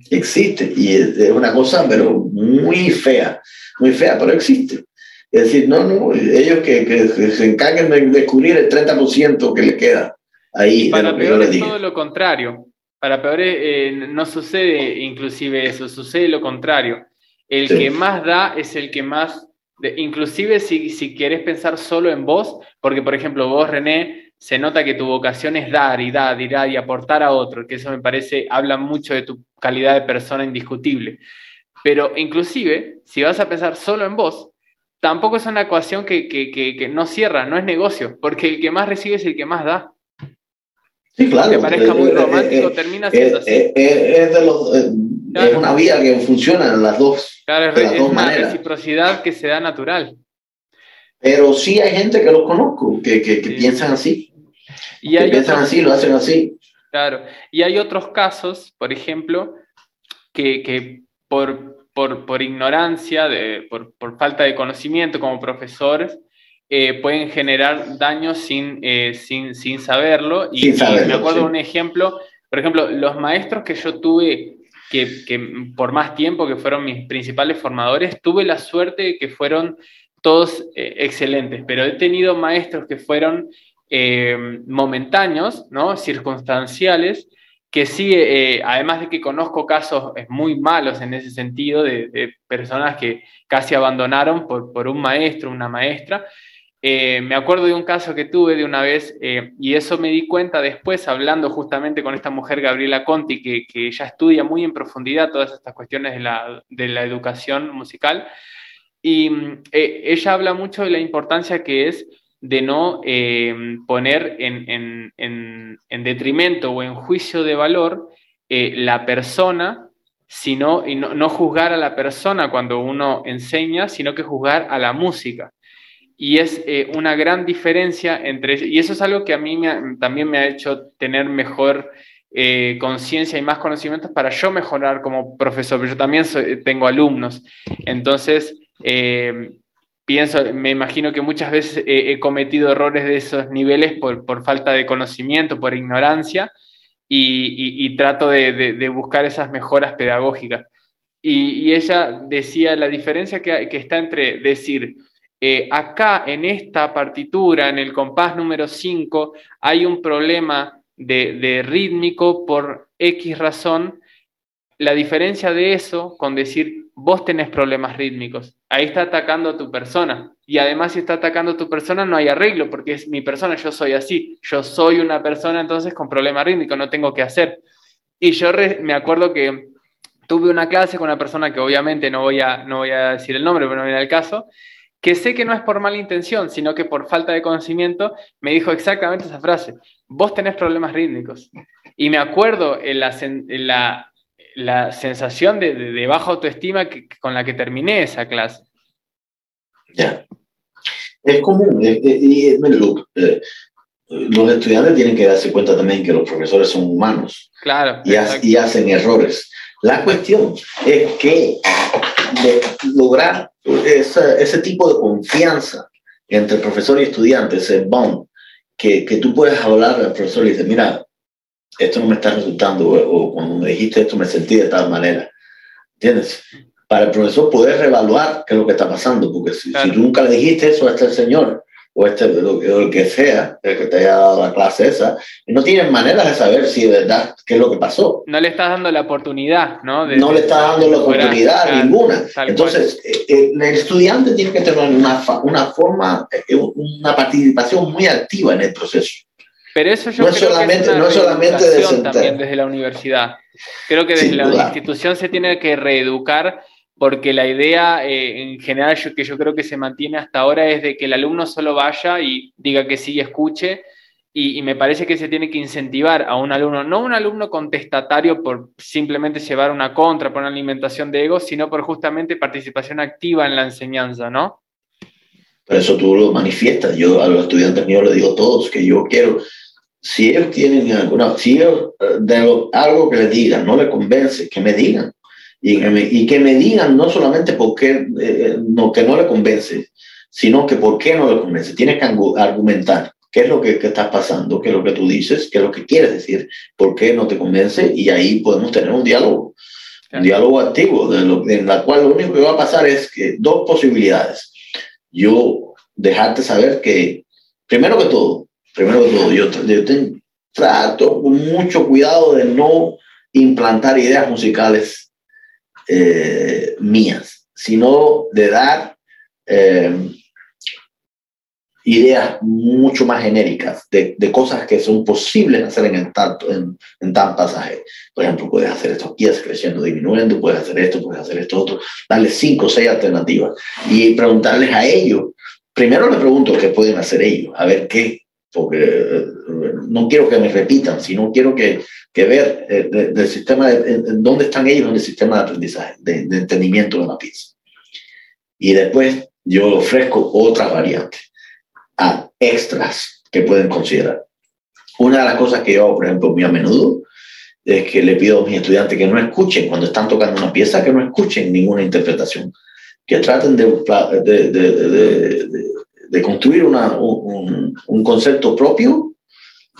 Existe. Y es, una cosa, pero muy fea. Muy fea, pero existe. Es decir, no, no, ellos que, que, se encarguen de descubrir el 30% que le queda ahí. para peor es todo lo contrario. Para peor eh, no sucede inclusive eso, sucede lo contrario. El que más da es el que más, inclusive si, si quieres pensar solo en vos, porque por ejemplo vos, René, se nota que tu vocación es dar y dar y dar y aportar a otro, que eso me parece, habla mucho de tu calidad de persona indiscutible. Pero inclusive, si vas a pensar solo en vos, tampoco es una ecuación que, que, que, no cierra, no es negocio, porque el que más recibe es el que más da. Sí, claro. Que parezca muy eh, eh, romántico, eh, termina siendo así. Es de los es una vía que funciona en las dos, claro, de las es una reciprocidad que se da natural. Pero sí hay gente que los conozco, que, que, piensan así. Y que piensan así, lo hacen así. Claro. Y hay otros casos, por ejemplo, que, que por, por, por, ignorancia, de, por, por, falta de conocimiento como profesores, eh, pueden generar daños sin, eh, sin, sin saberlo. Y, me acuerdo de un ejemplo, por ejemplo, los maestros que yo tuve que, por más tiempo que fueron mis principales formadores, tuve la suerte de que fueron todos eh, excelentes, pero he tenido maestros que fueron eh, momentáneos, ¿no? circunstanciales, que sí, eh, además de que conozco casos muy malos en ese sentido, de, personas que casi abandonaron por, por, un maestro, una maestra, eh, me acuerdo de un caso que tuve de una vez, eh, y eso me di cuenta después hablando justamente con esta mujer, Gabriela Conti, que, que ella estudia muy en profundidad todas estas cuestiones de la, de la educación musical, y eh, ella habla mucho de la importancia que es de no poner en, en, en, en, detrimento o en juicio de valor la persona, sino, y no, no juzgar a la persona cuando uno enseña, sino que juzgar a la música. Y es eh, una gran diferencia entre, y eso es algo que a mí también me ha hecho tener mejor eh, conciencia y más conocimientos para yo mejorar como profesor, pero yo también tengo alumnos, entonces eh, pienso, me imagino que muchas veces he cometido errores de esos niveles por, por falta de conocimiento, por ignorancia, y, y, trato de, de, buscar esas mejoras pedagógicas. Y, y ella decía la diferencia que, que está entre decir, eh, acá en esta partitura, en el compás número 5, hay un problema de, rítmico por X razón. La diferencia de eso con decir vos tenés problemas rítmicos, ahí está atacando a tu persona. Y además si está atacando a tu persona no hay arreglo porque es mi persona, yo soy así, yo soy una persona entonces con problema rítmico, no tengo que hacer. Y yo me acuerdo que tuve una clase con una persona que obviamente no voy a, no voy a decir el nombre, pero no viene el caso, que sé que no es por mala intención, sino que por falta de conocimiento, me dijo exactamente esa frase, vos tenés problemas rítmicos. Y me acuerdo en la, la, sensación de, baja autoestima con la que terminé esa clase. Ya. Es común, y eh, los estudiantes tienen que darse cuenta también que los profesores son humanos claro, y, y hacen errores. La cuestión es que de lograr ese, ese tipo de confianza entre profesor y estudiante, ese bond, que, que tú puedes hablar al profesor y decir, mira, esto no me está resultando, o, cuando me dijiste esto me sentí de tal manera. ¿Entiendes? Para el profesor poder reevaluar qué es lo que está pasando, porque si, si nunca le dijiste eso a este señor, o este, lo, que sea, el que te haya dado la clase esa, y no tienen maneras de saber si de verdad qué es lo que pasó. No le estás dando la oportunidad, ¿no? no le estás dando la oportunidad ninguna. Entonces, eh, eh, el estudiante tiene que tener una, una forma, eh, una participación muy activa en el proceso. Pero eso yo no creo solamente, que es una no solamente también desde la universidad. Creo que desde la institución se tiene que reeducar porque la idea eh, en general que yo creo que se mantiene hasta ahora es de que el alumno solo vaya y diga que sí y escuche, y, me parece que se tiene que incentivar a un alumno, no un alumno contestatario por simplemente llevar una contra, por una alimentación de ego, sino por justamente participación activa en la enseñanza, ¿no? Por eso tú lo manifiestas. Yo a los estudiantes míos les digo todos que yo quiero, si ellos tienen alguna, si ellos eh, de algo que les digan no les convence, que me digan y que me, y que me digan no solamente por qué, eh, no, que no le convence, sino que por qué no le convence. Tienes que argumentar qué es lo que, que estás pasando, qué es lo que tú dices, qué es lo que quieres decir, por qué no te convence y ahí podemos tener un diálogo, un diálogo activo, de lo, en la cual lo único que va a pasar es que dos posibilidades. Yo dejarte saber que, primero que todo, primero que todo, yo, yo trato con mucho cuidado de no implantar ideas musicales eh, mías, sino de dar eh, ideas mucho más genéricas de, de, cosas que son posibles hacer en, el tanto, en, en tan pasaje. Por ejemplo, puedes hacer estos pies creciendo, disminuyendo, puedes hacer esto, puedes hacer esto otro, darles cinco o seis alternativas y preguntarles a ellos. Primero le pregunto qué pueden hacer ellos, a ver qué, porque eh, no quiero que me repitan, sino quiero que, que ver eh, del sistema, de, dónde están ellos en el sistema de aprendizaje, de, de, entendimiento de la pieza. Y después yo ofrezco otras variantes, extras que pueden considerar. Una de las cosas que yo hago, por ejemplo, muy a menudo, es que le pido a mis estudiantes que no escuchen, cuando están tocando una pieza, que no escuchen ninguna interpretación, que traten de, construir un, concepto propio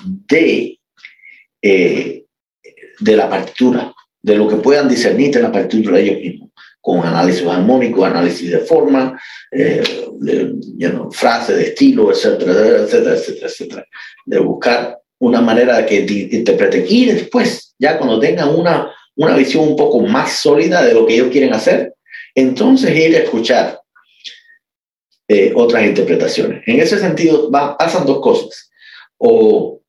de, eh, de la partitura, de lo que puedan discernir de la partitura ellos mismos, con análisis armónico, análisis de forma, eh, de, you frase, de estilo, etcétera, etcétera, etcétera, etcétera, de buscar una manera de que interpreten. Y después, ya cuando tengan una, una visión un poco más sólida de lo que ellos quieren hacer, entonces ir a escuchar eh, otras interpretaciones. En ese sentido, pasan dos cosas. O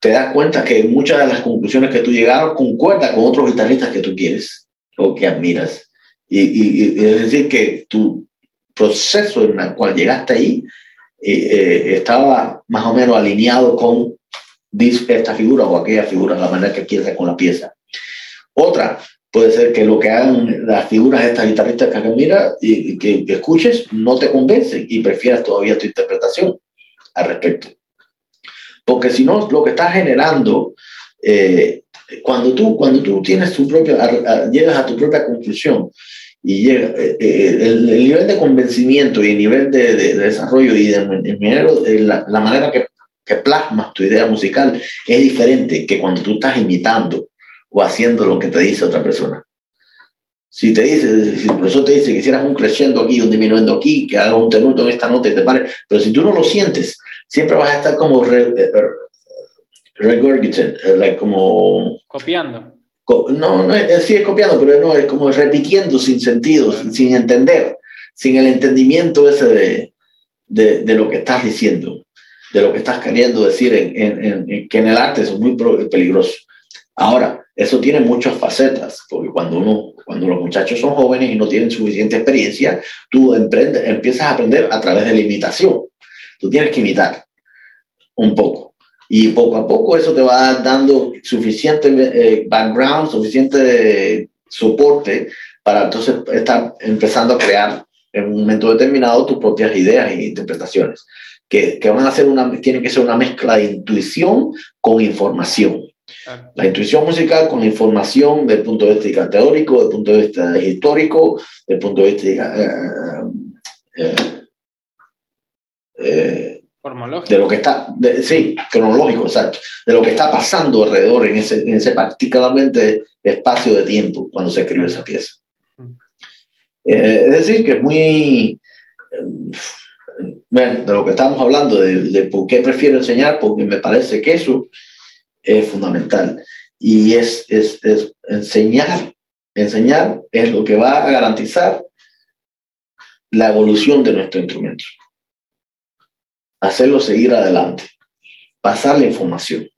te das cuenta que muchas de las conclusiones que tú llegaron concuerdan con otros guitarristas que tú quieres o que admiras. Y, es decir, que tu proceso en el cual llegaste ahí eh, eh, estaba más o menos alineado con esta figura o aquella figura, la manera que quieres con la pieza. Otra, puede ser que lo que hagan las figuras de estas guitarristas que mira y, que, escuches no te convencen y prefieras todavía tu interpretación al respecto. Porque si no, lo que estás generando, eh, cuando, tú, cuando tú tienes tu propia, llegas a tu propia conclusión y llega, eh, eh, el, nivel de convencimiento y el nivel de, desarrollo y de, la, la manera que, que plasmas tu idea musical es diferente que cuando tú estás imitando o haciendo lo que te dice otra persona. Si te dice, si el profesor te dice que hicieras un creciendo aquí, un disminuyendo aquí, que hagas un tenuto en esta nota y te pare, pero si tú no lo sientes, siempre vas a estar como re, eh, eh, como... Copiando. No, no es, sí es copiando, pero no, es como repitiendo sin sentido, sin, entender, sin el entendimiento ese de, de, de, lo que estás diciendo, de lo que estás queriendo decir, en, en, en, que en el arte es muy peligroso. Ahora, eso tiene muchas facetas, porque cuando uno, cuando los muchachos son jóvenes y no tienen suficiente experiencia, tú emprende, empiezas a aprender a través de la imitación. Tú tienes que imitar un poco. Y poco a poco eso te va dando suficiente eh, background, suficiente soporte para entonces estar empezando a crear en un momento determinado tus propias ideas e interpretaciones, que, que van a ser una, tienen que ser una mezcla de intuición con información. La intuición musical con la información del punto de vista teórico, del punto de vista histórico, del punto de vista eh, eh, eh, de lo que está, sí, cronológico, exacto, de lo que está pasando alrededor en ese, en ese particularmente espacio de tiempo cuando se escribe esa pieza. es decir, que es muy, bueno, de lo que estamos hablando, de, de por qué prefiero enseñar, porque me parece que eso es fundamental. Y es, es, es, enseñar, enseñar es lo que va a garantizar la evolución de nuestro instrumento. Hacerlo seguir adelante, pasar la información.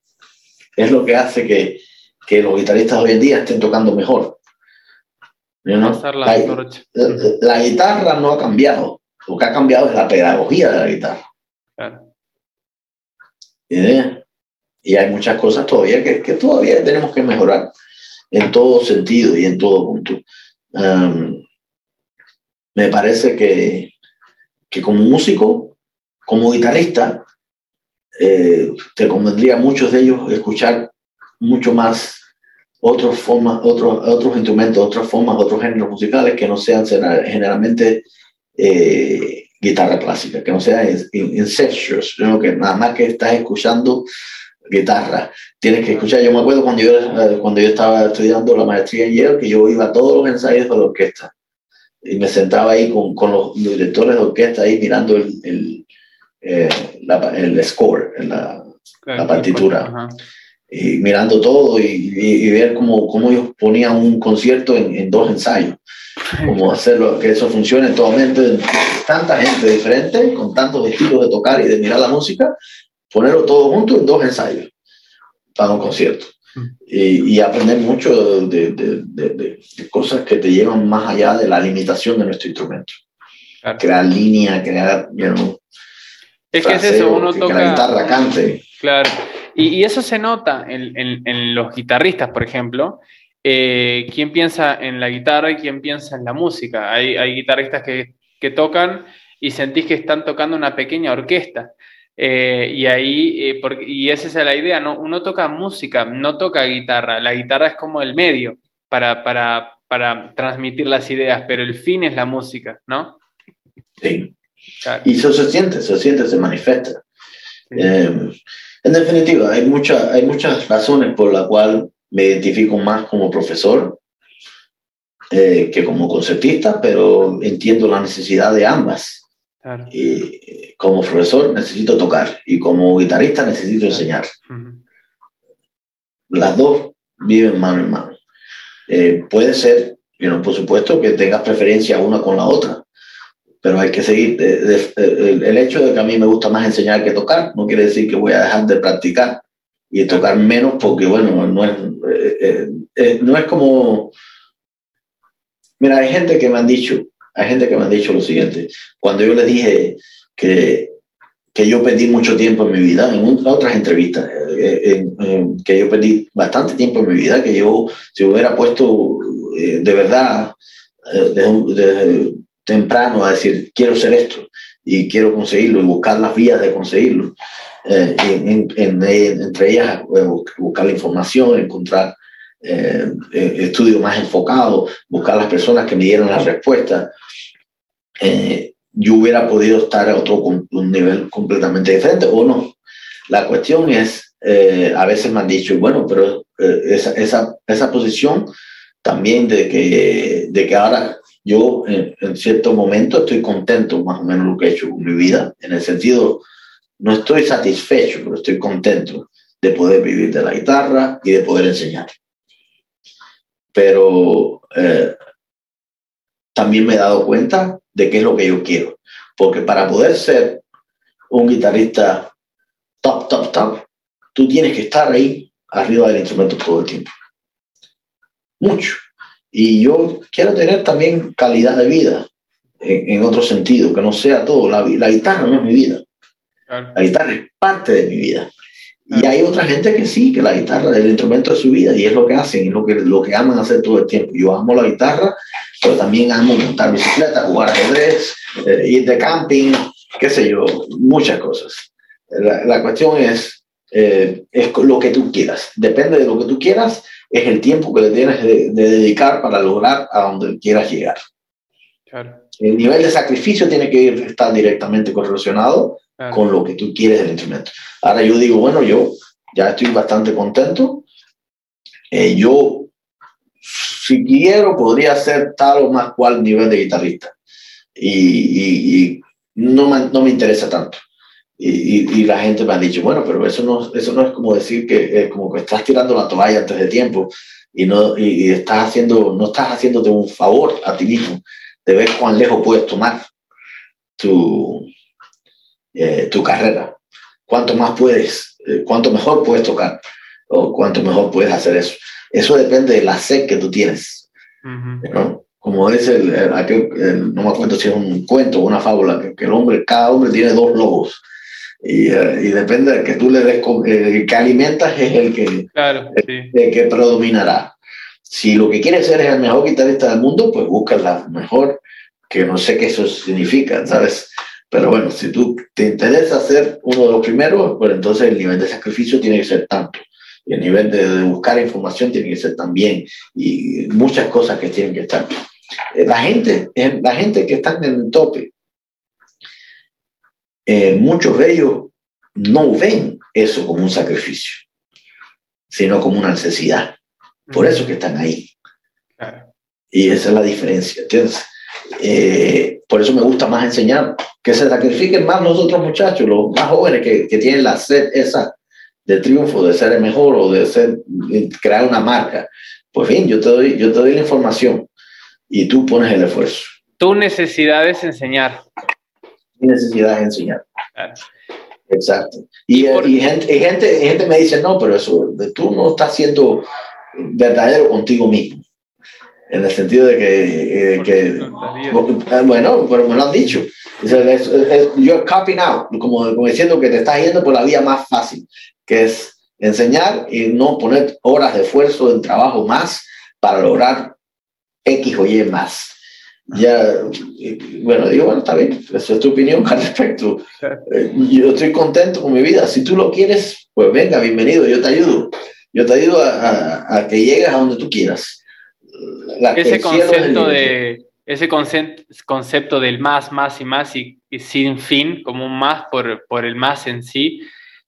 Es lo que hace que, que los guitarristas hoy en día estén tocando mejor. la, la, guitarra no ha cambiado. Lo que ha cambiado es la pedagogía de la guitarra. Claro. Y hay muchas cosas todavía que, que todavía tenemos que mejorar en todo sentido y en todo punto. me parece que, que, como músico, como guitarrista, eh, te convendría a muchos de ellos escuchar mucho más otras formas, otros, otros instrumentos, otras formas, otros géneros musicales que no sean generalmente eh, guitarra clásica, que no sean incestuous, que nada más que estás escuchando guitarra. Tienes que escuchar, yo me acuerdo cuando yo, eh, cuando yo estaba estudiando la maestría en Yale, que yo iba a todos los ensayos de la orquesta y me sentaba ahí con, con los directores de orquesta ahí mirando el, el, eh, el score, la, la partitura. Y mirando todo y, y, ver cómo, cómo, ellos ponían un concierto en, en dos ensayos. Cómo hacerlo, que eso funcione totalmente, tanta gente diferente, con tantos estilos de tocar y de mirar la música, ponerlo todo junto en dos ensayos para un concierto. Mm. Y, aprender mucho de, de, de, cosas que te llevan más allá de la limitación de nuestro instrumento. Crear línea, crear, es que es eso, uno toca. la guitarra cante. Claro. Y, y eso se nota en, en, en, los guitarristas, por ejemplo. Eh, ¿Quién piensa en la guitarra y quién piensa en la música? Hay, hay guitarristas que, que tocan y sentís que están tocando una pequeña orquesta. Eh, y ahí, eh, y esa es la idea, ¿no? Uno toca música, no toca guitarra. La guitarra es como el medio para, para, para transmitir las ideas, pero el fin es la música, ¿no? Sí. Y eso se siente, se siente, se manifiesta. Eh, en definitiva, hay, mucha, hay muchas razones por las cuales me identifico más como profesor que como concertista, pero entiendo la necesidad de ambas. Y como profesor necesito tocar y como guitarrista necesito enseñar. Las dos viven mano en mano. Eh, puede ser, por supuesto, que tengas preferencia una con la otra. Pero hay que seguir. el hecho de que a mí me gusta más enseñar que tocar no quiere decir que voy a dejar de practicar y tocar menos porque, bueno, no es, eh, eh, eh, no es como... Mira, hay gente que me han dicho, hay gente que me han dicho lo siguiente, cuando yo les dije que, que yo perdí mucho tiempo en mi vida, en otras entrevistas, que yo perdí bastante tiempo en mi vida, que yo, si hubiera puesto de verdad desde, temprano a decir, quiero ser esto y quiero conseguirlo y buscar las vías de conseguirlo, eh, entre ellas eh, buscar la información, encontrar eh, estudios más enfocados, buscar las personas que me dieran las respuestas, yo hubiera podido estar a otro un nivel completamente diferente o no. La cuestión es, a veces me han dicho, bueno, pero esa, esa, esa posición también de que, de que ahora yo en, en, cierto momento estoy contento más o menos lo que he hecho con mi vida, en el sentido no estoy satisfecho, pero estoy contento de poder vivir de la guitarra y de poder enseñar. Pero eh, también me he dado cuenta de qué es lo que yo quiero. Porque para poder ser un guitarrista top, top, top, tú tienes que estar ahí arriba del instrumento todo el tiempo. Mucho. Y yo quiero tener también calidad de vida en, otro sentido, que no sea todo. La, la guitarra no es mi vida. La guitarra es parte de mi vida. Y hay otra gente que sí, que la guitarra es el instrumento de su vida y es lo que hacen, y lo que, lo que aman hacer todo el tiempo. Yo amo la guitarra, pero también amo montar bicicleta, jugar ajedrez, eh, ir de camping, qué sé yo, muchas cosas. La, la cuestión es, eh, es lo que tú quieras. Depende de lo que tú quieras, es el tiempo que le tienes de, de dedicar para lograr a donde quieras llegar. Claro. El nivel de sacrificio tiene que ir, estar directamente correlacionado con lo que tú quieres del instrumento. Ahora yo digo, bueno, yo ya estoy bastante contento. Eh, yo, si quiero, podría ser tal o más cual nivel de guitarrista. Y, y, no, me, no me interesa tanto. Y, y, la gente me ha dicho, bueno, pero eso no, eso no es como decir que, es como que estás tirando la toalla antes de tiempo y, no, y, estás haciendo, no estás haciéndote un favor a ti mismo de ver cuán lejos puedes tomar tu, eh, tu carrera. Cuánto más puedes, eh, cuánto mejor puedes tocar o cuánto mejor puedes hacer eso. Eso depende de la sed que tú tienes. ¿no? Como dice, el, no me acuerdo si es un cuento o una fábula, que, el hombre, cada hombre tiene dos lobos. Y, eh, y, depende de que tú le des, el que alimentas es el que, claro, el, que predominará. Si lo que quieres ser es el mejor guitarrista del mundo, pues busca la mejor, que no sé qué eso significa, ¿sabes? Pero bueno, si tú te interesa ser uno de los primeros, pues entonces el nivel de sacrificio tiene que ser tanto. Y el nivel de, buscar información tiene que ser también. Y muchas cosas que tienen que estar. Eh, la gente, eh, la gente que está en el tope, eh, muchos de ellos no ven eso como un sacrificio, sino como una necesidad. Por eso que están ahí. Y esa es la diferencia. Entonces, por eso me gusta más enseñar, que se sacrifiquen más los otros muchachos, los más jóvenes que, que tienen la sed esa de triunfo, de ser el mejor o de ser, crear una marca. Pues bien, yo te, doy, yo te doy la información y tú pones el esfuerzo. Tu necesidad es enseñar. Mi necesidad es enseñar. Exacto. Y, y, gente, y, gente, gente me dice, no, pero eso, tú no estás siendo verdadero contigo mismo en el sentido de que, eh, bueno, pero me lo han dicho. You're copying out, como, como diciendo que te estás yendo por la vía más fácil, que es enseñar y no poner horas de esfuerzo, en trabajo más para lograr X o Y más. Ya, bueno, digo, bueno, está bien, esa es tu opinión al respecto. Eh, yo estoy contento con mi vida. Si tú lo quieres, pues venga, bienvenido, yo te ayudo. Yo te ayudo a, a que llegues a donde tú quieras ese concepto de ese concepto del más, más y más y, sin fin, como un más por, por el más en sí,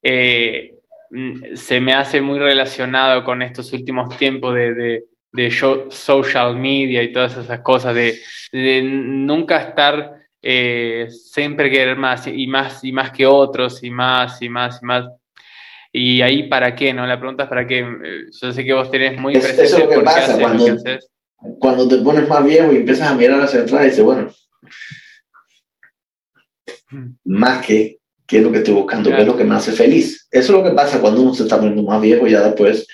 eh, mm, se me hace muy relacionado con estos últimos tiempos de, de, de social media y todas esas cosas, de, de nunca estar eh, siempre querer más y más y más que otros y más y más y más. Y ahí para qué, ¿no? La pregunta es para qué. Yo sé que vos tenés muy presente eso es lo que pasa cuando, cuando te pones más viejo y empiezas a mirar hacia atrás y dices, bueno, más que qué es lo que estoy buscando, qué es lo que me hace feliz. Eso es lo que pasa cuando uno se está poniendo más viejo, ya después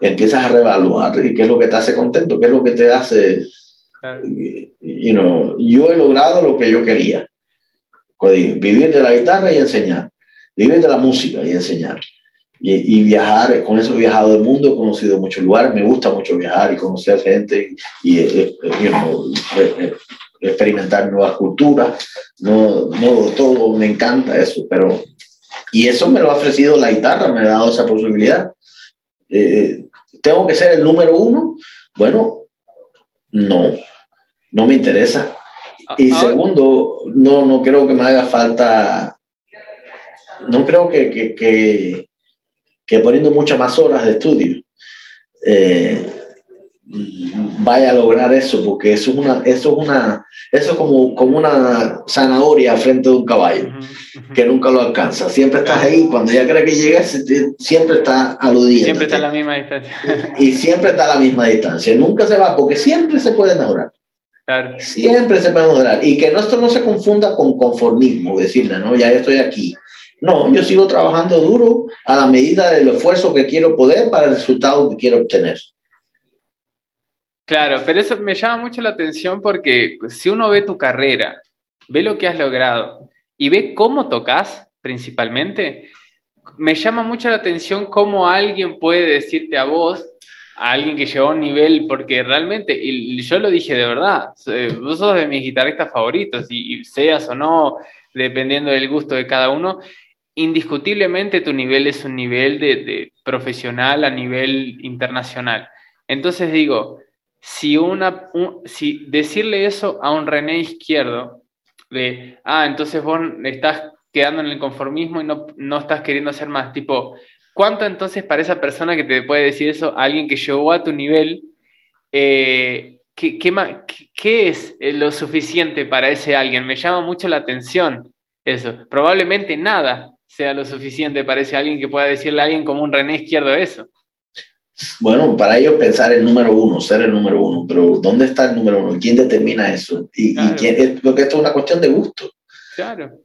empiezas a reevaluar y qué es lo que te hace contento, qué es lo que te hace, you know, yo he logrado lo que yo quería, vivir de la guitarra y enseñar, vivir de la música y enseñar. Y, viajar, con eso he viajado el mundo, he conocido muchos lugares, me gusta mucho viajar y conocer gente y, eh, eh, you know, eh, experimentar nuevas culturas, no, no todo, me encanta eso, pero, y eso me lo ha ofrecido la guitarra, me ha dado esa posibilidad. Eh, ¿Tengo que ser el número uno? Bueno, no, no me interesa. Y segundo, no, no creo que me haga falta, no creo que, que, que, que poniendo muchas más horas de estudio. Eh, vaya a lograr eso, porque eso es una, eso es una, eso es como, como una zanahoria frente de un caballo, que nunca lo alcanza. Siempre estás ahí, cuando ya crees que llegas, siempre está aludiendo. Siempre está a la misma distancia. Y siempre está a la misma distancia. Nunca se va, porque siempre se puede mejorar. Siempre se puede mejorar. Y que esto no se confunda con conformismo, decirle, no, ya estoy aquí. No, yo sigo trabajando duro a la medida del esfuerzo que quiero poder para el resultado que quiero obtener. Claro, pero eso me llama mucho la atención porque pues, si uno ve tu carrera, ve lo que has logrado y ve cómo tocas principalmente, me llama mucho la atención cómo alguien puede decirte a vos, a alguien que llegó un nivel, porque realmente, y yo lo dije de verdad, vos sos de mis guitarristas favoritos, y, seas o no, dependiendo del gusto de cada uno, indiscutiblemente tu nivel es un nivel de profesional a nivel internacional. Entonces digo, si, una, si decirle eso a un René izquierdo, de, ah, entonces vos estás quedando en el conformismo y no, no estás queriendo hacer más, tipo, ¿cuánto entonces para esa persona que te puede decir eso, alguien que llegó a tu nivel, eh, ¿qué, qué, es lo suficiente para ese alguien? Me llama mucho la atención eso. Probablemente nada sea lo suficiente para ese alguien que pueda decirle a alguien como un René izquierdo eso. Bueno, para ellos pensar el número uno, ser el número uno, pero ¿dónde está el número uno? ¿Quién determina eso? Y, quién, porque esto es una cuestión de gusto. Claro.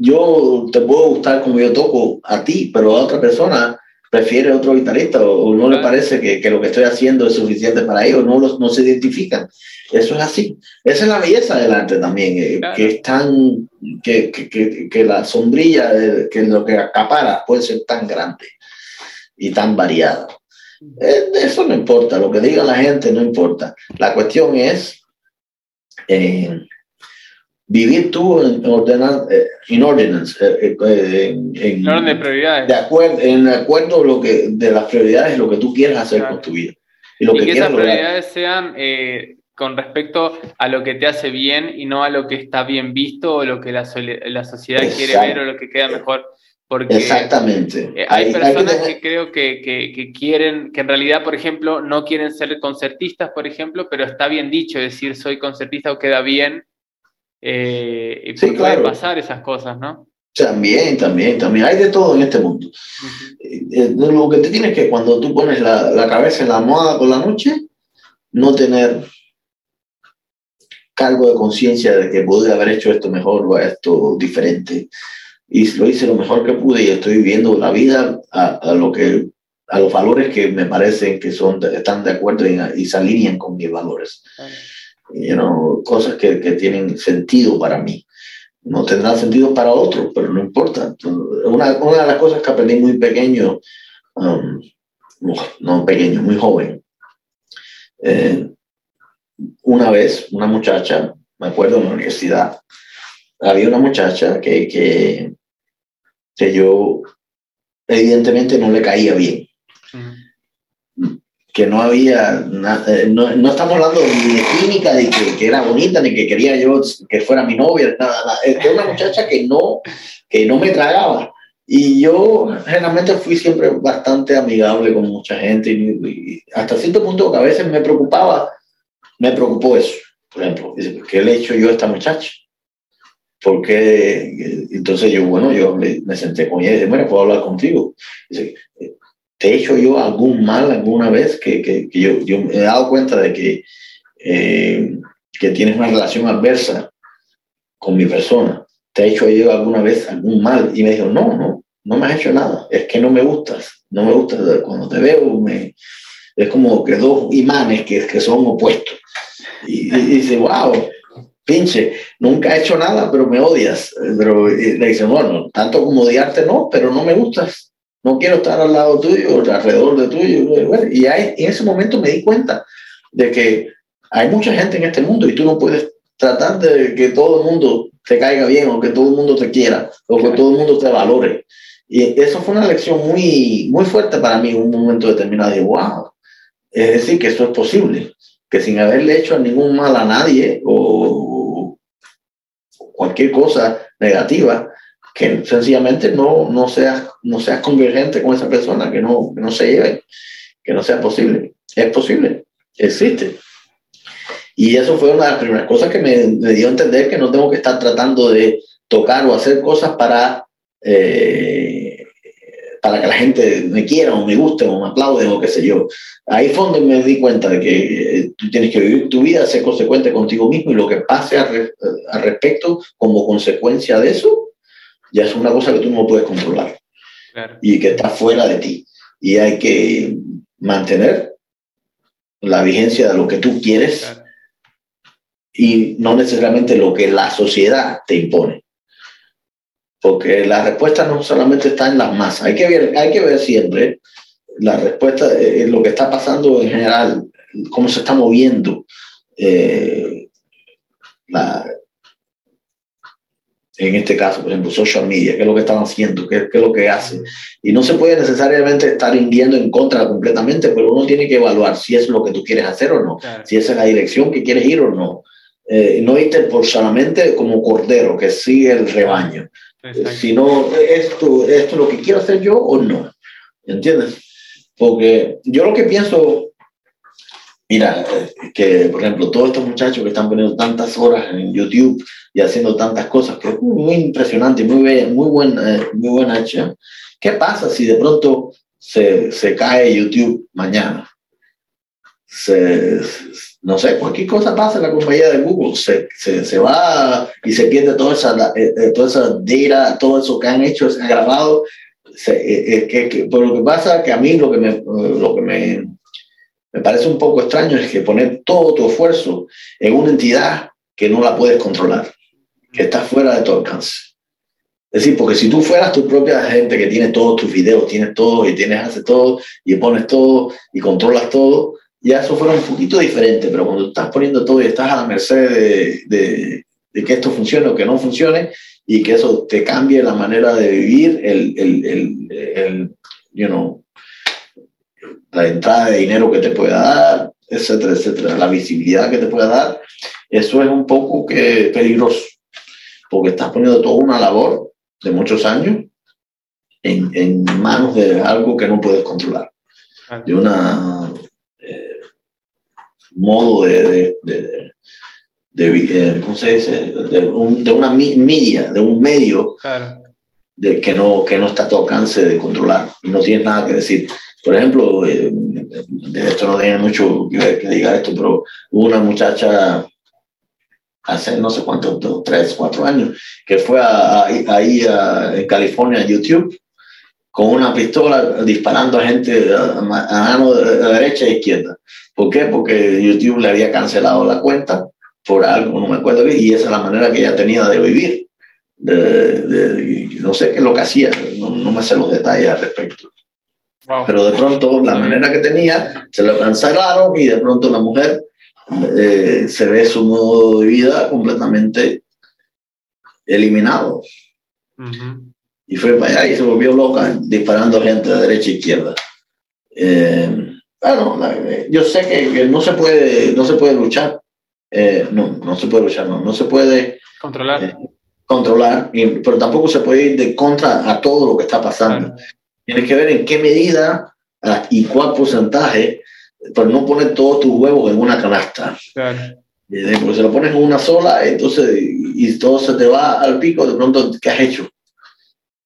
Yo te puedo gustar como yo toco a ti, pero a otra persona prefiere otro guitarrista o, no le parece que, que, lo que estoy haciendo es suficiente para ellos, no, los, no se identifican. Eso es así. Esa es la belleza del arte también, eh, que es tan, que, que, que, la sombrilla, de, que lo que acapara puede ser tan grande y tan variada. Eh, eso no importa, lo que diga la gente no importa. La cuestión es eh, vivir tú en, ordenar, eh, en, orden de prioridades. De acuerdo, en acuerdo lo que, de las prioridades, lo que tú quieres hacer con tu vida. Y, lo que, esas prioridades sean con respecto a lo que te hace bien y no a lo que está bien visto o lo que la, la sociedad quiere ver o lo que queda mejor. Porque Exactamente. Eh, hay, personas que, creo que, que, quieren, que en realidad, por ejemplo, no quieren ser concertistas, por ejemplo, pero está bien dicho decir soy concertista o queda bien. Eh, y sí, puede pasar esas cosas, ¿no? También, también, también. Hay de todo en este mundo. Eh, lo que te tienes que, cuando tú pones la, la cabeza en la almohada por la noche, no tener cargo de conciencia de que pude haber hecho esto mejor o esto diferente y lo hice lo mejor que pude y estoy viviendo la vida a, lo que a los valores que me parecen que son están de acuerdo y, se alinean con mis valores. You cosas que, que, tienen sentido para mí. No tendrán sentido para otros pero no importa. Una, una de las cosas que aprendí muy pequeño um, no pequeño muy joven eh, una vez una muchacha me acuerdo en la universidad había una muchacha que, que, que yo evidentemente no le caía bien. Que no había, eh, no, no, estamos hablando ni de química, de que, que, era bonita, ni que quería yo que fuera mi novia, nada, nada. Era una muchacha que no, que no me tragaba. Y yo generalmente fui siempre bastante amigable con mucha gente y, hasta cierto punto que a veces me preocupaba, me preocupó eso. Por ejemplo, ¿qué le he hecho yo a esta muchacha? Porque entonces yo, bueno, yo me, senté con ella y dije, bueno, puedo hablar contigo. Dice, ¿te he hecho yo algún mal alguna vez que, que, yo, yo, me he dado cuenta de que, eh, que tienes una relación adversa con mi persona. ¿Te ha hecho yo alguna vez algún mal? Y me dijo, no, no, no me has hecho nada. Es que no me gustas. No me gusta. Cuando te veo, me... es como que dos imanes que, que son opuestos. Y, dice, wow, pinche, nunca he hecho nada, pero me odias. Pero le dice, bueno, tanto como odiarte no, pero no me gustas. No quiero estar al lado tuyo, alrededor de tuyo. Y en ese momento me di cuenta de que hay mucha gente en este mundo y tú no puedes tratar de que todo el mundo te caiga bien o que todo el mundo te quiera o que todo el mundo te valore. Y eso fue una lección muy, muy fuerte para mí en un momento determinado. de wow, es decir, que esto es posible, que sin haberle hecho ningún mal a nadie o cualquier cosa negativa, que sencillamente no, no, seas, no seas convergente con esa persona, que no, no se lleve, que no sea posible. Es posible, existe. Y eso fue una de las primeras cosas que me, dio a entender que no tengo que estar tratando de tocar o hacer cosas para, eh, para que la gente me quiera o me guste o me aplaude o qué sé yo. Ahí fue donde me di cuenta de que eh, tú tienes que vivir tu vida, ser consecuente contigo mismo y lo que pase al, respecto como consecuencia de eso, ya es una cosa que tú no puedes controlar y que está fuera de ti. Y hay que mantener la vigencia de lo que tú quieres y no necesariamente lo que la sociedad te impone. Porque la respuesta no solamente está en las masas, hay que ver, hay que ver siempre la respuesta, en lo que está pasando en general, cómo se está moviendo eh, en este caso, por ejemplo, social media, qué es lo que están haciendo, qué, qué, es lo que hacen. Y no se puede necesariamente estar yendo en contra completamente, pero uno tiene que evaluar si es lo que tú quieres hacer o no, si esa es la dirección que quieres ir o no. Eh, no irte por solamente como cordero que sigue el rebaño, sino esto, esto es lo que quiero hacer yo o no. ¿Entiendes? Porque yo lo que pienso, mira, que por ejemplo, todos estos muchachos que están poniendo tantas horas en YouTube y haciendo tantas cosas, que es muy impresionante, muy, muy, buena, eh, muy buena hecha. ¿Qué pasa si de pronto se, se cae YouTube mañana? Se, no sé, cualquier cosa pasa en la compañía de Google, se, se, se va y se pierde toda esa, eh, eh, toda esa data, todo eso que han hecho, se ha grabado. Eh, que, que, por lo que pasa que a mí lo que, me, lo que me, me parece un poco extraño es que poner todo tu esfuerzo en una entidad que no la puedes controlar, que está fuera de tu alcance. Es decir, porque si tú fueras tu propia gente que tiene todos tus videos, tienes todo y tienes, hace todo y pones todo y controlas todo, ya eso fuera un poquito diferente, pero cuando estás poniendo todo y estás a la merced de, de, que esto funcione o que no funcione y que eso te cambie la manera de vivir, el, el, el, el you know, la entrada de dinero que te pueda dar, etcétera, etcétera, la visibilidad que te pueda dar, eso es un poco que peligroso, porque estás poniendo toda una labor de muchos años en, en manos de algo que no puedes controlar, de una modo de, de, de, eh, ¿cómo se dice? De, un, de, una media, de un medio de que, no, que no está a tu alcance de controlar y no tienes nada que decir. Por ejemplo, eh, esto no tiene mucho que ver que diga esto, pero hubo una muchacha hace no sé cuántos, tres, cuatro años, que fue ahí en California a YouTube con una pistola disparando a gente a, mano de, derecha e izquierda. ¿Por qué? Porque YouTube le había cancelado la cuenta por algo, no me acuerdo bien, y esa es la manera que ella tenía de vivir. De, no sé qué es lo que hacía, no, me sé los detalles al respecto. Pero de pronto la manera que tenía se lo cancelaron y de pronto la mujer eh, se ve su modo de vida completamente eliminado. Y fue para allá y se volvió loca disparando gente de derecha e izquierda. Eh, bueno, yo sé que, no se puede, no se puede luchar. Eh, no, no se puede luchar, no, no se puede controlar. Eh, controlar, pero tampoco se puede ir de contra a todo lo que está pasando. Tienes que ver en qué medida ah, y cuál porcentaje, pero no poner todos tus huevos en una canasta. Claro. Porque si lo pones en una sola, entonces, y todo se te va al pico, de pronto, ¿qué has hecho?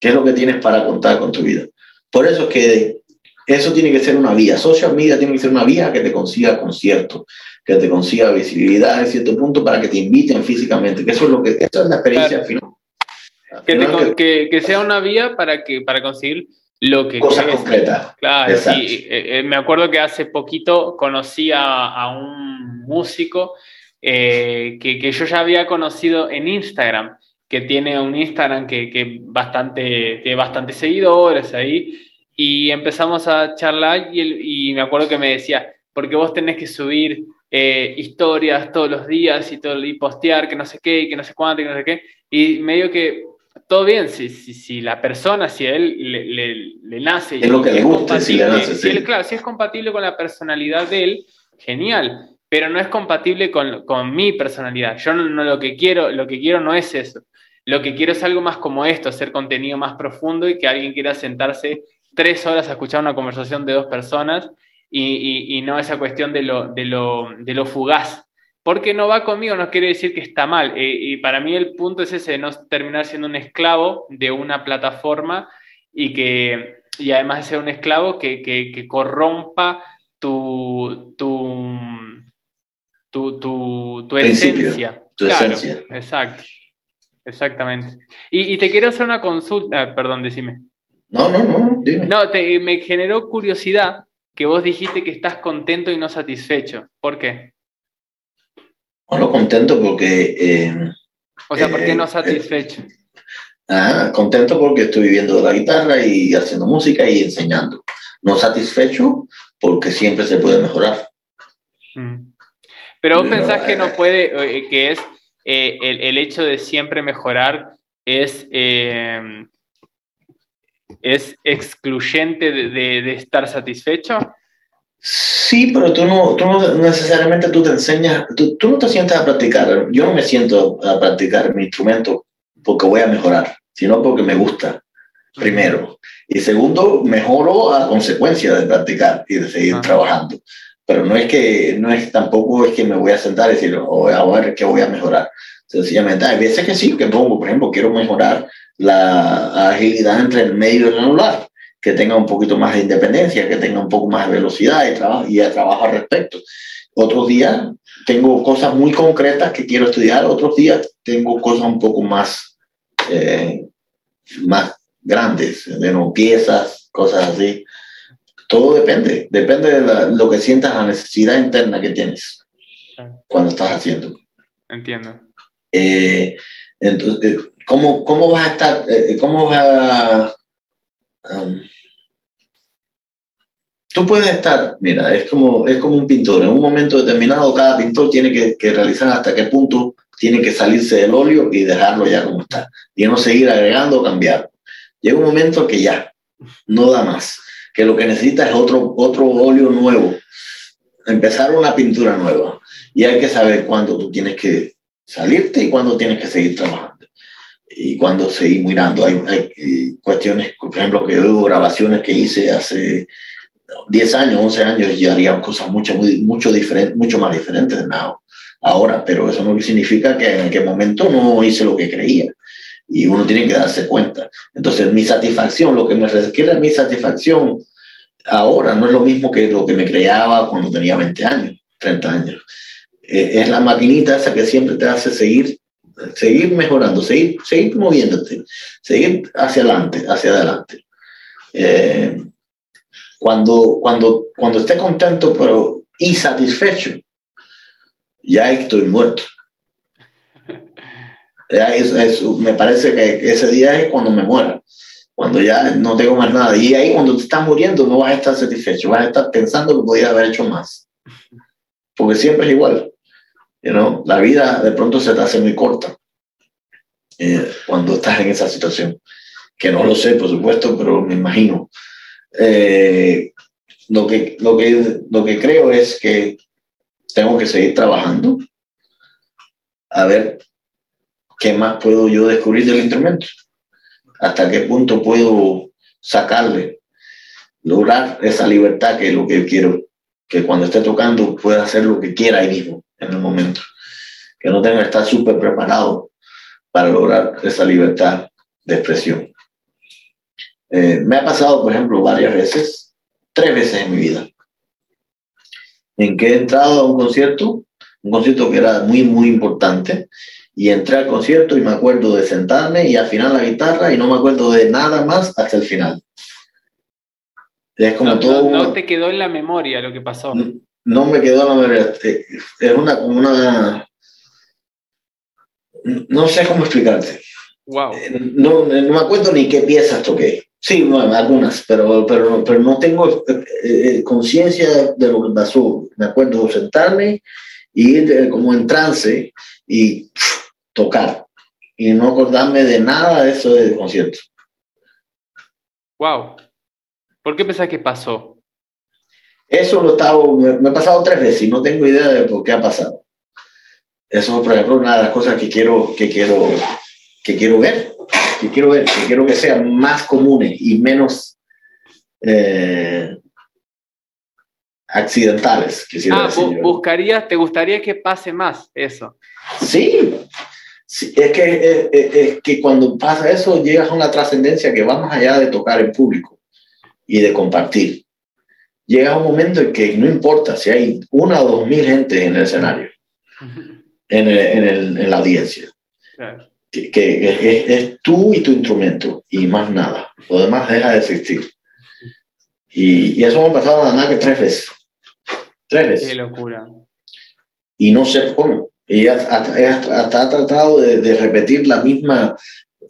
¿Qué es lo que tienes para contar con tu vida? Por eso es que eso tiene que ser una vía. Social media tiene que ser una vía que te consiga conciertos, que te consiga visibilidad en cierto punto para que te inviten físicamente, que eso es lo que, esa es la experiencia final. Que, que, sea una vía para, que, para conseguir lo que Cosas concretas. Claro, sí. Eh, eh, me acuerdo que hace poquito conocí a, un músico eh, que, que, yo ya había conocido en Instagram, que tiene un Instagram que, que bastante, tiene bastantes seguidores ahí, y empezamos a charlar y, y me acuerdo que me decía, porque vos tenés que subir historias todos los días y, todo, y postear que no sé qué, y que no sé cuánto, y que no sé qué, y medio que todo bien, si, si, si, la persona, si a él le, le, nace. Es lo que le gusta, si le nace. Si claro, si es compatible con la personalidad de él, genial, pero no es compatible con, con mi personalidad. Yo no, lo que quiero, lo que quiero no es eso. Lo que quiero es algo más como esto, hacer contenido más profundo y que alguien quiera sentarse tres horas a escuchar una conversación de dos personas y, y, y no esa cuestión de lo, de lo, de lo fugaz porque no va conmigo no quiere decir que está mal. Eh, y para mí el punto es ese, no terminar siendo un esclavo de una plataforma y que y además de ser un esclavo que, que, corrompa tu, tu, tu, tu, esencia. Tu esencia. Exacto. Exactamente. Y, y, te quiero hacer una consulta, ah, perdón, decime. No, no, no, dime. No, me generó curiosidad que vos dijiste que estás contento y no satisfecho. ¿Por qué? Bueno, contento porque... Eh, o sea, ¿por qué no eh, satisfecho? ah, contento porque estoy viviendo la guitarra y haciendo música y enseñando. No satisfecho porque siempre se puede mejorar. Pero vos pensás que no eh, puede, que es el, el, hecho de siempre mejorar es, es excluyente de, de, de estar satisfecho? Sí, pero tú no, tú no necesariamente tú te enseñas, tú, tú, no te sientas a practicar. Yo no me siento a practicar mi instrumento porque voy a mejorar, sino porque me gusta, primero. Y segundo, mejoro a consecuencia de practicar y de seguir trabajando. Pero no es que, no es tampoco es que me voy a sentar y decir, oh, a ver qué voy a mejorar. Sencillamente, hay veces que sí, que pongo, por ejemplo, quiero mejorar la agilidad entre el medio y el anular que tenga un poquito más de independencia, que tenga un poco más de velocidad y trabajo, y trabajo al respecto. Otros días tengo cosas muy concretas que quiero estudiar, otros días tengo cosas un poco más, eh, más grandes, de no, piezas, cosas así. Todo depende, depende de lo que sientas, la necesidad interna que tienes cuando estás haciendo. Entiendo. Eh, entonces, ¿cómo, ¿cómo vas a estar, eh, cómo vas a Um, tú puedes estar, mira, es como, es como un pintor, en un momento determinado cada pintor tiene que, que, realizar hasta qué punto tiene que salirse del óleo y dejarlo ya como está, y no seguir agregando o cambiar. Llega un momento que ya, no da más, que lo que necesita es otro, otro óleo nuevo, empezar una pintura nueva, y hay que saber cuándo tú tienes que salirte y cuándo tienes que seguir trabajando. Y cuando seguí mirando, hay, hay, eh, cuestiones, por ejemplo, que yo grabaciones que hice hace 10 años, 11 años, y haría cosas mucho, muy, mucho, diferente, mucho más diferentes de ahora, pero eso no significa que en aquel momento no hice lo que creía. Y uno tiene que darse cuenta. Entonces, mi satisfacción, lo que me requiere mi satisfacción ahora no es lo mismo que lo que me creaba cuando tenía 20 años, 30 años. Eh, es la maquinita esa que siempre te hace seguir seguir mejorando, seguir, seguir moviéndote, seguir hacia adelante, hacia adelante. Eh, cuando, cuando, cuando esté contento pero insatisfecho, ya estoy muerto. Ya me parece que ese día es cuando me muera, cuando ya no tengo más nada. Y ahí cuando te estás muriendo no vas a estar satisfecho, vas a estar pensando que podías haber hecho más. Porque siempre es igual. You la vida de pronto se te hace muy corta eh, cuando estás en esa situación. Que no lo sé, por supuesto, pero me imagino. Eh, lo, que, lo, que, lo que creo es que tengo que seguir trabajando a ver qué más puedo yo descubrir del instrumento. Hasta qué punto puedo sacarle, lograr esa libertad que es lo que quiero. Que cuando esté tocando pueda hacer lo que quiera ahí mismo en el momento. Que no tenga que estar súper preparado para lograr esa libertad de expresión. Eh, me ha pasado, por ejemplo, varias veces, tres veces en mi vida. en que he entrado a un concierto, un concierto que era muy, muy importante, y entré al concierto y me acuerdo de sentarme y afinar la guitarra y no me acuerdo de nada más hasta el final. Es como no, todo... No, te quedó en la memoria lo que pasó. No, me quedó en la memoria. Es una, una... No sé cómo explicarte. Wow. Eh, no, no me acuerdo ni qué piezas toqué. Sí, bueno, algunas, pero, pero, pero no tengo eh, eh, conciencia de lo que pasó. Me acuerdo de sentarme y ir como en trance y tocar y no acordarme de nada de eso del concierto. Wow. ¿Por qué pensás que pasó? Eso lo estaba, me, ha pasado tres veces y no tengo idea de por qué ha pasado. Eso, por ejemplo, una de las cosas que quiero, que quiero, que quiero ver, que quiero ver, que quiero que sean más comunes y menos eh, accidentales. Ah, buscarías, ¿te gustaría que pase más eso? Sí, es, que, es, que cuando pasa eso llegas a una trascendencia que va más allá de tocar en público y de compartir. Llega un momento en que no importa si hay una o dos mil gente en el escenario, en, en, la audiencia. Que, que es, tú y tu instrumento y más nada. Lo demás deja de existir. Y, y eso me ha pasado nada que tres veces. Tres veces. Qué locura. Y no sé cómo. Y hasta, ha tratado de, repetir la misma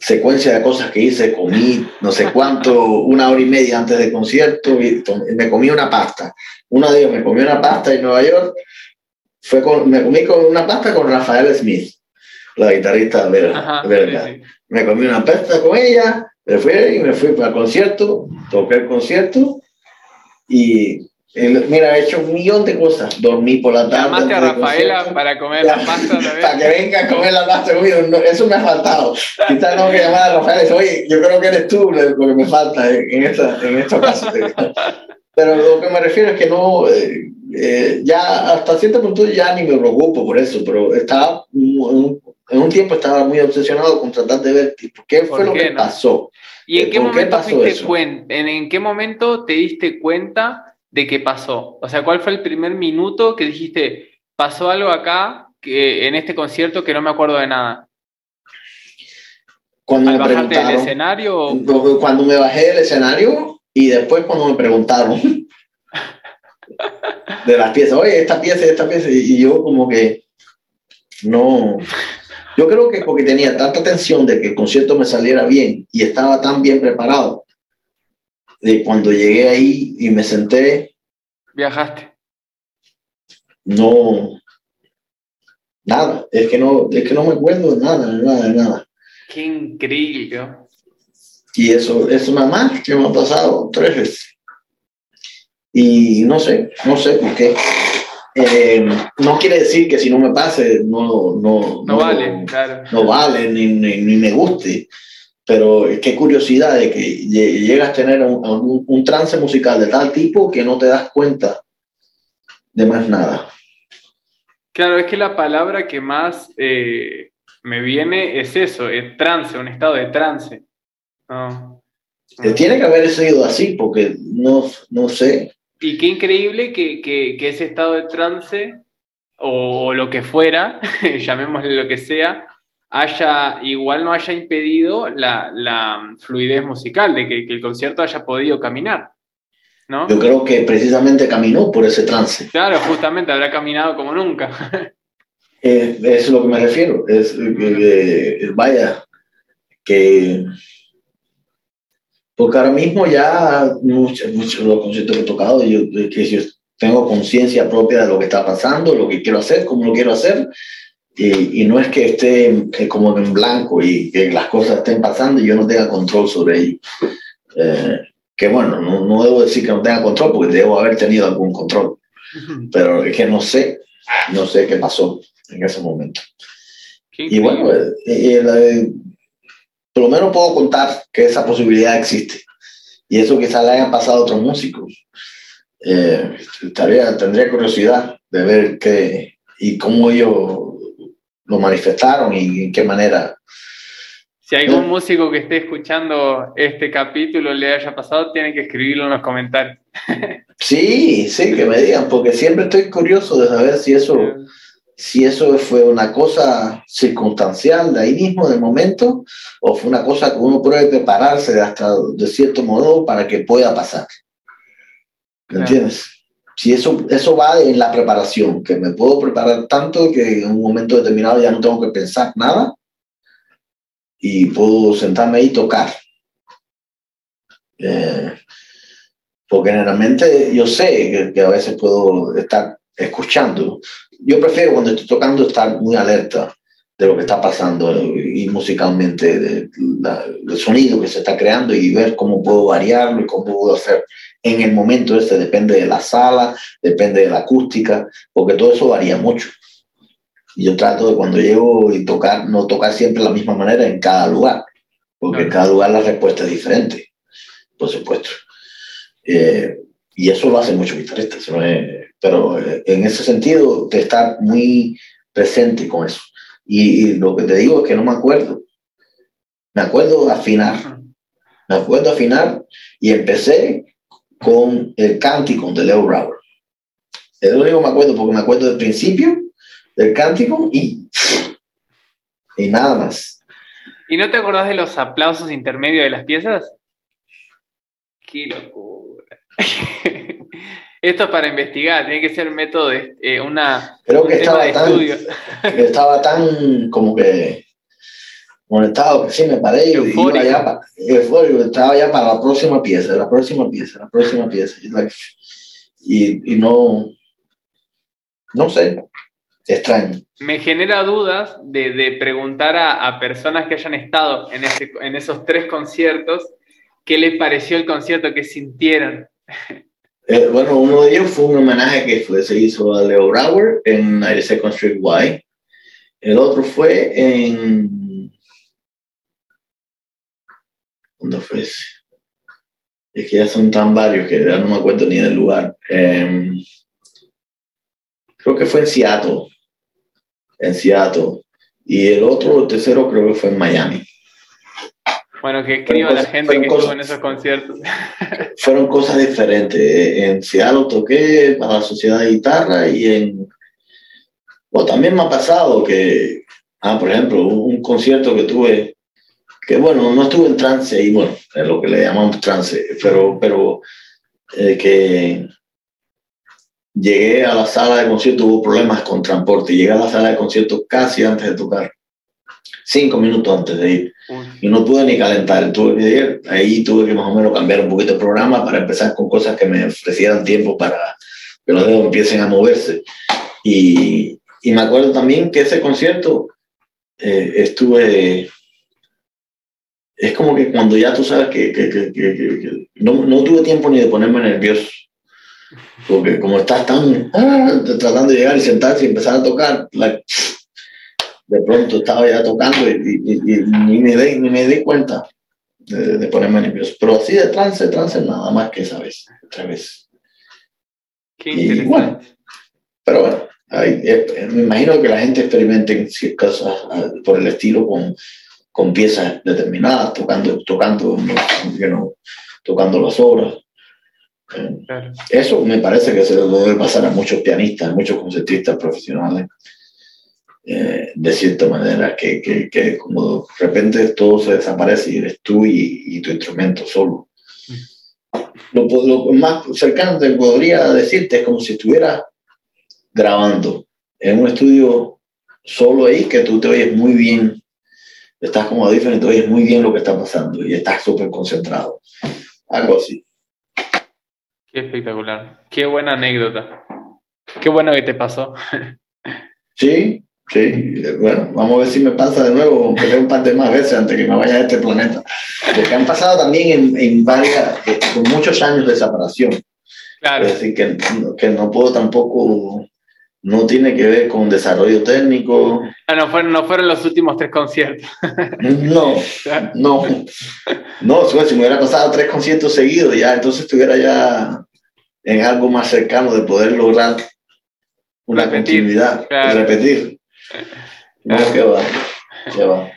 secuencia de cosas que hice, comí no sé cuánto, una hora y media antes del concierto, y me comí una pasta. Uno de ellos me comí una pasta en Nueva York, fue con, me comí con una pasta con Rafael Smith, la guitarrista belga. Me comí una pasta con ella, me fui y me fui para el concierto, toqué el concierto y Mira, he hecho un millón de cosas. Dormí por la tarde. Llamaste a Rafaela para comer la pasta Para que venga a comer la pasta eso me ha faltado. Quizás tengo que llamar a Rafaela y decir, oye, yo creo que eres tú lo que me falta en, esta, en estos casos. Pero lo que me refiero es que no, eh, eh, ya hasta cierto punto ya ni me preocupo por eso, pero estaba, en un tiempo estaba muy obsesionado con tratar de ver qué fue lo que pasó. ¿Y en qué momento te diste cuenta? ¿En qué momento te diste cuenta? De qué pasó? O sea, ¿cuál fue el primer minuto que dijiste, pasó algo acá que, en este concierto que no me acuerdo de nada? Cuando ¿Al me bajarte del escenario? Cuando me bajé del escenario y después cuando me preguntaron de las piezas, oye, esta pieza, esta pieza, y yo como que no, yo creo que porque tenía tanta tensión de que el concierto me saliera bien y estaba tan bien preparado, de cuando llegué ahí y me senté. ¿Viajaste? No, nada, es que no, es que no me acuerdo de nada, de nada, de nada. Qué increíble. Y eso es una más que me ha pasado tres veces. Y no sé, no sé por qué. Eh, no quiere decir que si no me pase, no, no, no, vale, claro. no vale ni, ni me guste pero qué curiosidad de que llegas a tener un, trance musical de tal tipo que no te das cuenta de más nada. Claro, es que la palabra que más eh, me viene es eso, es trance, un estado de trance. Eh, tiene que haber sido así, porque no, no sé. Y qué increíble que, que ese estado de trance, o lo que fuera, llamémosle lo que sea, haya, igual no haya impedido la, fluidez musical, de que, el concierto haya podido caminar. ¿no? Yo creo que precisamente caminó por ese trance. Claro, justamente habrá caminado como nunca. Eh, eso es lo que me refiero. Es, eh, vaya, que. Porque ahora mismo ya muchos, muchos de los conciertos que he tocado, yo, que yo tengo conciencia propia de lo que está pasando, lo que quiero hacer, cómo lo quiero hacer, y, no es que esté eh, como en blanco y que las cosas estén pasando y yo no tenga control sobre ello. Eh, que bueno, no, no, debo decir que no tenga control porque debo haber tenido algún control, pero es que no sé, no sé qué pasó en ese momento. y bueno, eh, por lo menos puedo contar que esa posibilidad existe. Y eso quizás le hayan pasado a otros músicos. estaría, tendría curiosidad de ver qué y cómo ellos lo manifestaron y en qué manera Si algún músico que esté escuchando este capítulo le haya pasado, tienen que escribirlo en los comentarios. Sí, sí, que me digan, porque siempre estoy curioso de saber si eso, si eso fue una cosa circunstancial de ahí mismo, del momento, o fue una cosa que uno puede prepararse hasta de cierto modo para que pueda pasar. ¿Me entiendes? Si eso, eso va en la preparación, que me puedo preparar tanto que en un momento determinado ya no tengo que pensar nada y puedo sentarme ahí y tocar. Eh, porque generalmente yo sé que, a veces puedo estar escuchando. Yo prefiero cuando estoy tocando estar muy alerta de lo que está pasando y musicalmente, del sonido que se está creando y ver cómo puedo variarlo y cómo puedo hacer en el momento ese. Depende de la sala, depende de la acústica, porque todo eso varía mucho. Y yo trato de cuando llego y tocar, no tocar siempre de la misma manera en cada lugar, porque en cada lugar la respuesta es diferente, por supuesto. Eh, y eso lo hace muchos guitarristas, pero eh, en ese sentido de estar muy presente con eso. Y, lo que te digo es que no me acuerdo. Me acuerdo afinar. Me acuerdo afinar y empecé con el cántico de Leo Brower. Es lo único que me acuerdo porque me acuerdo del principio del cántico y, y nada más. ¿Y no te acordás de los aplausos intermedios de las piezas? Qué locura. Esto es para investigar, tiene que ser método de eh, una Creo que estaba tan, estudio. estaba tan como que conectado que sí me paré y iba ya para, estaba ya para la próxima pieza, la próxima pieza, la próxima pieza. Y, y no, no sé, extraño. Me genera dudas de, de preguntar a, a, personas que hayan estado en, ese, en esos tres conciertos, ¿qué les pareció el concierto que sintieron? Eh, bueno, uno de ellos fue un homenaje que fue, se hizo a Leo Brower en 92nd Street Y. El otro fue en... ¿Dónde fue ese? Es que ya son tan varios que ya no me acuerdo ni del lugar. Eh, creo que fue en Seattle en Seattle. Y el otro, el tercero, creo que fue en Miami. Bueno, que escriba la gente que estuvo en esos conciertos. fueron cosas diferentes. En Seattle toqué para la Sociedad de Guitarra y en... O también me ha pasado que, ah, por ejemplo, un concierto que tuve, que bueno, no estuve en trance y bueno, es lo que le llamamos trance, pero, pero eh, que llegué a la sala de concierto, hubo problemas con transporte, llegué a la sala de concierto casi antes de tocar, cinco minutos antes de ir. Y no pude ni calentar, tuve que ir, ahí tuve que más o menos cambiar un poquito el programa para empezar con cosas que me ofrecieran tiempo para que los dedos empiecen a moverse. Y, y me acuerdo también que ese concierto eh, estuve es como que cuando ya tú sabes que, que, que, que no, no, tuve tiempo ni de ponerme nervioso. Porque como estás tan ah, tratando de llegar y sentarse y empezar a tocar, de pronto estaba ya tocando y, ni, me di, ni me di cuenta de, ponerme nervioso. Pero así de trance, trance, nada más que esa vez, otra vez. Qué y bueno, pero bueno, eh, me imagino que la gente experimente cosas ah, por el estilo con, con piezas determinadas, tocando, tocando, tocando las obras. Eso me parece que se lo debe pasar a muchos pianistas, a muchos concertistas profesionales, eh, de cierta manera, que, que, que, como de repente todo se desaparece y eres tú y, tu instrumento solo. Lo, lo, más cercano que podría decirte es como si estuvieras grabando en un estudio solo ahí, que tú te oyes muy bien, estás como diferente, te oyes muy bien lo que está pasando y estás súper concentrado. Algo así. Qué espectacular. Qué buena anécdota. Qué bueno que te pasó. Sí, sí. Bueno, vamos a ver si me pasa de nuevo, aunque un par de más veces antes que me vaya a este planeta. Porque han pasado también en, en varias, eh, con muchos años de separación. Claro. Es decir, que, que no puedo tampoco no tiene que ver con desarrollo técnico. Ah, no fueron, no fueron los últimos tres conciertos. No, no. No, si me hubiera pasado tres conciertos seguidos, ya entonces estuviera ya en algo más cercano de poder lograr una continuidad, repetir. No, que va, que va.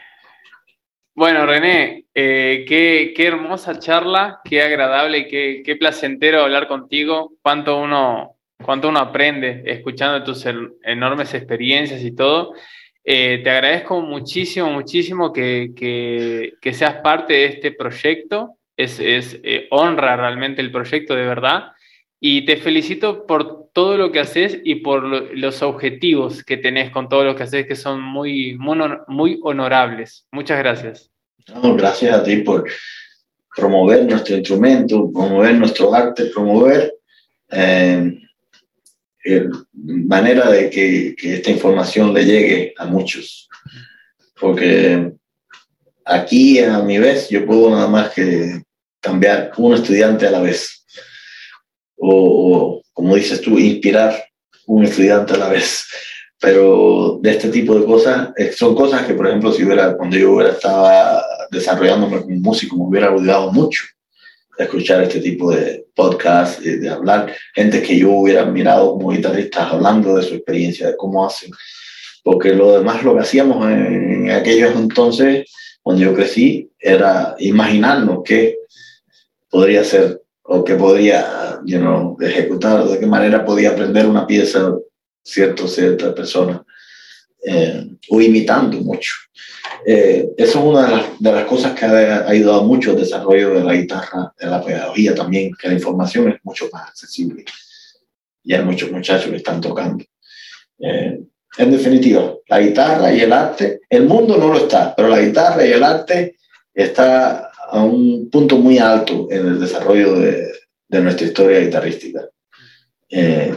Bueno, René, eh, qué, hermosa charla, qué agradable, qué, qué placentero hablar contigo, cuánto uno, cuánto uno aprende escuchando tus enormes experiencias y todo. Eh, te agradezco muchísimo, muchísimo que, seas parte de este proyecto. Es, eh, honra realmente el proyecto de verdad. Y te felicito por todo lo que haces y por los objetivos que tenés con todo lo que haces, que son muy, muy, honorables. Muchas gracias. gracias a ti por promover nuestro instrumento, promover nuestro arte, promover eh, manera de que, esta información le llegue a muchos. Porque aquí, a mi vez, yo puedo nada más que cambiar un estudiante a la vez o, como dices tú, inspirar un estudiante a la vez. Pero de este tipo de cosas, eh, son cosas que, por ejemplo, si hubiera, cuando yo hubiera estaba desarrollándome como músico, me hubiera ayudado mucho escuchar este tipo de podcast, de, de hablar, gente que yo hubiera mirado como guitarristas hablando de su experiencia, de cómo hacen. Porque lo demás, lo que hacíamos en, en aquellos entonces, cuando yo crecí, era imaginarnos qué podría ser o que podía you know, ejecutar, de qué manera podía aprender una pieza cierto, cierta persona, eh, o imitando mucho. Eh, eso es una de las, de las, cosas que ha ayudado mucho al desarrollo de la guitarra, de la pedagogía también, que la información es mucho más accesible. Y hay muchos muchachos que están tocando. Eh, en definitiva, la guitarra y el arte, el mundo no lo está, pero la guitarra y el arte está a un punto muy alto en el desarrollo de, de nuestra historia guitarrística. Eh,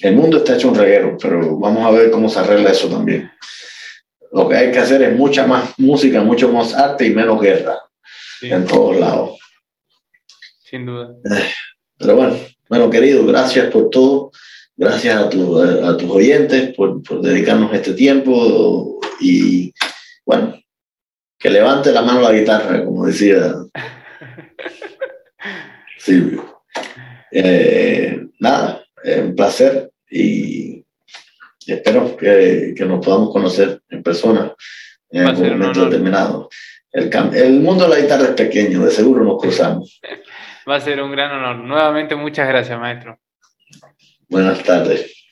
el mundo está hecho un reguero, pero vamos a ver cómo se arregla eso también. Lo que hay que hacer es mucha más música, mucho más arte y menos guerra en todos lados. Sin duda. Eh, pero bueno, bueno, querido, gracias por todo. Gracias a, tu, a, tus oyentes por, por dedicarnos este tiempo y bueno, que levante la mano la guitarra, como decía Silvio. Eh, nada, un placer y espero que, que, nos podamos conocer en persona en un momento determinado. El, el, mundo de la guitarra es pequeño, de seguro nos cruzamos. Va a ser un gran honor. Nuevamente, muchas gracias, maestro. Buenas tardes.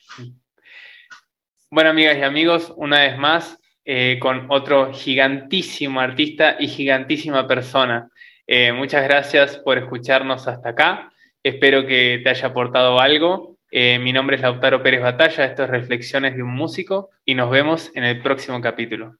Bueno, amigas y amigos, una vez más, eh, con otro gigantísimo artista y gigantísima persona. Eh, muchas gracias por escucharnos hasta acá. Espero que te haya aportado algo. Eh, mi nombre es Lautaro Pérez Batalla, esto es Reflexiones de un Músico y nos vemos en el próximo capítulo.